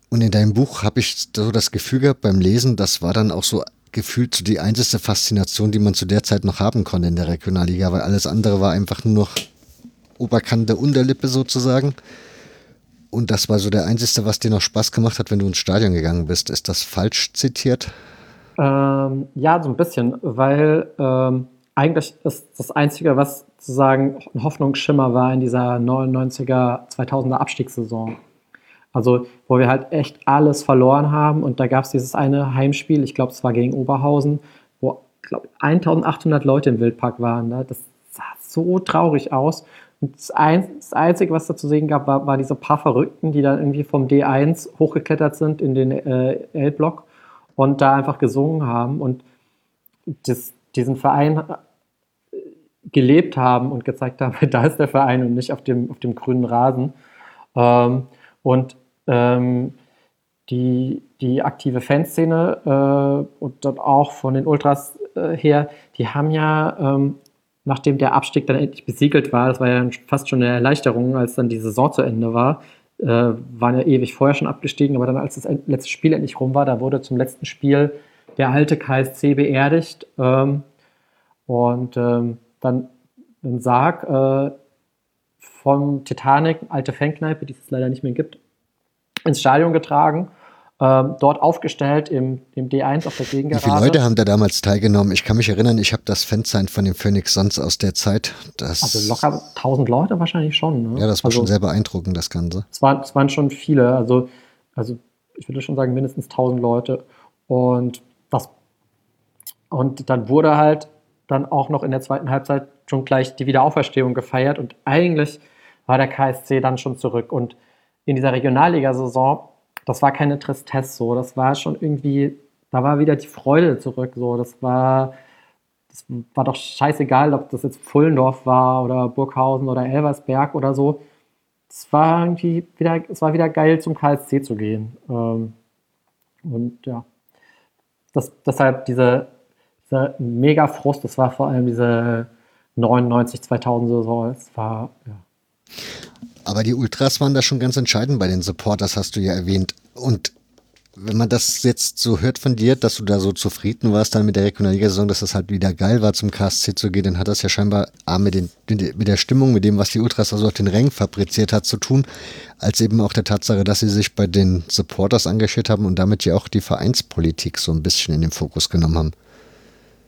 Und in deinem Buch habe ich so das Gefühl gehabt beim Lesen, das war dann auch so gefühlt so die einzige Faszination, die man zu der Zeit noch haben konnte in der Regionalliga, weil alles andere war einfach nur noch Oberkante, Unterlippe sozusagen. Und das war so der einzige, was dir noch Spaß gemacht hat, wenn du ins Stadion gegangen bist. Ist das falsch zitiert? Ähm, ja, so ein bisschen, weil ähm, eigentlich ist das Einzige, was sozusagen ein Hoffnungsschimmer war in dieser 99er, 2000er Abstiegssaison. Also, wo wir halt echt alles verloren haben und da gab es dieses eine Heimspiel, ich glaube, es war gegen Oberhausen, wo, glaube 1800 Leute im Wildpark waren. Ne? Das sah so traurig aus. Das, ein, das, Einzige, was da zu sehen gab, war, war, diese paar Verrückten, die dann irgendwie vom D1 hochgeklettert sind in den äh, L-Block und da einfach gesungen haben. Und das, diesen Verein gelebt haben und gezeigt haben, da ist der Verein und nicht auf dem, auf dem grünen Rasen. Ähm, und ähm, die, die aktive Fanszene äh, und dort auch von den Ultras äh, her, die haben ja, ähm, nachdem der Abstieg dann endlich besiegelt war, das war ja fast schon eine Erleichterung, als dann die Saison zu Ende war, äh, waren ja ewig vorher schon abgestiegen, aber dann als das letzte Spiel endlich rum war, da wurde zum letzten Spiel der alte KSC beerdigt ähm, und ähm, dann einen Sarg äh, vom Titanic, alte Fankneipe, die es leider nicht mehr gibt, ins Stadion getragen. Ähm, dort aufgestellt im, im D1 auf der Gegengerade. Wie viele Leute haben da damals teilgenommen? Ich kann mich erinnern, ich habe das Fansign von dem Phoenix Suns aus der Zeit. Das also locker 1000 Leute wahrscheinlich schon. Ne? Ja, das war also, schon sehr beeindruckend, das Ganze. Es, war, es waren schon viele, also, also ich würde schon sagen mindestens 1000 Leute. Und, das, und dann wurde halt dann auch noch in der zweiten Halbzeit schon gleich die Wiederauferstehung gefeiert und eigentlich war der KSC dann schon zurück. Und in dieser Regionalligasaison, das war keine Tristesse so, das war schon irgendwie, da war wieder die Freude zurück so, das war, das war doch scheißegal, ob das jetzt Pfullendorf war oder Burghausen oder Elversberg oder so. Es war irgendwie wieder, es war wieder geil zum KSC zu gehen. Ähm, und ja, das, deshalb diese dieser mega Frust, das war vor allem diese 99, 2000 Saison, es war, ja. Aber die Ultras waren da schon ganz entscheidend bei den Supporters, hast du ja erwähnt. Und wenn man das jetzt so hört von dir, dass du da so zufrieden warst dann mit der Regionalliga-Saison, dass das halt wieder geil war, zum KSC zu gehen, dann hat das ja scheinbar A, mit, den, mit der Stimmung, mit dem, was die Ultras also auf den Rängen fabriziert hat, zu tun, als eben auch der Tatsache, dass sie sich bei den Supporters engagiert haben und damit ja auch die Vereinspolitik so ein bisschen in den Fokus genommen haben.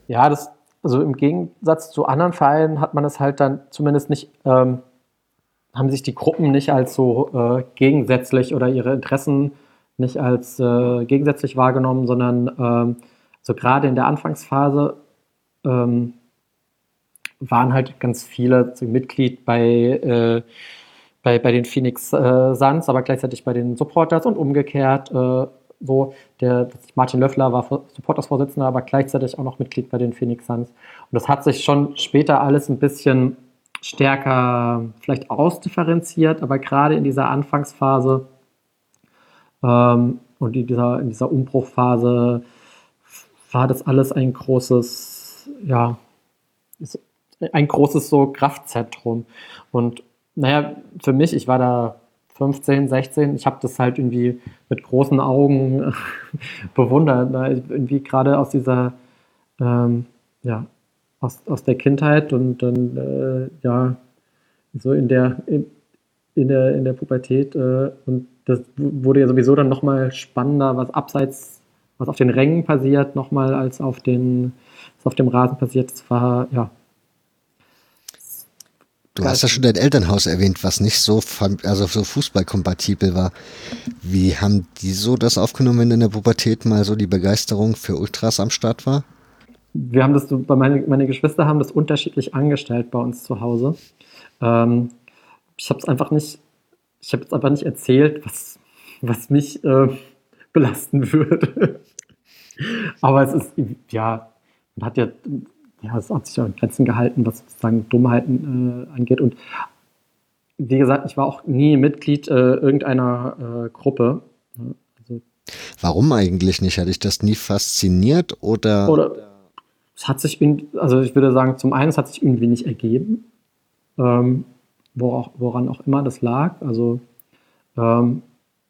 Ja, das, also im Gegensatz zu anderen Vereinen hat man es halt dann zumindest nicht, ähm, haben sich die Gruppen nicht als so äh, gegensätzlich oder ihre Interessen nicht als äh, gegensätzlich wahrgenommen, sondern ähm, so gerade in der Anfangsphase ähm, waren halt ganz viele Mitglied bei, äh, bei, bei den Phoenix äh, Suns, aber gleichzeitig bei den Supporters und umgekehrt äh, so. Der, Martin Löffler war Supportersvorsitzender, aber gleichzeitig auch noch Mitglied bei den Phoenix Suns. Und das hat sich schon später alles ein bisschen stärker vielleicht ausdifferenziert, aber gerade in dieser Anfangsphase ähm, und in dieser, in dieser Umbruchphase war das alles ein großes, ja, ein großes so Kraftzentrum. Und naja, für mich, ich war da 15, 16. Ich habe das halt irgendwie mit großen Augen bewundert. Ne? Irgendwie gerade aus dieser, ähm, ja, aus, aus der Kindheit und dann, äh, ja, so in der, in der, in der Pubertät. Äh, und das wurde ja sowieso dann nochmal spannender, was abseits, was auf den Rängen passiert, nochmal als auf den, was auf dem Rasen passiert. Das war, ja. Du hast ja schon dein Elternhaus erwähnt, was nicht so, also so fußballkompatibel war. Wie haben die so das aufgenommen, wenn in der Pubertät mal so die Begeisterung für Ultras am Start war? Wir haben das, meine, meine Geschwister haben das unterschiedlich angestellt bei uns zu Hause. Ähm, ich habe es einfach nicht, ich habe es einfach nicht erzählt, was, was mich äh, belasten würde. Aber es ist, ja, man hat ja, ja, es hat sich ja an Grenzen gehalten, was sozusagen Dummheiten äh, angeht. Und wie gesagt, ich war auch nie Mitglied äh, irgendeiner äh, Gruppe. Also, Warum eigentlich nicht? Hat dich das nie fasziniert oder? Oder es hat sich, also ich würde sagen, zum einen, es hat sich irgendwie nicht ergeben. Ähm, woran auch immer das lag. Also ähm,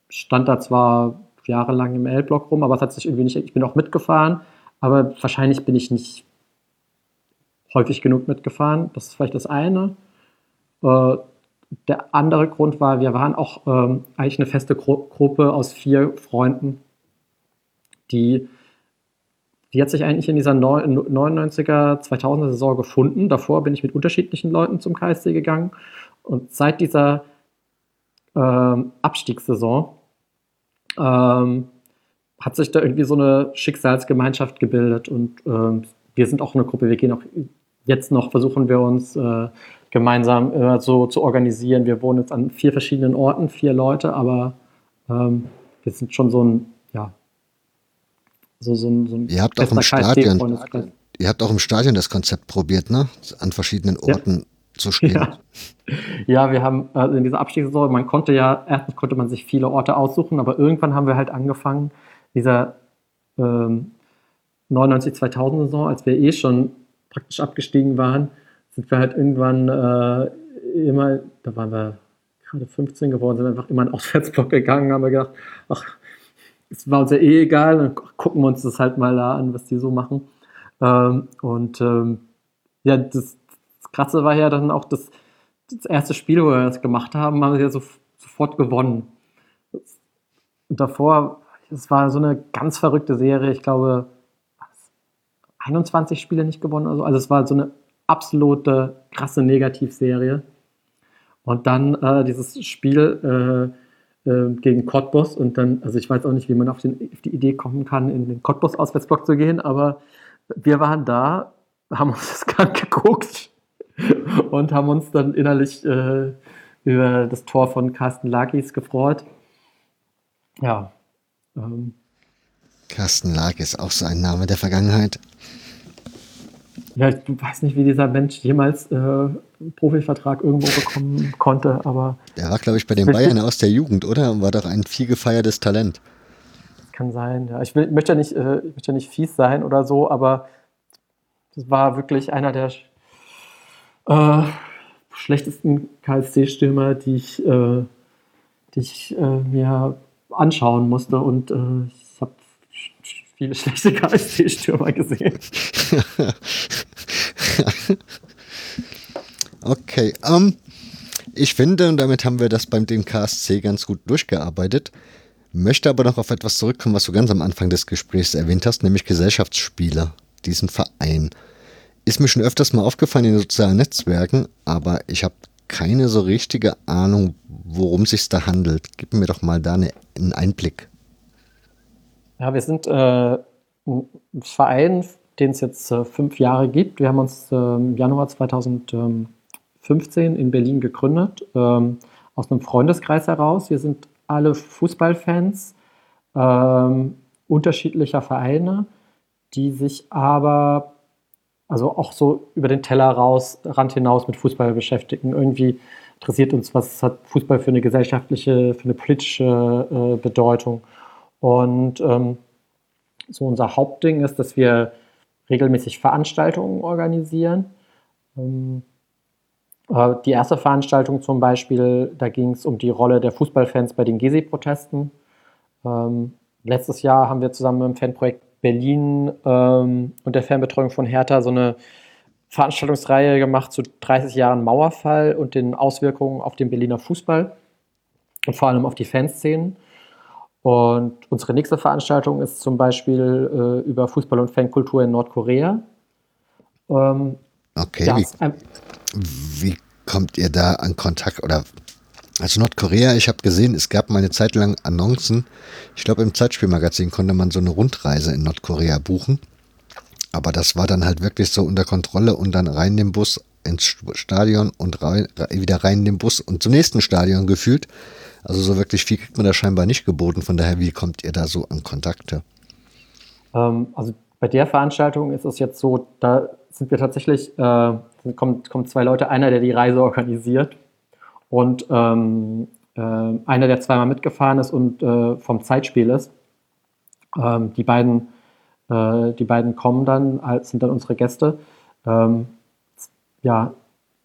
stand da zwar jahrelang im L-Block rum, aber es hat sich irgendwie nicht, ich bin auch mitgefahren, aber wahrscheinlich bin ich nicht häufig genug mitgefahren. Das ist vielleicht das eine. Äh, der andere Grund war, wir waren auch ähm, eigentlich eine feste Gru Gruppe aus vier Freunden, die die hat sich eigentlich in dieser 99er, 2000er Saison gefunden. Davor bin ich mit unterschiedlichen Leuten zum KSC gegangen. Und seit dieser ähm, Abstiegssaison ähm, hat sich da irgendwie so eine Schicksalsgemeinschaft gebildet. Und ähm, wir sind auch eine Gruppe. Wir gehen auch jetzt noch, versuchen wir uns äh, gemeinsam äh, so zu organisieren. Wir wohnen jetzt an vier verschiedenen Orten, vier Leute, aber ähm, wir sind schon so ein, ja, so, so ein, so ein Ihr habt auch im Stadion, ihr habt auch im Stadion das Konzept probiert, ne? An verschiedenen Orten ja. Zu spielen. Ja. ja, wir haben also in dieser Abstiegssaison, man konnte ja, erstens konnte man sich viele Orte aussuchen, aber irgendwann haben wir halt angefangen, dieser ähm, 99-2000 Saison, als wir eh schon praktisch abgestiegen waren, sind wir halt irgendwann äh, immer, da waren wir gerade 15 geworden, sind einfach immer in den Auswärtsblock gegangen, haben wir gedacht, ach, es war uns ja eh egal, dann gucken wir uns das halt mal da an, was die so machen. Ähm, und ähm, ja, das, Krasse war ja dann auch das, das, erste Spiel, wo wir das gemacht haben, haben wir ja so, sofort gewonnen. Und davor, es war so eine ganz verrückte Serie, ich glaube, 21 Spiele nicht gewonnen. Also, also es war so eine absolute krasse Negativserie. Und dann äh, dieses Spiel äh, äh, gegen Cottbus und dann, also ich weiß auch nicht, wie man auf, den, auf die Idee kommen kann, in den Cottbus-Auswärtsblock zu gehen, aber wir waren da, haben uns das gerade geguckt und haben uns dann innerlich äh, über das Tor von Carsten Lagis gefreut. Ja. Ähm. Carsten Lagis, auch so ein Name der Vergangenheit. Ja, ich weiß nicht, wie dieser Mensch jemals äh, einen Profivertrag irgendwo bekommen konnte, aber. Der war, glaube ich, bei den Bayern aus der Jugend, oder? War doch ein viel gefeiertes Talent. Kann sein, ja. Ich, will, möchte, ja nicht, äh, ich möchte ja nicht fies sein oder so, aber das war wirklich einer der äh, schlechtesten KSC-Stürmer, die ich, äh, die ich äh, mir anschauen musste. Und äh, ich habe viele schlechte KSC-Stürmer gesehen. okay, ähm, ich finde, und damit haben wir das beim dem KSC ganz gut durchgearbeitet, möchte aber noch auf etwas zurückkommen, was du ganz am Anfang des Gesprächs erwähnt hast, nämlich Gesellschaftsspieler, diesen Verein. Ist mir schon öfters mal aufgefallen in den sozialen Netzwerken, aber ich habe keine so richtige Ahnung, worum es sich da handelt. Gib mir doch mal da eine, einen Einblick. Ja, wir sind äh, ein Verein, den es jetzt äh, fünf Jahre gibt. Wir haben uns äh, im Januar 2015 in Berlin gegründet, ähm, aus einem Freundeskreis heraus. Wir sind alle Fußballfans ähm, unterschiedlicher Vereine, die sich aber also auch so über den Teller raus, Rand hinaus mit Fußball beschäftigen. Irgendwie interessiert uns, was hat Fußball für eine gesellschaftliche, für eine politische äh, Bedeutung. Und ähm, so unser Hauptding ist, dass wir regelmäßig Veranstaltungen organisieren. Ähm, äh, die erste Veranstaltung zum Beispiel, da ging es um die Rolle der Fußballfans bei den Gezi-Protesten. Ähm, letztes Jahr haben wir zusammen mit dem Fanprojekt Berlin ähm, und der Fanbetreuung von Hertha so eine Veranstaltungsreihe gemacht zu 30 Jahren Mauerfall und den Auswirkungen auf den Berliner Fußball und vor allem auf die Fanszenen. Und unsere nächste Veranstaltung ist zum Beispiel äh, über Fußball und Fankultur in Nordkorea. Ähm, okay, wie, wie, kommt ihr da an Kontakt oder also Nordkorea, ich habe gesehen, es gab mal eine Zeit lang Annoncen. Ich glaube, im Zeitspielmagazin konnte man so eine Rundreise in Nordkorea buchen. Aber das war dann halt wirklich so unter Kontrolle und dann rein in den Bus ins Stadion und rein, wieder rein in den Bus und zum nächsten Stadion gefühlt. Also so wirklich viel kriegt man da scheinbar nicht geboten. Von daher, wie kommt ihr da so an Kontakte? Ähm, also bei der Veranstaltung ist es jetzt so, da sind wir tatsächlich, äh, kommen, kommen zwei Leute, einer, der die Reise organisiert und ähm, äh, einer, der zweimal mitgefahren ist und äh, vom Zeitspiel ist. Ähm, die, beiden, äh, die beiden kommen dann, sind dann unsere Gäste. Ähm, ja,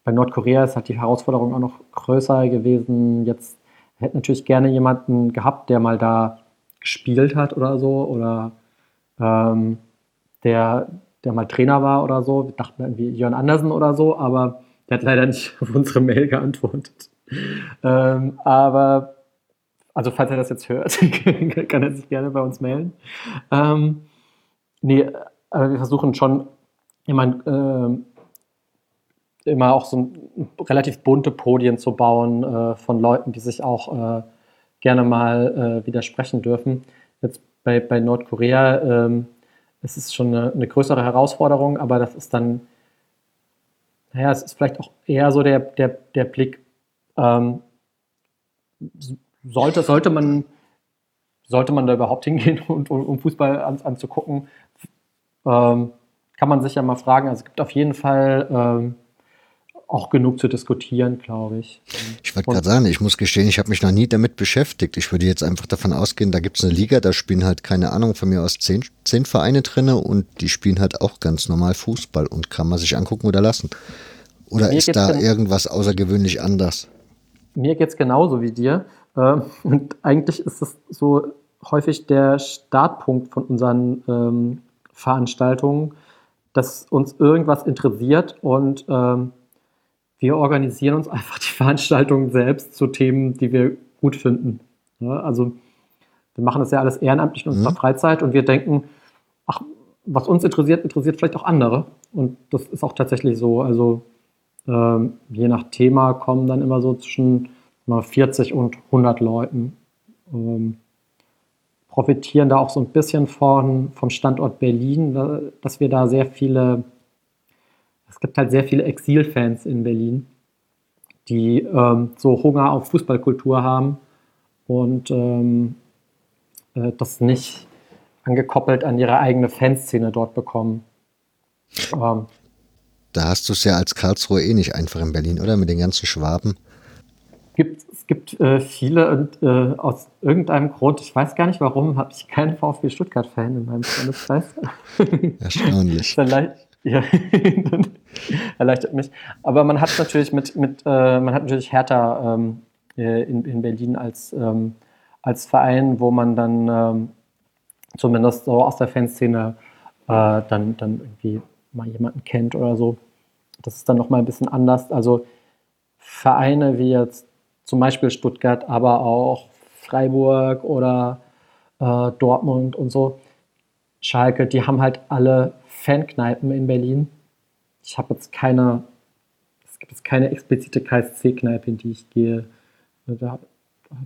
bei Nordkorea ist halt die Herausforderung auch noch größer gewesen, jetzt hätte natürlich gerne jemanden gehabt, der mal da gespielt hat oder so oder ähm, der, der mal Trainer war oder so. Wir dachten irgendwie Jörn Andersen oder so, aber der hat leider nicht auf unsere Mail geantwortet. Ähm, aber, also falls er das jetzt hört, kann er sich gerne bei uns melden. Ähm, nee, aber wir versuchen schon, ich meine, äh, immer auch so relativ bunte Podien zu bauen äh, von Leuten, die sich auch äh, gerne mal äh, widersprechen dürfen. Jetzt bei, bei Nordkorea ähm, ist es schon eine, eine, größere Herausforderung, aber das ist dann, naja, es ist vielleicht auch eher so der, der, der Blick, ähm, sollte, sollte, man, sollte man da überhaupt hingehen, und, um Fußball an, anzugucken, ähm, kann man sich ja mal fragen. Also es gibt auf jeden Fall ähm, auch genug zu diskutieren, glaube ich. Ich wollte gerade sagen, ich muss gestehen, ich habe mich noch nie damit beschäftigt. Ich würde jetzt einfach davon ausgehen, da gibt es eine Liga, da spielen halt, keine Ahnung, von mir aus zehn, zehn Vereine drinne und die spielen halt auch ganz normal Fußball und kann man sich angucken oder lassen. Oder ist da irgendwas außergewöhnlich anders? Mir geht es genauso wie dir. Ähm, und eigentlich ist es so häufig der Startpunkt von unseren ähm, Veranstaltungen, dass uns irgendwas interessiert und ähm, wir organisieren uns einfach die Veranstaltungen selbst zu Themen, die wir gut finden. Ja, also wir machen das ja alles ehrenamtlich in unserer mhm. Freizeit und wir denken, ach, was uns interessiert, interessiert vielleicht auch andere. Und das ist auch tatsächlich so. Also je nach Thema kommen dann immer so zwischen mal 40 und 100 Leuten. Ähm, profitieren da auch so ein bisschen von, vom Standort Berlin, dass wir da sehr viele es gibt halt sehr viele Exilfans in Berlin, die ähm, so Hunger auf Fußballkultur haben und ähm, äh, das nicht angekoppelt an ihre eigene Fanszene dort bekommen. Ähm, da hast du es ja als Karlsruhe eh nicht einfach in Berlin, oder? Mit den ganzen Schwaben. Gibt, es gibt äh, viele und äh, aus irgendeinem Grund, ich weiß gar nicht warum, habe ich keinen VfB Stuttgart-Fan in meinem Freundeskreis. Erstaunlich. Vielleicht, ja, erleichtert mich. Aber man hat natürlich mit, mit äh, man hat natürlich Hertha ähm, äh, in, in Berlin als, ähm, als Verein, wo man dann ähm, zumindest so aus der Fanszene äh, dann, dann irgendwie mal jemanden kennt oder so. Das ist dann nochmal ein bisschen anders. Also Vereine wie jetzt zum Beispiel Stuttgart, aber auch Freiburg oder äh, Dortmund und so, Schalke, die haben halt alle Fankneipen in Berlin. Ich habe jetzt keine, es gibt jetzt keine explizite KSC-Kneipe, in die ich gehe. Da, da, da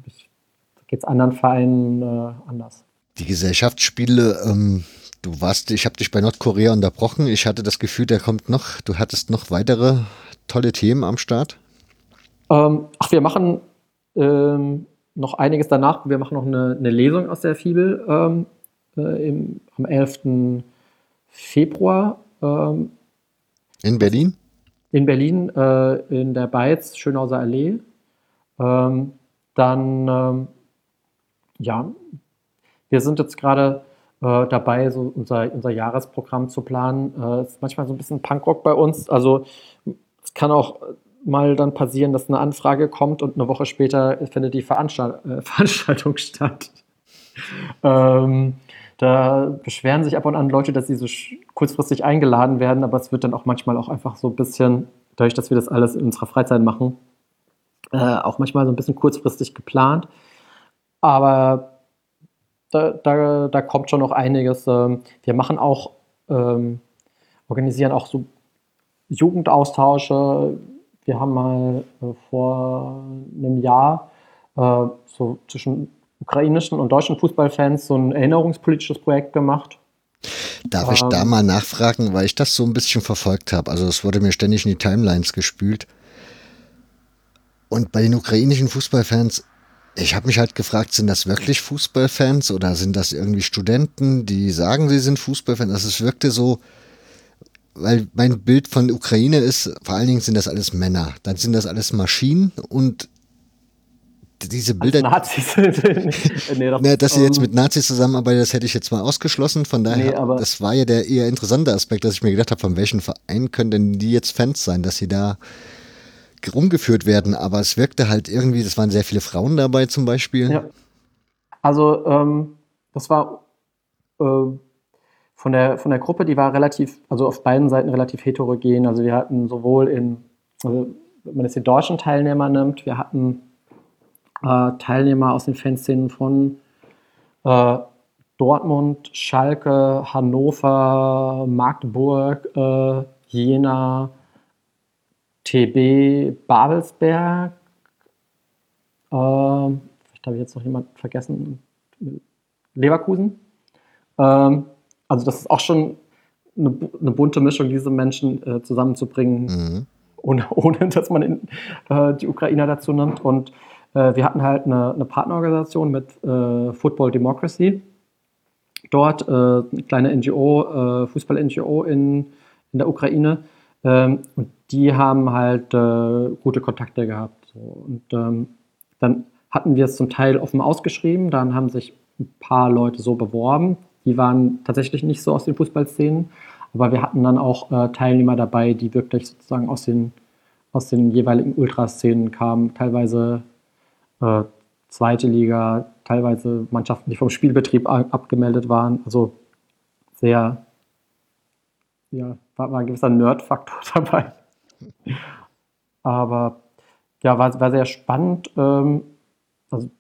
geht es anderen Vereinen äh, anders. Die Gesellschaftsspiele, ähm, du warst, ich habe dich bei Nordkorea unterbrochen. Ich hatte das Gefühl, da kommt noch, du hattest noch weitere tolle Themen am Start. Ähm, ach, wir machen ähm, noch einiges danach. Wir machen noch eine, eine Lesung aus der Fibel ähm, äh, im, am 11. Februar. Ähm, in Berlin? In Berlin, äh, in der Beiz, Schönhauser Allee. Ähm, dann, ähm, ja, wir sind jetzt gerade äh, dabei, so unser, unser Jahresprogramm zu planen. Äh, ist manchmal so ein bisschen Punkrock bei uns. Also es kann auch mal dann passieren, dass eine Anfrage kommt und eine Woche später findet die Veranstalt äh, Veranstaltung statt. ähm, da beschweren sich ab und an Leute, dass sie so kurzfristig eingeladen werden, aber es wird dann auch manchmal auch einfach so ein bisschen, dadurch, dass wir das alles in unserer Freizeit machen, äh, auch manchmal so ein bisschen kurzfristig geplant. Aber da, da, da kommt schon noch einiges. Ähm, wir machen auch, ähm, organisieren auch so Jugendaustausche. Wir haben mal äh, vor einem Jahr äh, so zwischen ukrainischen und deutschen Fußballfans so ein erinnerungspolitisches Projekt gemacht. Darf ähm, ich da ähm, mal nachfragen, weil ich das so ein bisschen verfolgt habe? Also es wurde mir ständig in die Timelines gespült. Und bei den ukrainischen Fußballfans, ich habe mich halt gefragt, sind das wirklich Fußballfans oder sind das irgendwie Studenten, die sagen, sie sind Fußballfans? Also es wirkte so, weil mein Bild von Ukraine ist, vor allen Dingen sind das alles Männer. Dann sind das alles Maschinen und diese Bilder. Nazis. nee, das, ne, dass sie jetzt mit Nazis zusammenarbeiten, das hätte ich jetzt mal ausgeschlossen. Von daher, nee, das war ja der eher interessante Aspekt, dass ich mir gedacht habe, von welchen Vereinen können denn die jetzt Fans sein, dass sie da rumgeführt werden. Aber es wirkte halt irgendwie, es waren sehr viele Frauen dabei zum Beispiel. Ja. Also, ähm, das war äh, von, der, von der Gruppe, die war relativ, also auf beiden Seiten relativ heterogen. Also, wir hatten sowohl in, also, wenn man jetzt die deutschen Teilnehmer nimmt, wir hatten äh, Teilnehmer aus den Fanszenen von äh, Dortmund, Schalke, Hannover, Magdeburg, äh, Jena, TB, Babelsberg. Äh, vielleicht habe ich jetzt noch jemand vergessen. Leverkusen. Ähm, also das ist auch schon eine, eine bunte Mischung, diese Menschen äh, zusammenzubringen, mhm. ohne, ohne dass man in, äh, die Ukrainer dazu nimmt. Und äh, wir hatten halt eine, eine Partnerorganisation mit äh, Football Democracy. Dort äh, eine kleine NGO, äh, Fußball-NGO in, in der Ukraine. Ähm, und die haben halt äh, gute Kontakte gehabt. So. Und ähm, dann hatten wir es zum Teil offen ausgeschrieben. Dann haben sich ein paar Leute so beworben. Die waren tatsächlich nicht so aus den Fußballszenen. Aber wir hatten dann auch äh, Teilnehmer dabei, die wirklich sozusagen aus den, aus den jeweiligen Ultraszenen kamen. Teilweise äh, zweite Liga, teilweise Mannschaften, die vom Spielbetrieb abgemeldet waren. Also sehr, ja, war, war ein gewisser Nerd-Faktor dabei. Aber ja, war, war sehr spannend. Ähm, also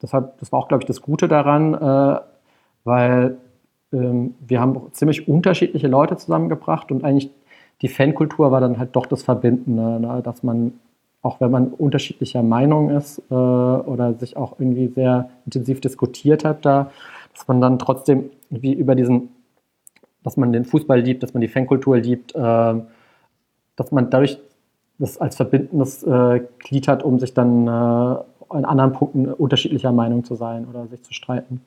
deshalb, das war auch, glaube ich, das Gute daran, äh, weil ähm, wir haben ziemlich unterschiedliche Leute zusammengebracht und eigentlich die Fankultur war dann halt doch das Verbindende, ne? dass man auch wenn man unterschiedlicher Meinung ist äh, oder sich auch irgendwie sehr intensiv diskutiert hat da, dass man dann trotzdem wie über diesen, dass man den Fußball liebt, dass man die Fankultur liebt, äh, dass man dadurch das als verbindendes äh, Glied hat, um sich dann äh, in anderen Punkten unterschiedlicher Meinung zu sein oder sich zu streiten.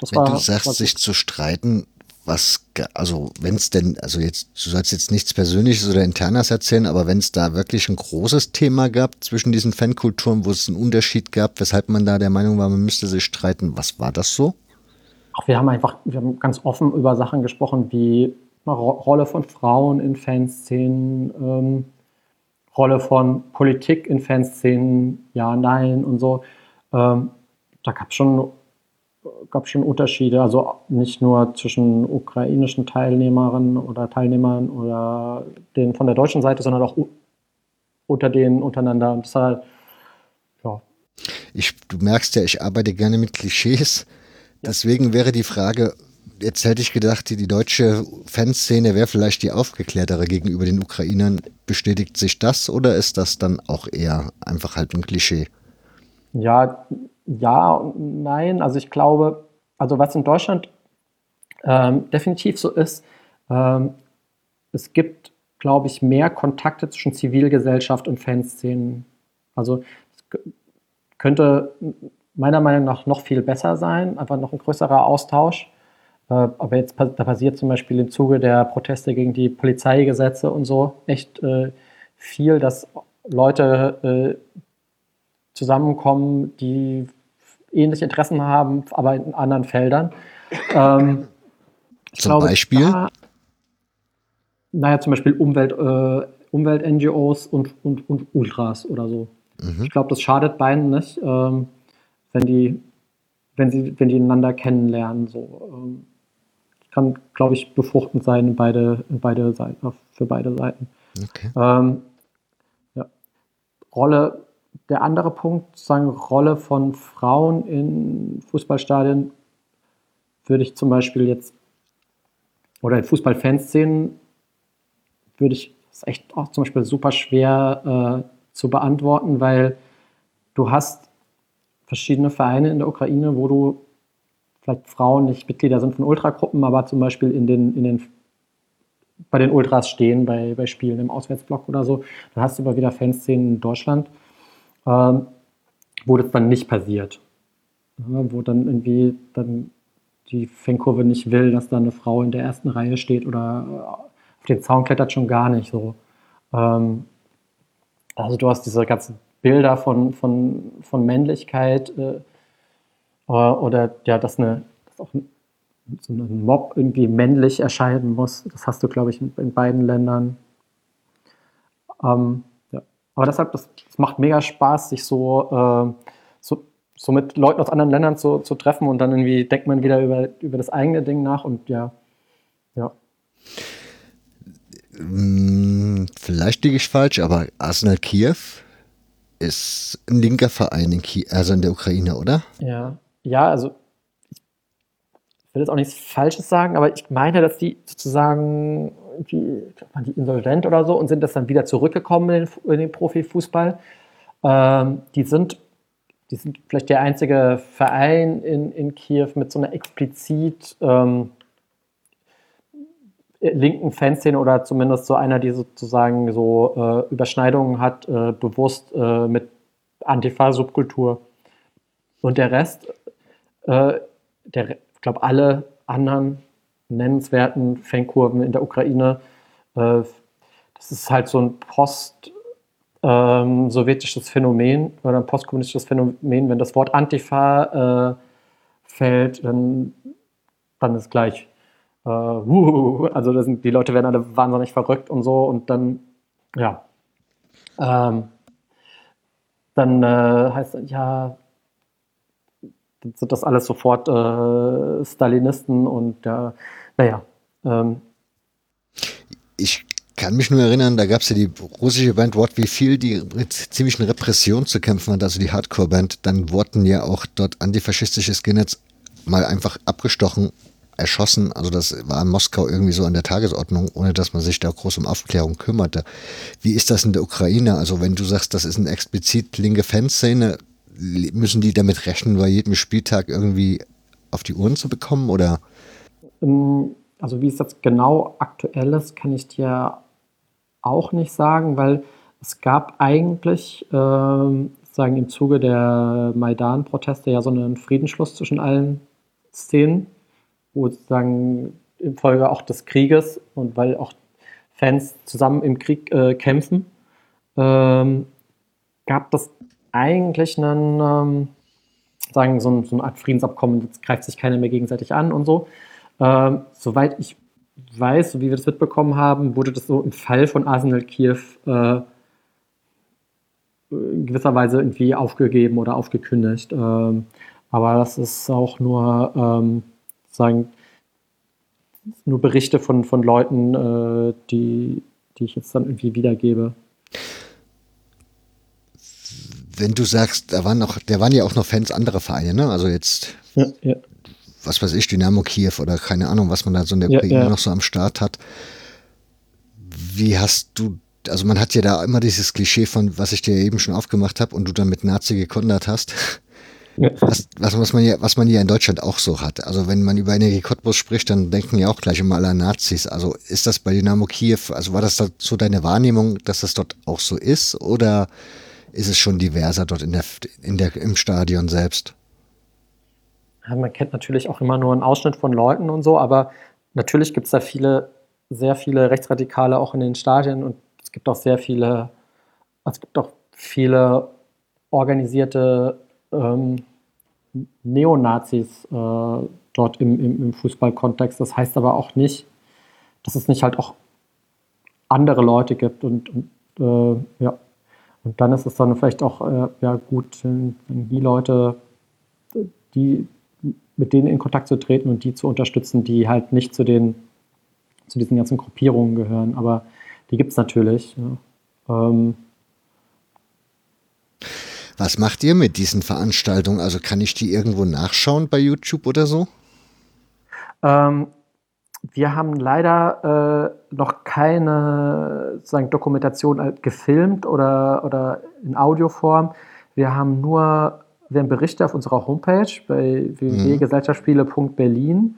Das Wenn war, du sagst, sich zu streiten, was, also wenn es denn, also jetzt, du sollst jetzt nichts Persönliches oder Internes erzählen, aber wenn es da wirklich ein großes Thema gab zwischen diesen Fankulturen, wo es einen Unterschied gab, weshalb man da der Meinung war, man müsste sich streiten, was war das so? Ach, wir haben einfach, wir haben ganz offen über Sachen gesprochen, wie Rolle von Frauen in Fanszenen, ähm, Rolle von Politik in Fanszenen, ja, nein und so. Ähm, da gab es schon gab schon Unterschiede, also nicht nur zwischen ukrainischen Teilnehmerinnen oder Teilnehmern oder den von der deutschen Seite, sondern auch unter denen untereinander. Und das halt, ja. Ich, du merkst ja, ich arbeite gerne mit Klischees. Deswegen wäre die Frage, jetzt hätte ich gedacht, die, deutsche Fanszene wäre vielleicht die aufgeklärtere gegenüber den Ukrainern. Bestätigt sich das oder ist das dann auch eher einfach halt ein Klischee? Ja, ja und nein. Also ich glaube, also was in Deutschland ähm, definitiv so ist, ähm, es gibt, glaube ich, mehr Kontakte zwischen Zivilgesellschaft und Fanszenen. Also es könnte meiner Meinung nach noch viel besser sein, einfach noch ein größerer Austausch. Äh, aber jetzt da passiert zum Beispiel im Zuge der Proteste gegen die Polizeigesetze und so echt äh, viel, dass Leute äh, zusammenkommen, die ähnliche Interessen haben, aber in anderen Feldern. Ähm, zum glaube, Beispiel? Da, naja, zum Beispiel Umwelt, äh, Umwelt-NGOs und, und, und Ultras oder so. Mhm. Ich glaube, das schadet beiden nicht, ähm, wenn die wenn sie, wenn die einander kennenlernen. So, ähm, kann, glaube ich, befruchtend sein in beide, beide Seiten, für beide Seiten. Okay. Ähm, ja. Rolle, der andere Punkt, sagen Rolle von Frauen in Fußballstadien, würde ich zum Beispiel jetzt, oder in Fußballfanszenen, würde ich, ist echt auch zum Beispiel super schwer äh, zu beantworten, weil du hast verschiedene Vereine in der Ukraine, wo du vielleicht Frauen nicht Mitglieder sind von Ultragruppen, aber zum Beispiel in den, in den, bei den Ultras stehen, bei, bei Spielen im Auswärtsblock oder so. Dann hast du aber wieder Fanszenen in Deutschland, ähm, wo das dann nicht passiert. Ja, wo dann irgendwie dann die Fankurve nicht will, dass da eine Frau in der ersten Reihe steht oder auf den Zaun klettert schon gar nicht so. Ähm, also du hast diese ganzen Bilder von, von, von Männlichkeit äh, oder ja, dass, eine, dass auch so ein Mob irgendwie männlich erscheinen muss. Das hast du, glaube ich, in, in, beiden Ländern. Ähm, ja. Aber deshalb, das, das, macht mega Spaß, sich so, äh, so, so, mit Leuten aus anderen Ländern zu, zu treffen und dann irgendwie denkt man wieder über, über das eigene Ding nach und ja, ja. Hm, vielleicht liege ich falsch, aber Arsenal Kiew ist ein linker Verein in Kiew, also in der Ukraine, oder? Ja, ja, also ich will jetzt auch nichts Falsches sagen, aber ich meine, dass die sozusagen die, die insolvent oder so und sind das dann wieder zurückgekommen in den, in den Profifußball. Ähm, die sind die sind vielleicht der einzige Verein in, in Kiew mit so einer explizit ähm, linken Fanszene oder zumindest so einer, die sozusagen so äh, Überschneidungen hat, äh, bewusst äh, mit Antifa-Subkultur. Und der Rest, äh, der, ich glaube, alle anderen nennenswerten Fankurven in der Ukraine, äh, das ist halt so ein post-sowjetisches ähm, Phänomen oder ein postkommunistisches Phänomen. Wenn das Wort Antifa äh, fällt, dann, dann ist gleich äh, uh, also sind, die Leute werden alle wahnsinnig verrückt und so und dann, ja, ähm, dann äh, heißt ja, dann sind das alles sofort äh, Stalinisten und ja, naja. Ähm, ich kann mich nur erinnern, da gab es ja die russische Band What We Feel, die mit ziemlichen Repressionen zu kämpfen hat, also die Hardcore-Band. Dann wurden ja auch dort antifaschistische Skinheads mal einfach abgestochen erschossen. Also das war in Moskau irgendwie so an der Tagesordnung, ohne dass man sich da groß um Aufklärung kümmerte. Wie ist das in der Ukraine? Also wenn du sagst, das ist eine explizit linke Fanszene, müssen die damit rechnen, bei jedem Spieltag irgendwie auf die Uhren zu bekommen oder? Ähm, also wie es jetzt genau aktuell ist, kann ich dir auch nicht sagen, weil es gab eigentlich ähm, sagen im Zuge der Maidan-Proteste ja so einen Friedensschluss zwischen allen Szenen wo sozusagen infolge auch des Krieges und weil auch Fans zusammen im Krieg äh, kämpfen, ähm, gab das eigentlich einen, ähm, sagen, so, ein, so, eine Art Friedensabkommen, jetzt greift sich keiner mehr gegenseitig an und so. Ähm, soweit ich weiß, so wie wir das mitbekommen haben, wurde das so im Fall von Arsenal Kiew äh, in gewisser Weise irgendwie aufgegeben oder aufgekündigt. Ähm, aber das ist auch nur ähm, sagen, nur Berichte von, von Leuten, äh, die, die ich jetzt dann irgendwie wiedergebe. Wenn du sagst, da waren noch, da waren ja auch noch Fans anderer Vereine, ne? Also jetzt, ja, ja. was weiß ich, Dynamo Kiew oder keine Ahnung, was man da so in der ja, Ukraine noch so am Start hat. Wie hast du also man hat ja da immer dieses Klischee von, was ich dir eben schon aufgemacht habe und du dann mit Nazi gekondert hast. Was, was, was, man ja, was man ja in Deutschland auch so hat. Also wenn man über Energie Cottbus spricht, dann denken ja auch gleich immer alle an Nazis. Also ist das bei Dynamo Kiew, also war das so deine Wahrnehmung, dass das dort auch so ist? Oder ist es schon diverser dort in der, in der, im Stadion selbst? Ja, man kennt natürlich auch immer nur einen Ausschnitt von Leuten und so, aber natürlich gibt es da viele, sehr viele Rechtsradikale auch in den Stadien und es gibt auch sehr viele, es gibt auch viele organisierte ähm, Neonazis äh, dort im, im, im Fußballkontext. Das heißt aber auch nicht, dass es nicht halt auch andere Leute gibt und, und äh, ja. Und dann ist es dann vielleicht auch äh, ja, gut, wenn die Leute, die mit denen in Kontakt zu treten und die zu unterstützen, die halt nicht zu den zu diesen ganzen Gruppierungen gehören. Aber die gibt es natürlich. Ja. Ähm, was macht ihr mit diesen Veranstaltungen? Also kann ich die irgendwo nachschauen bei YouTube oder so? Ähm, wir haben leider äh, noch keine sozusagen, Dokumentation gefilmt oder, oder in Audioform. Wir haben nur wir haben Berichte auf unserer Homepage bei www.gesellschaftsspiele.berlin.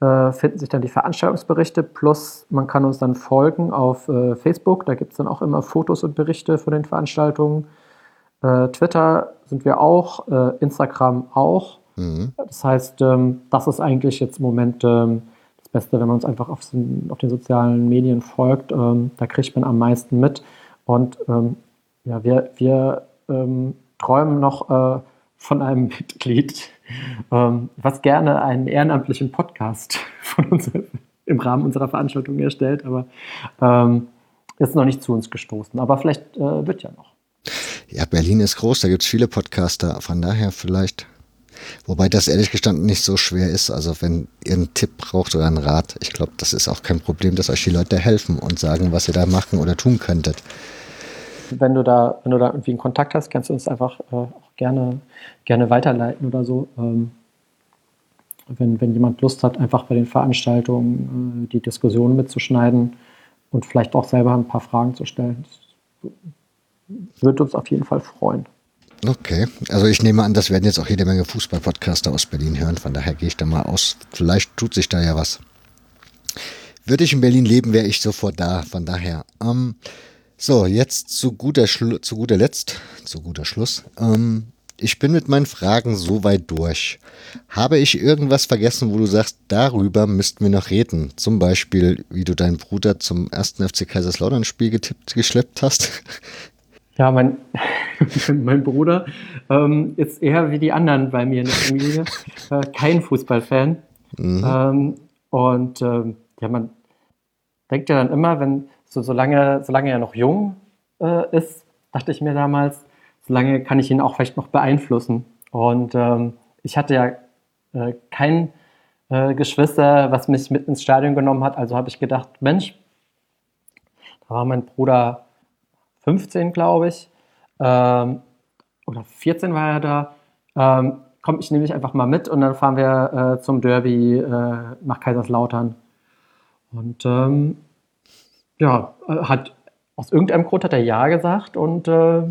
Äh, finden sich dann die Veranstaltungsberichte, plus man kann uns dann folgen auf äh, Facebook. Da gibt es dann auch immer Fotos und Berichte von den Veranstaltungen. Äh, Twitter sind wir auch, äh, Instagram auch. Mhm. Das heißt, ähm, das ist eigentlich jetzt im Moment ähm, das Beste, wenn man uns einfach auf den, auf den sozialen Medien folgt. Ähm, da kriegt man am meisten mit. Und ähm, ja, wir, wir ähm, träumen noch äh, von einem Mitglied, ähm, was gerne einen ehrenamtlichen Podcast von uns im Rahmen unserer Veranstaltung erstellt, aber ist noch nicht zu uns gestoßen. Aber vielleicht äh, wird ja noch. Ja, Berlin ist groß, da gibt es viele Podcaster, von daher vielleicht. Wobei das ehrlich gestanden nicht so schwer ist. Also wenn ihr einen Tipp braucht oder einen Rat, ich glaube, das ist auch kein Problem, dass euch die Leute helfen und sagen, was ihr da machen oder tun könntet. Wenn du da, wenn du da irgendwie einen Kontakt hast, kannst du uns einfach äh, auch gerne, gerne weiterleiten oder so. Ähm, wenn, wenn jemand Lust hat, einfach bei den Veranstaltungen äh, die Diskussion mitzuschneiden und vielleicht auch selber ein paar Fragen zu stellen. Das würde uns auf jeden Fall freuen. Okay, also ich nehme an, das werden jetzt auch jede Menge Fußball-Podcaster aus Berlin hören, von daher gehe ich da mal aus. Vielleicht tut sich da ja was. Würde ich in Berlin leben, wäre ich sofort da, von daher. Ähm, so, jetzt zu guter, zu guter Letzt, zu guter Schluss. Ähm, ich bin mit meinen Fragen so weit durch. Habe ich irgendwas vergessen, wo du sagst, darüber müssten wir noch reden? Zum Beispiel, wie du deinen Bruder zum ersten FC Kaiserslautern-Spiel geschleppt hast? Ja, mein, mein Bruder ähm, ist eher wie die anderen bei mir in der Familie, äh, kein Fußballfan. Mhm. Ähm, und ähm, ja, man denkt ja dann immer, wenn so solange, solange er noch jung äh, ist, dachte ich mir damals, solange kann ich ihn auch vielleicht noch beeinflussen. Und ähm, ich hatte ja äh, kein äh, Geschwister, was mich mit ins Stadion genommen hat. Also habe ich gedacht, Mensch, da war mein Bruder 15, glaube ich, ähm, oder 14 war er da, ähm, komm, ich nehme dich einfach mal mit und dann fahren wir äh, zum Derby äh, nach Kaiserslautern. Und ähm, ja, hat aus irgendeinem Grund hat er Ja gesagt und äh,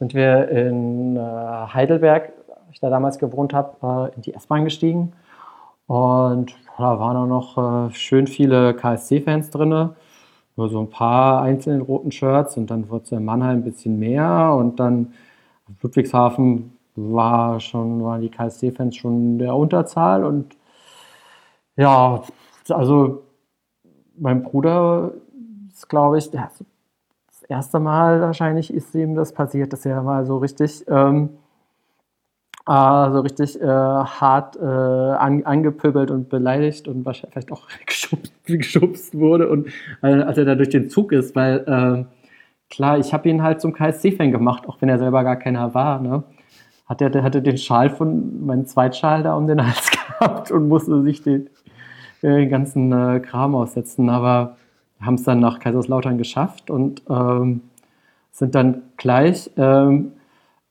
sind wir in äh, Heidelberg, ich da damals gewohnt habe, äh, in die S-Bahn gestiegen. Und da waren auch noch äh, schön viele KSC-Fans drin nur so ein paar einzelne roten Shirts und dann wurde es in Mannheim ein bisschen mehr und dann Ludwigshafen war schon, waren die KSC-Fans schon der Unterzahl und ja, also mein Bruder ist, glaube ich, das erste Mal wahrscheinlich ist ihm das passiert, dass er mal so richtig ähm, äh, so richtig äh, hart äh, an, angepöbelt und beleidigt und wahrscheinlich vielleicht auch geschubst, geschubst wurde und äh, als er da durch den Zug ist, weil äh, klar, ich habe ihn halt zum KSC-Fan gemacht, auch wenn er selber gar keiner war. Ne? Hat er hatte den Schal von meinem Zweitschal da um den Hals gehabt und musste sich den, äh, den ganzen äh, Kram aussetzen, aber haben es dann nach Kaiserslautern geschafft und ähm, sind dann gleich ähm,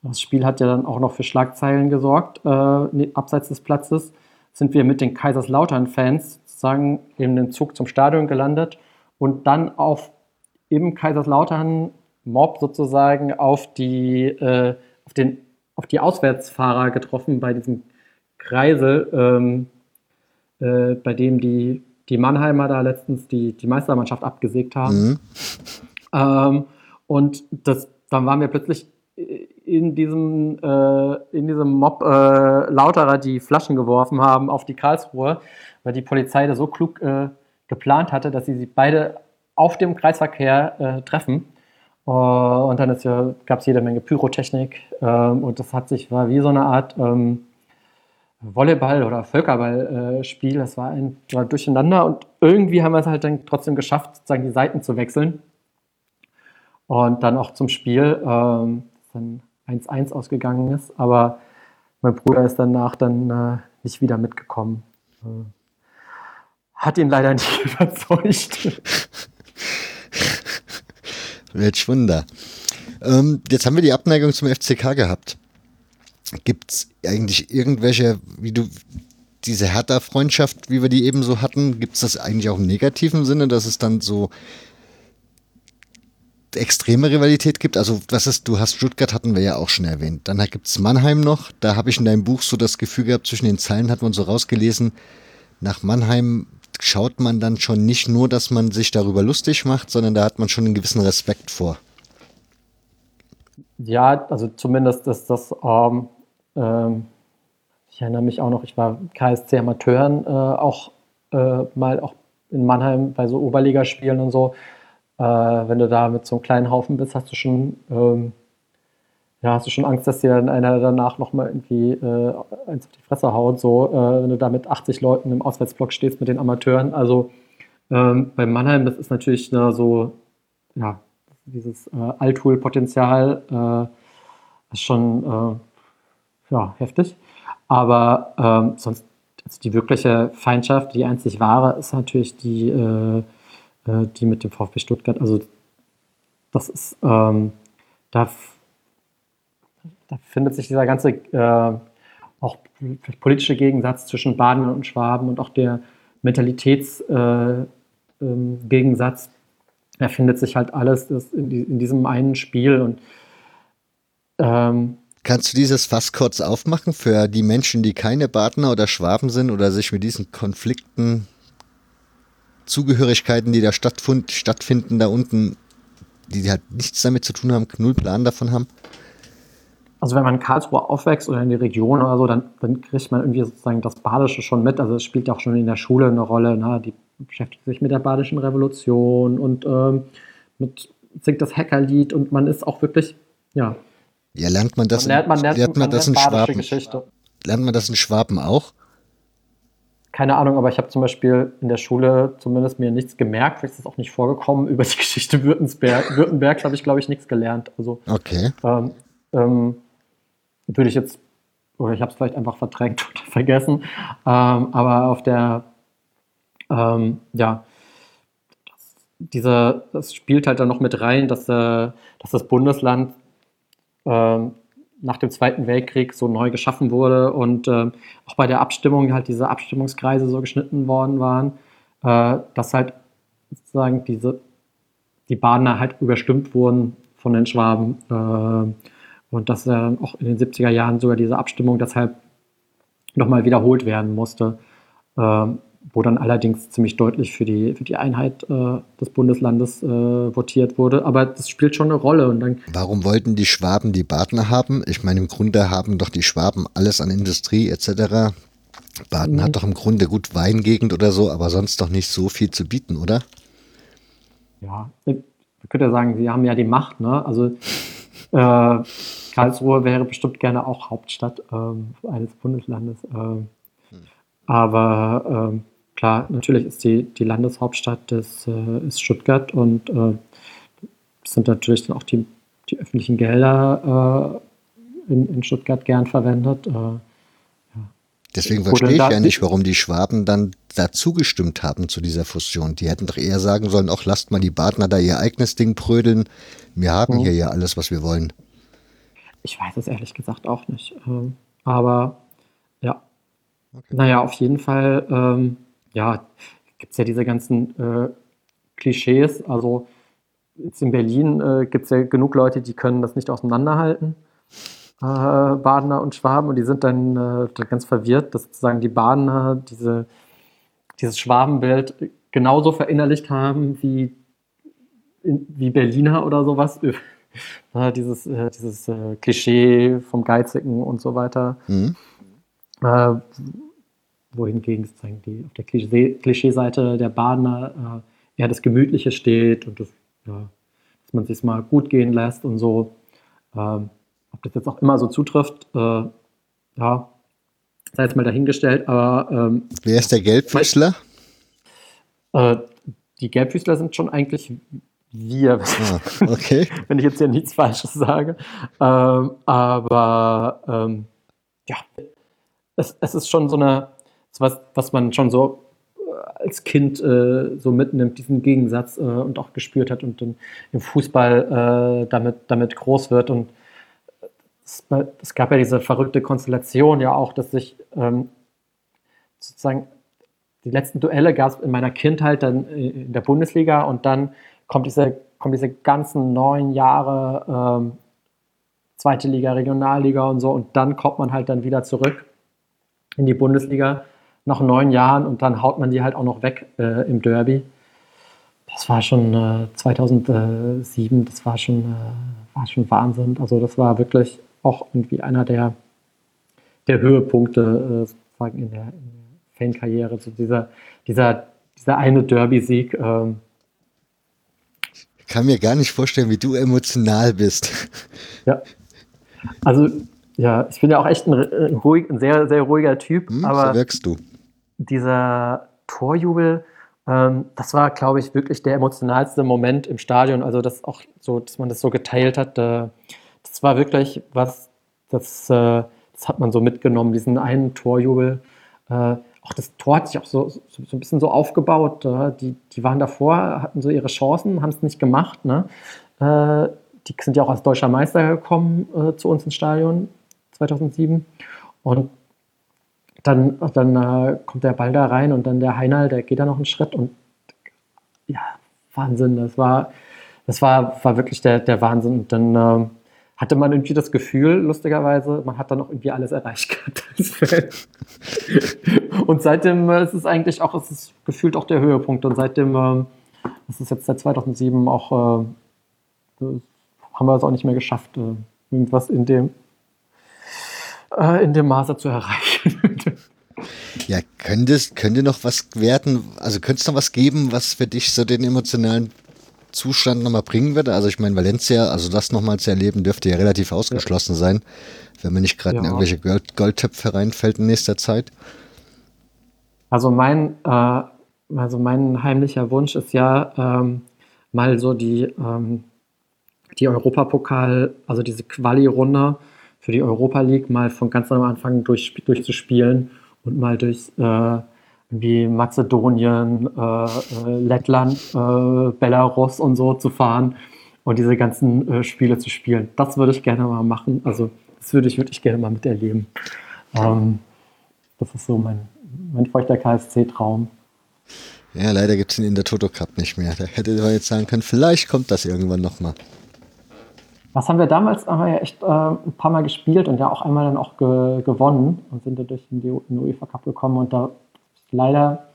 das Spiel hat ja dann auch noch für Schlagzeilen gesorgt, äh, ne, abseits des Platzes. Sind wir mit den Kaiserslautern-Fans sozusagen in den Zug zum Stadion gelandet und dann auf im Kaiserslautern Mob sozusagen auf die, äh, auf den, auf die Auswärtsfahrer getroffen bei diesem Kreisel, ähm, äh, bei dem die, die Mannheimer da letztens die, die Meistermannschaft abgesägt haben. Mhm. Ähm, und das, dann waren wir plötzlich in diesem, äh, in diesem Mob äh, Lauterer die Flaschen geworfen haben auf die Karlsruhe, weil die Polizei das so klug äh, geplant hatte, dass sie sie beide auf dem Kreisverkehr äh, treffen. Uh, und dann ja, gab es jede Menge Pyrotechnik ähm, und das hat sich, war wie so eine Art ähm, Volleyball- oder Völkerballspiel. das war ein war Durcheinander und irgendwie haben wir es halt dann trotzdem geschafft, sozusagen die Seiten zu wechseln. Und dann auch zum Spiel. Ähm, dann 1-1 ausgegangen ist. Aber mein Bruder ist danach dann äh, nicht wieder mitgekommen. Äh, hat ihn leider nicht überzeugt. Welch Wunder. Ähm, jetzt haben wir die Abneigung zum FCK gehabt. Gibt es eigentlich irgendwelche, wie du diese Hertha-Freundschaft, wie wir die eben so hatten, gibt es das eigentlich auch im negativen Sinne, dass es dann so extreme Rivalität gibt. Also, was ist, du hast Stuttgart hatten wir ja auch schon erwähnt. Dann gibt es Mannheim noch. Da habe ich in deinem Buch so das Gefühl gehabt, zwischen den Zeilen hat man so rausgelesen, nach Mannheim schaut man dann schon nicht nur, dass man sich darüber lustig macht, sondern da hat man schon einen gewissen Respekt vor. Ja, also zumindest ist das, ähm, ähm, ich erinnere mich auch noch, ich war KSC Amateuren äh, auch äh, mal auch in Mannheim bei so Oberligaspielen und so. Äh, wenn du da mit so einem kleinen Haufen bist, hast du schon, ähm, ja, hast du schon Angst, dass dir dann einer danach nochmal irgendwie äh, eins auf die Fresse haut, so, äh, wenn du da mit 80 Leuten im Auswärtsblock stehst mit den Amateuren. Also ähm, bei Mannheim, das ist natürlich ne, so, ja, dieses äh, Althul-Potenzial äh, ist schon äh, ja, heftig. Aber ähm, sonst, also die wirkliche Feindschaft, die einzig wahre, ist natürlich die, äh, äh die mit dem VfB Stuttgart. Also das ist, ähm, da, da findet sich dieser ganze äh, auch politische Gegensatz zwischen Baden und Schwaben und auch der Mentalitätsgegensatz äh, ähm, er findet sich halt alles in, diesem einen Spiel und ähm, Kannst du dieses Fass kurz aufmachen für die Menschen, die keine Badner oder Schwaben sind oder sich mit diesen Konflikten, Zugehörigkeiten, die da stattfinden, da unten, die halt nichts damit zu tun haben, null Plan davon haben? Also wenn man in Karlsruhe aufwächst oder in die Region oder so, dann, dann kriegt man irgendwie sozusagen das Badische schon mit. Also es spielt auch schon in der Schule eine Rolle. Ne? Die beschäftigt sich mit der Badischen Revolution und ähm, mit, singt das Hackerlied und man ist auch wirklich, ja. Ja, lernt man das, man lernt, man lernt, lernt man, man das in Schwaben? Geschichte. Lernt man das in Schwaben auch? Keine Ahnung, aber ich habe zum Beispiel in der Schule zumindest mir nichts gemerkt, vielleicht ist das auch nicht vorgekommen. Über die Geschichte Württemberg, Württemberg habe ich, glaube ich, nichts gelernt. Also, okay. Ähm, ähm, würde ich jetzt, oder ich habe es vielleicht einfach verdrängt oder vergessen, ähm, aber auf der ähm, ja, das, diese, das spielt halt dann noch mit rein, dass, äh, dass das Bundesland äh, nach dem Zweiten Weltkrieg so neu geschaffen wurde und äh, auch bei der Abstimmung halt diese Abstimmungskreise so geschnitten worden waren, äh, dass halt sozusagen diese, die Badener halt überstimmt wurden von den Schwaben äh, und dass äh, auch in den 70er Jahren sogar diese Abstimmung deshalb nochmal wiederholt werden musste. Ähm, wo dann allerdings ziemlich deutlich für die, für die Einheit äh, des Bundeslandes äh, votiert wurde. Aber das spielt schon eine Rolle. Und dann Warum wollten die Schwaben die Badener haben? Ich meine, im Grunde haben doch die Schwaben alles an Industrie etc. Baden mhm. hat doch im Grunde gut Weingegend oder so, aber sonst doch nicht so viel zu bieten, oder? Ja, man könnte ja sagen, sie haben ja die Macht. Ne? Also äh, Karlsruhe wäre bestimmt gerne auch Hauptstadt ähm, eines Bundeslandes. Ähm, hm. Aber ähm, klar, natürlich ist die, die Landeshauptstadt des, äh, ist Stuttgart und äh, sind natürlich dann auch die, die öffentlichen Gelder äh, in, in Stuttgart gern verwendet. Äh, ja. Deswegen verstehe ich ja nicht, warum die Schwaben dann dazu gestimmt haben zu dieser Fusion. Die hätten doch eher sagen sollen, auch lasst mal die Badner da ihr eigenes Ding prödeln. Wir haben mhm. hier ja alles, was wir wollen. Ich weiß es ehrlich gesagt auch nicht. Ähm, aber ja. Okay. Naja, auf jeden Fall ähm, ja, gibt es ja diese ganzen äh, Klischees. Also jetzt in Berlin äh, gibt es ja genug Leute, die können das nicht auseinanderhalten, äh, Badener und Schwaben, und die sind dann, äh, ganz verwirrt, dass sozusagen die Badener diese, dieses Schwabenbild genauso verinnerlicht haben wie, in, wie Berliner oder sowas. dieses äh, dieses äh, Klischee vom Geizigen und so weiter. Mhm wohingegen sozusagen die, auf der Klischeeseite der Badener äh, eher das Gemütliche steht und das, ja, dass man sich mal gut gehen lässt und so. Ähm, ob das jetzt auch immer so zutrifft, äh, ja, sei jetzt mal dahingestellt, aber. Ähm, Wer ist der Gelbfüßler? Äh, die Gelbfüßler sind schon eigentlich wir, ah, okay. wenn ich jetzt hier nichts Falsches sage. Ähm, aber ähm, ja, es, es ist schon so eine, was, was man schon so äh, als Kind äh, so mitnimmt, diesen Gegensatz äh, und auch gespürt hat und dann im Fußball äh, damit, damit groß wird. Und es, es, gab ja diese verrückte Konstellation ja auch, dass sich ähm, sozusagen die letzten Duelle gab es in meiner Kindheit dann in der Bundesliga und dann kommt diese, kommen diese ganzen neun Jahre ähm, zweite Liga, Regionalliga und so und dann kommt man halt dann wieder zurück in die Bundesliga nach neun Jahren und dann haut man die halt auch noch weg äh, im Derby. Das war schon äh, 2007, das war schon, äh, war schon Wahnsinn. Also das war wirklich auch irgendwie einer der, der Höhepunkte äh, sozusagen in der, in der Fankarriere. So dieser, dieser, dieser eine Derby-Sieg. Ähm. ich kann mir gar nicht vorstellen, wie du emotional bist. Ja, also ja, ich bin ja auch echt ein, ein, ruhig, ein sehr, sehr ruhiger Typ. Hm, aber so wirkst du. Dieser Torjubel, ähm, das war, glaube ich, wirklich der emotionalste Moment im Stadion. Also, das auch so, dass man das so geteilt hat. Äh, das war wirklich was, das, äh, das hat man so mitgenommen, diesen einen Torjubel. Äh, auch das Tor hat sich auch so, so, so ein bisschen so aufgebaut. Äh, die, die waren davor, hatten so ihre Chancen, haben es nicht gemacht. Ne? Äh, die sind ja auch als deutscher Meister gekommen äh, zu uns ins Stadion 2007. Und dann, dann äh, kommt der Ball da rein und dann der Heinal, der geht da noch einen Schritt und ja, Wahnsinn. Das war, das war, war wirklich der, der Wahnsinn. Und dann äh, hatte man irgendwie das Gefühl, lustigerweise, man hat dann noch irgendwie alles erreicht gehabt. und seitdem äh, ist es eigentlich auch, es ist gefühlt auch der Höhepunkt. Und seitdem, äh, das ist jetzt seit 2007 auch, äh, haben wir es auch nicht mehr geschafft, äh, irgendwas in dem, äh, in dem Maße zu erreichen. ja, könnte, könnte noch was werden, also könnte es noch was geben, was für dich so den emotionalen Zustand nochmal bringen würde? Also ich meine, Valencia, also das nochmal zu erleben, dürfte ja relativ ausgeschlossen ja. sein, wenn man nicht gerade ja. in irgendwelche Gold Goldtöpfe reinfällt in nächster Zeit. Also mein, äh, also mein heimlicher Wunsch ist ja, ähm, mal so die, ähm, die Europapokal, also diese Quali-Runde für die Europa League mal von ganz am Anfang durch, durchzuspielen und mal durch äh, wie Mazedonien, äh, äh, Lettland, äh, Belarus und so zu fahren und diese ganzen äh, Spiele zu spielen. Das würde ich gerne mal machen. Also das würde ich wirklich gerne mal miterleben. Ähm, das ist so mein, mein feuchter KSC-Traum. Ja, leider gibt es ihn in der Toto Cup nicht mehr. Da hätte man jetzt sagen können, vielleicht kommt das irgendwann nochmal. Was haben wir damals haben wir ja echt äh, ein paar Mal gespielt und ja auch einmal dann auch ge gewonnen und sind dadurch in den UEFA Cup gekommen und da ist leider,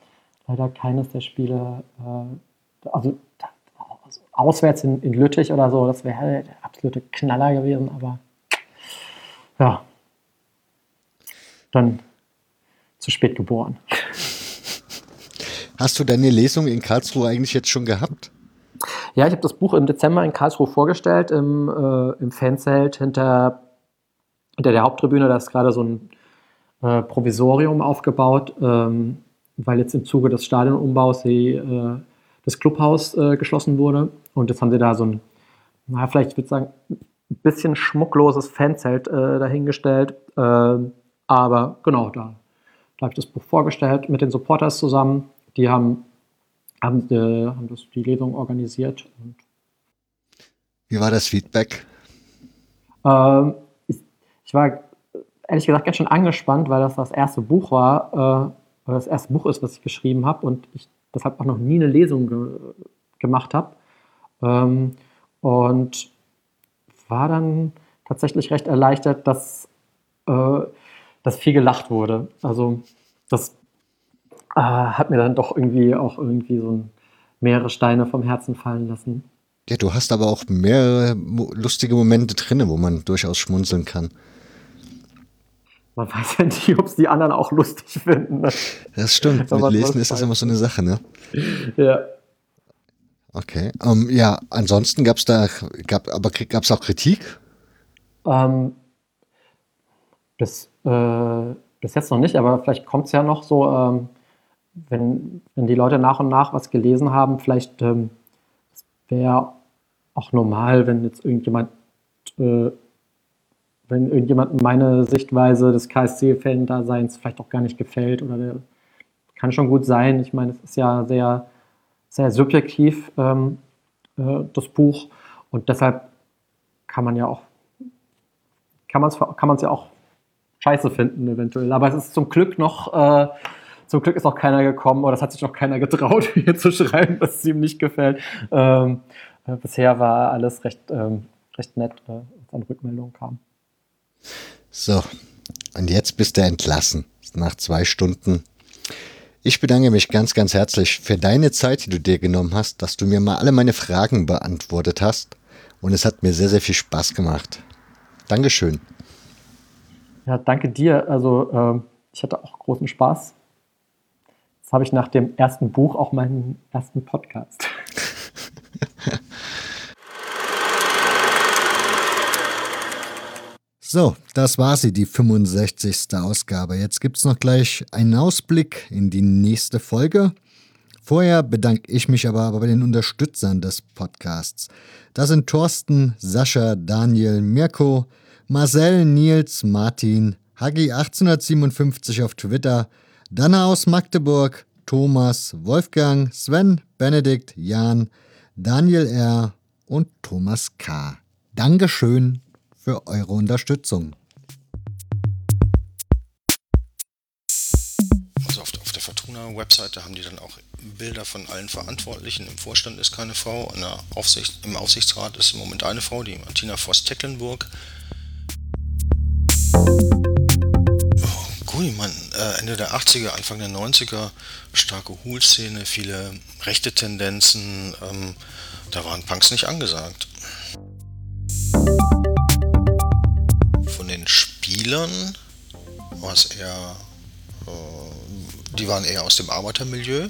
leider keines der Spiele, äh, also, also, auswärts in, in Lüttich oder so, das wäre der absolute Knaller gewesen, aber ja, dann zu spät geboren. Hast du deine Lesung in Karlsruhe eigentlich jetzt schon gehabt? Ja, ich habe das Buch im Dezember in Karlsruhe vorgestellt, im, äh, im Fanzelt hinter, hinter der Haupttribüne. Da ist gerade so ein äh, Provisorium aufgebaut, ähm, weil jetzt im Zuge des Stadionumbaus die, äh, das Clubhaus äh, geschlossen wurde. Und jetzt haben sie da so ein, naja, vielleicht würde ich sagen, ein bisschen schmuckloses Fanzelt äh, dahingestellt. Ähm, aber genau, da, da habe ich das Buch vorgestellt mit den Supporters zusammen. Die haben haben, äh, haben das, die Lesung organisiert. Wie war das Feedback? Ähm, ich, ich, war ehrlich gesagt ganz schön angespannt, weil das das erste Buch war, äh, das erste Buch ist, was ich geschrieben habe und ich deshalb auch noch nie eine Lesung ge gemacht habe. Ähm, und war dann tatsächlich recht erleichtert, dass, äh, dass viel gelacht wurde. Also das äh, hat mir dann doch irgendwie auch irgendwie so ein, mehrere Steine vom Herzen fallen lassen. Ja, du hast aber auch mehrere lustige Momente drin, wo man durchaus schmunzeln kann. Man weiß ja nicht, ob es die anderen auch lustig finden. Ne? Das stimmt. Mit Lesen ist das immer so eine Sache, ne? Ja. Okay. Um, ähm, ja, ansonsten gab es da, gab, aber gab es auch Kritik? Ähm, bis, äh, bis jetzt noch nicht, aber vielleicht kommt es ja noch so. Ähm, wenn, wenn die Leute nach und nach was gelesen haben, vielleicht ähm, wäre auch normal, wenn jetzt irgendjemand äh, wenn irgendjemandem meine Sichtweise des KSC-Fan-Daseins vielleicht auch gar nicht gefällt oder der kann schon gut sein. Ich meine, es ist ja sehr, sehr subjektiv, ähm, äh, das Buch. Und deshalb kann man ja auch, kann man es kann man's ja auch scheiße finden, eventuell. Aber es ist zum Glück noch, äh, zum Glück ist noch keiner gekommen oder es hat sich noch keiner getraut, mir zu schreiben, dass es ihm nicht gefällt. Ähm, äh, bisher war alles recht, ähm, recht nett, äh, was an Rückmeldungen kam. So, und jetzt bist du entlassen. Nach zwei Stunden. Ich bedanke mich ganz, ganz herzlich für deine Zeit, die du dir genommen hast, dass du mir mal alle meine Fragen beantwortet hast. Und es hat mir sehr, sehr viel Spaß gemacht. Dankeschön. Ja, danke dir. Also, äh, ich hatte auch großen Spaß. Jetzt habe ich nach dem ersten Buch auch meinen ersten Podcast. So, das war sie, die 65. Ausgabe. Jetzt gibt es noch gleich einen Ausblick in die nächste Folge. Vorher bedanke ich mich aber bei den Unterstützern des Podcasts. Das sind Thorsten, Sascha, Daniel, Mirko, Marcel, Nils, Martin, Hagi1857 auf Twitter, Dana aus Magdeburg, Thomas, Wolfgang, Sven, Benedikt, Jan, Daniel R. und Thomas K. Dankeschön für eure Unterstützung. Also auf, auf der Fortuna-Webseite haben die dann auch Bilder von allen Verantwortlichen. Im Vorstand ist keine Frau, Aufsicht, im Aufsichtsrat ist im Moment eine Frau, die Martina Voss-Tecklenburg. Oh, Guimann, äh, Ende der 80er, Anfang der 90er, starke Hool-Szene, viele rechte Tendenzen. Ähm, da waren Punks nicht angesagt. Spielern war es eher, äh, die waren eher aus dem Arbeitermilieu,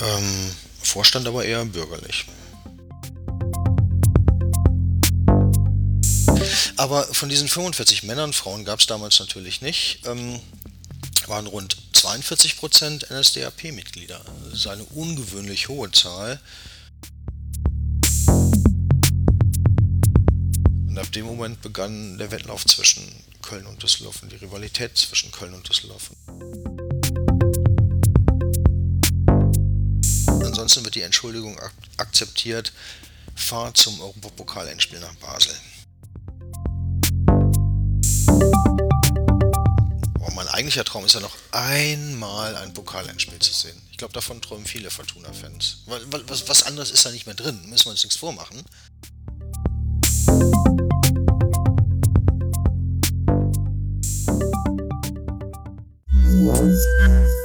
ähm, Vorstand aber eher bürgerlich. Aber von diesen 45 Männern, Frauen gab es damals natürlich nicht, ähm, waren rund 42% NSDAP-Mitglieder. Das ist eine ungewöhnlich hohe Zahl. Und ab dem Moment begann der Wettlauf zwischen Köln und Düsseldorf und die Rivalität zwischen Köln und Düsseldorf. Ansonsten wird die Entschuldigung ak akzeptiert, fahr zum Europapokal-Endspiel nach Basel. Oh, mein eigentlicher Traum ist ja noch einmal ein Pokalendspiel zu sehen. Ich glaube, davon träumen viele Fortuna-Fans. Was, was anderes ist da nicht mehr drin, müssen wir uns nichts vormachen. Música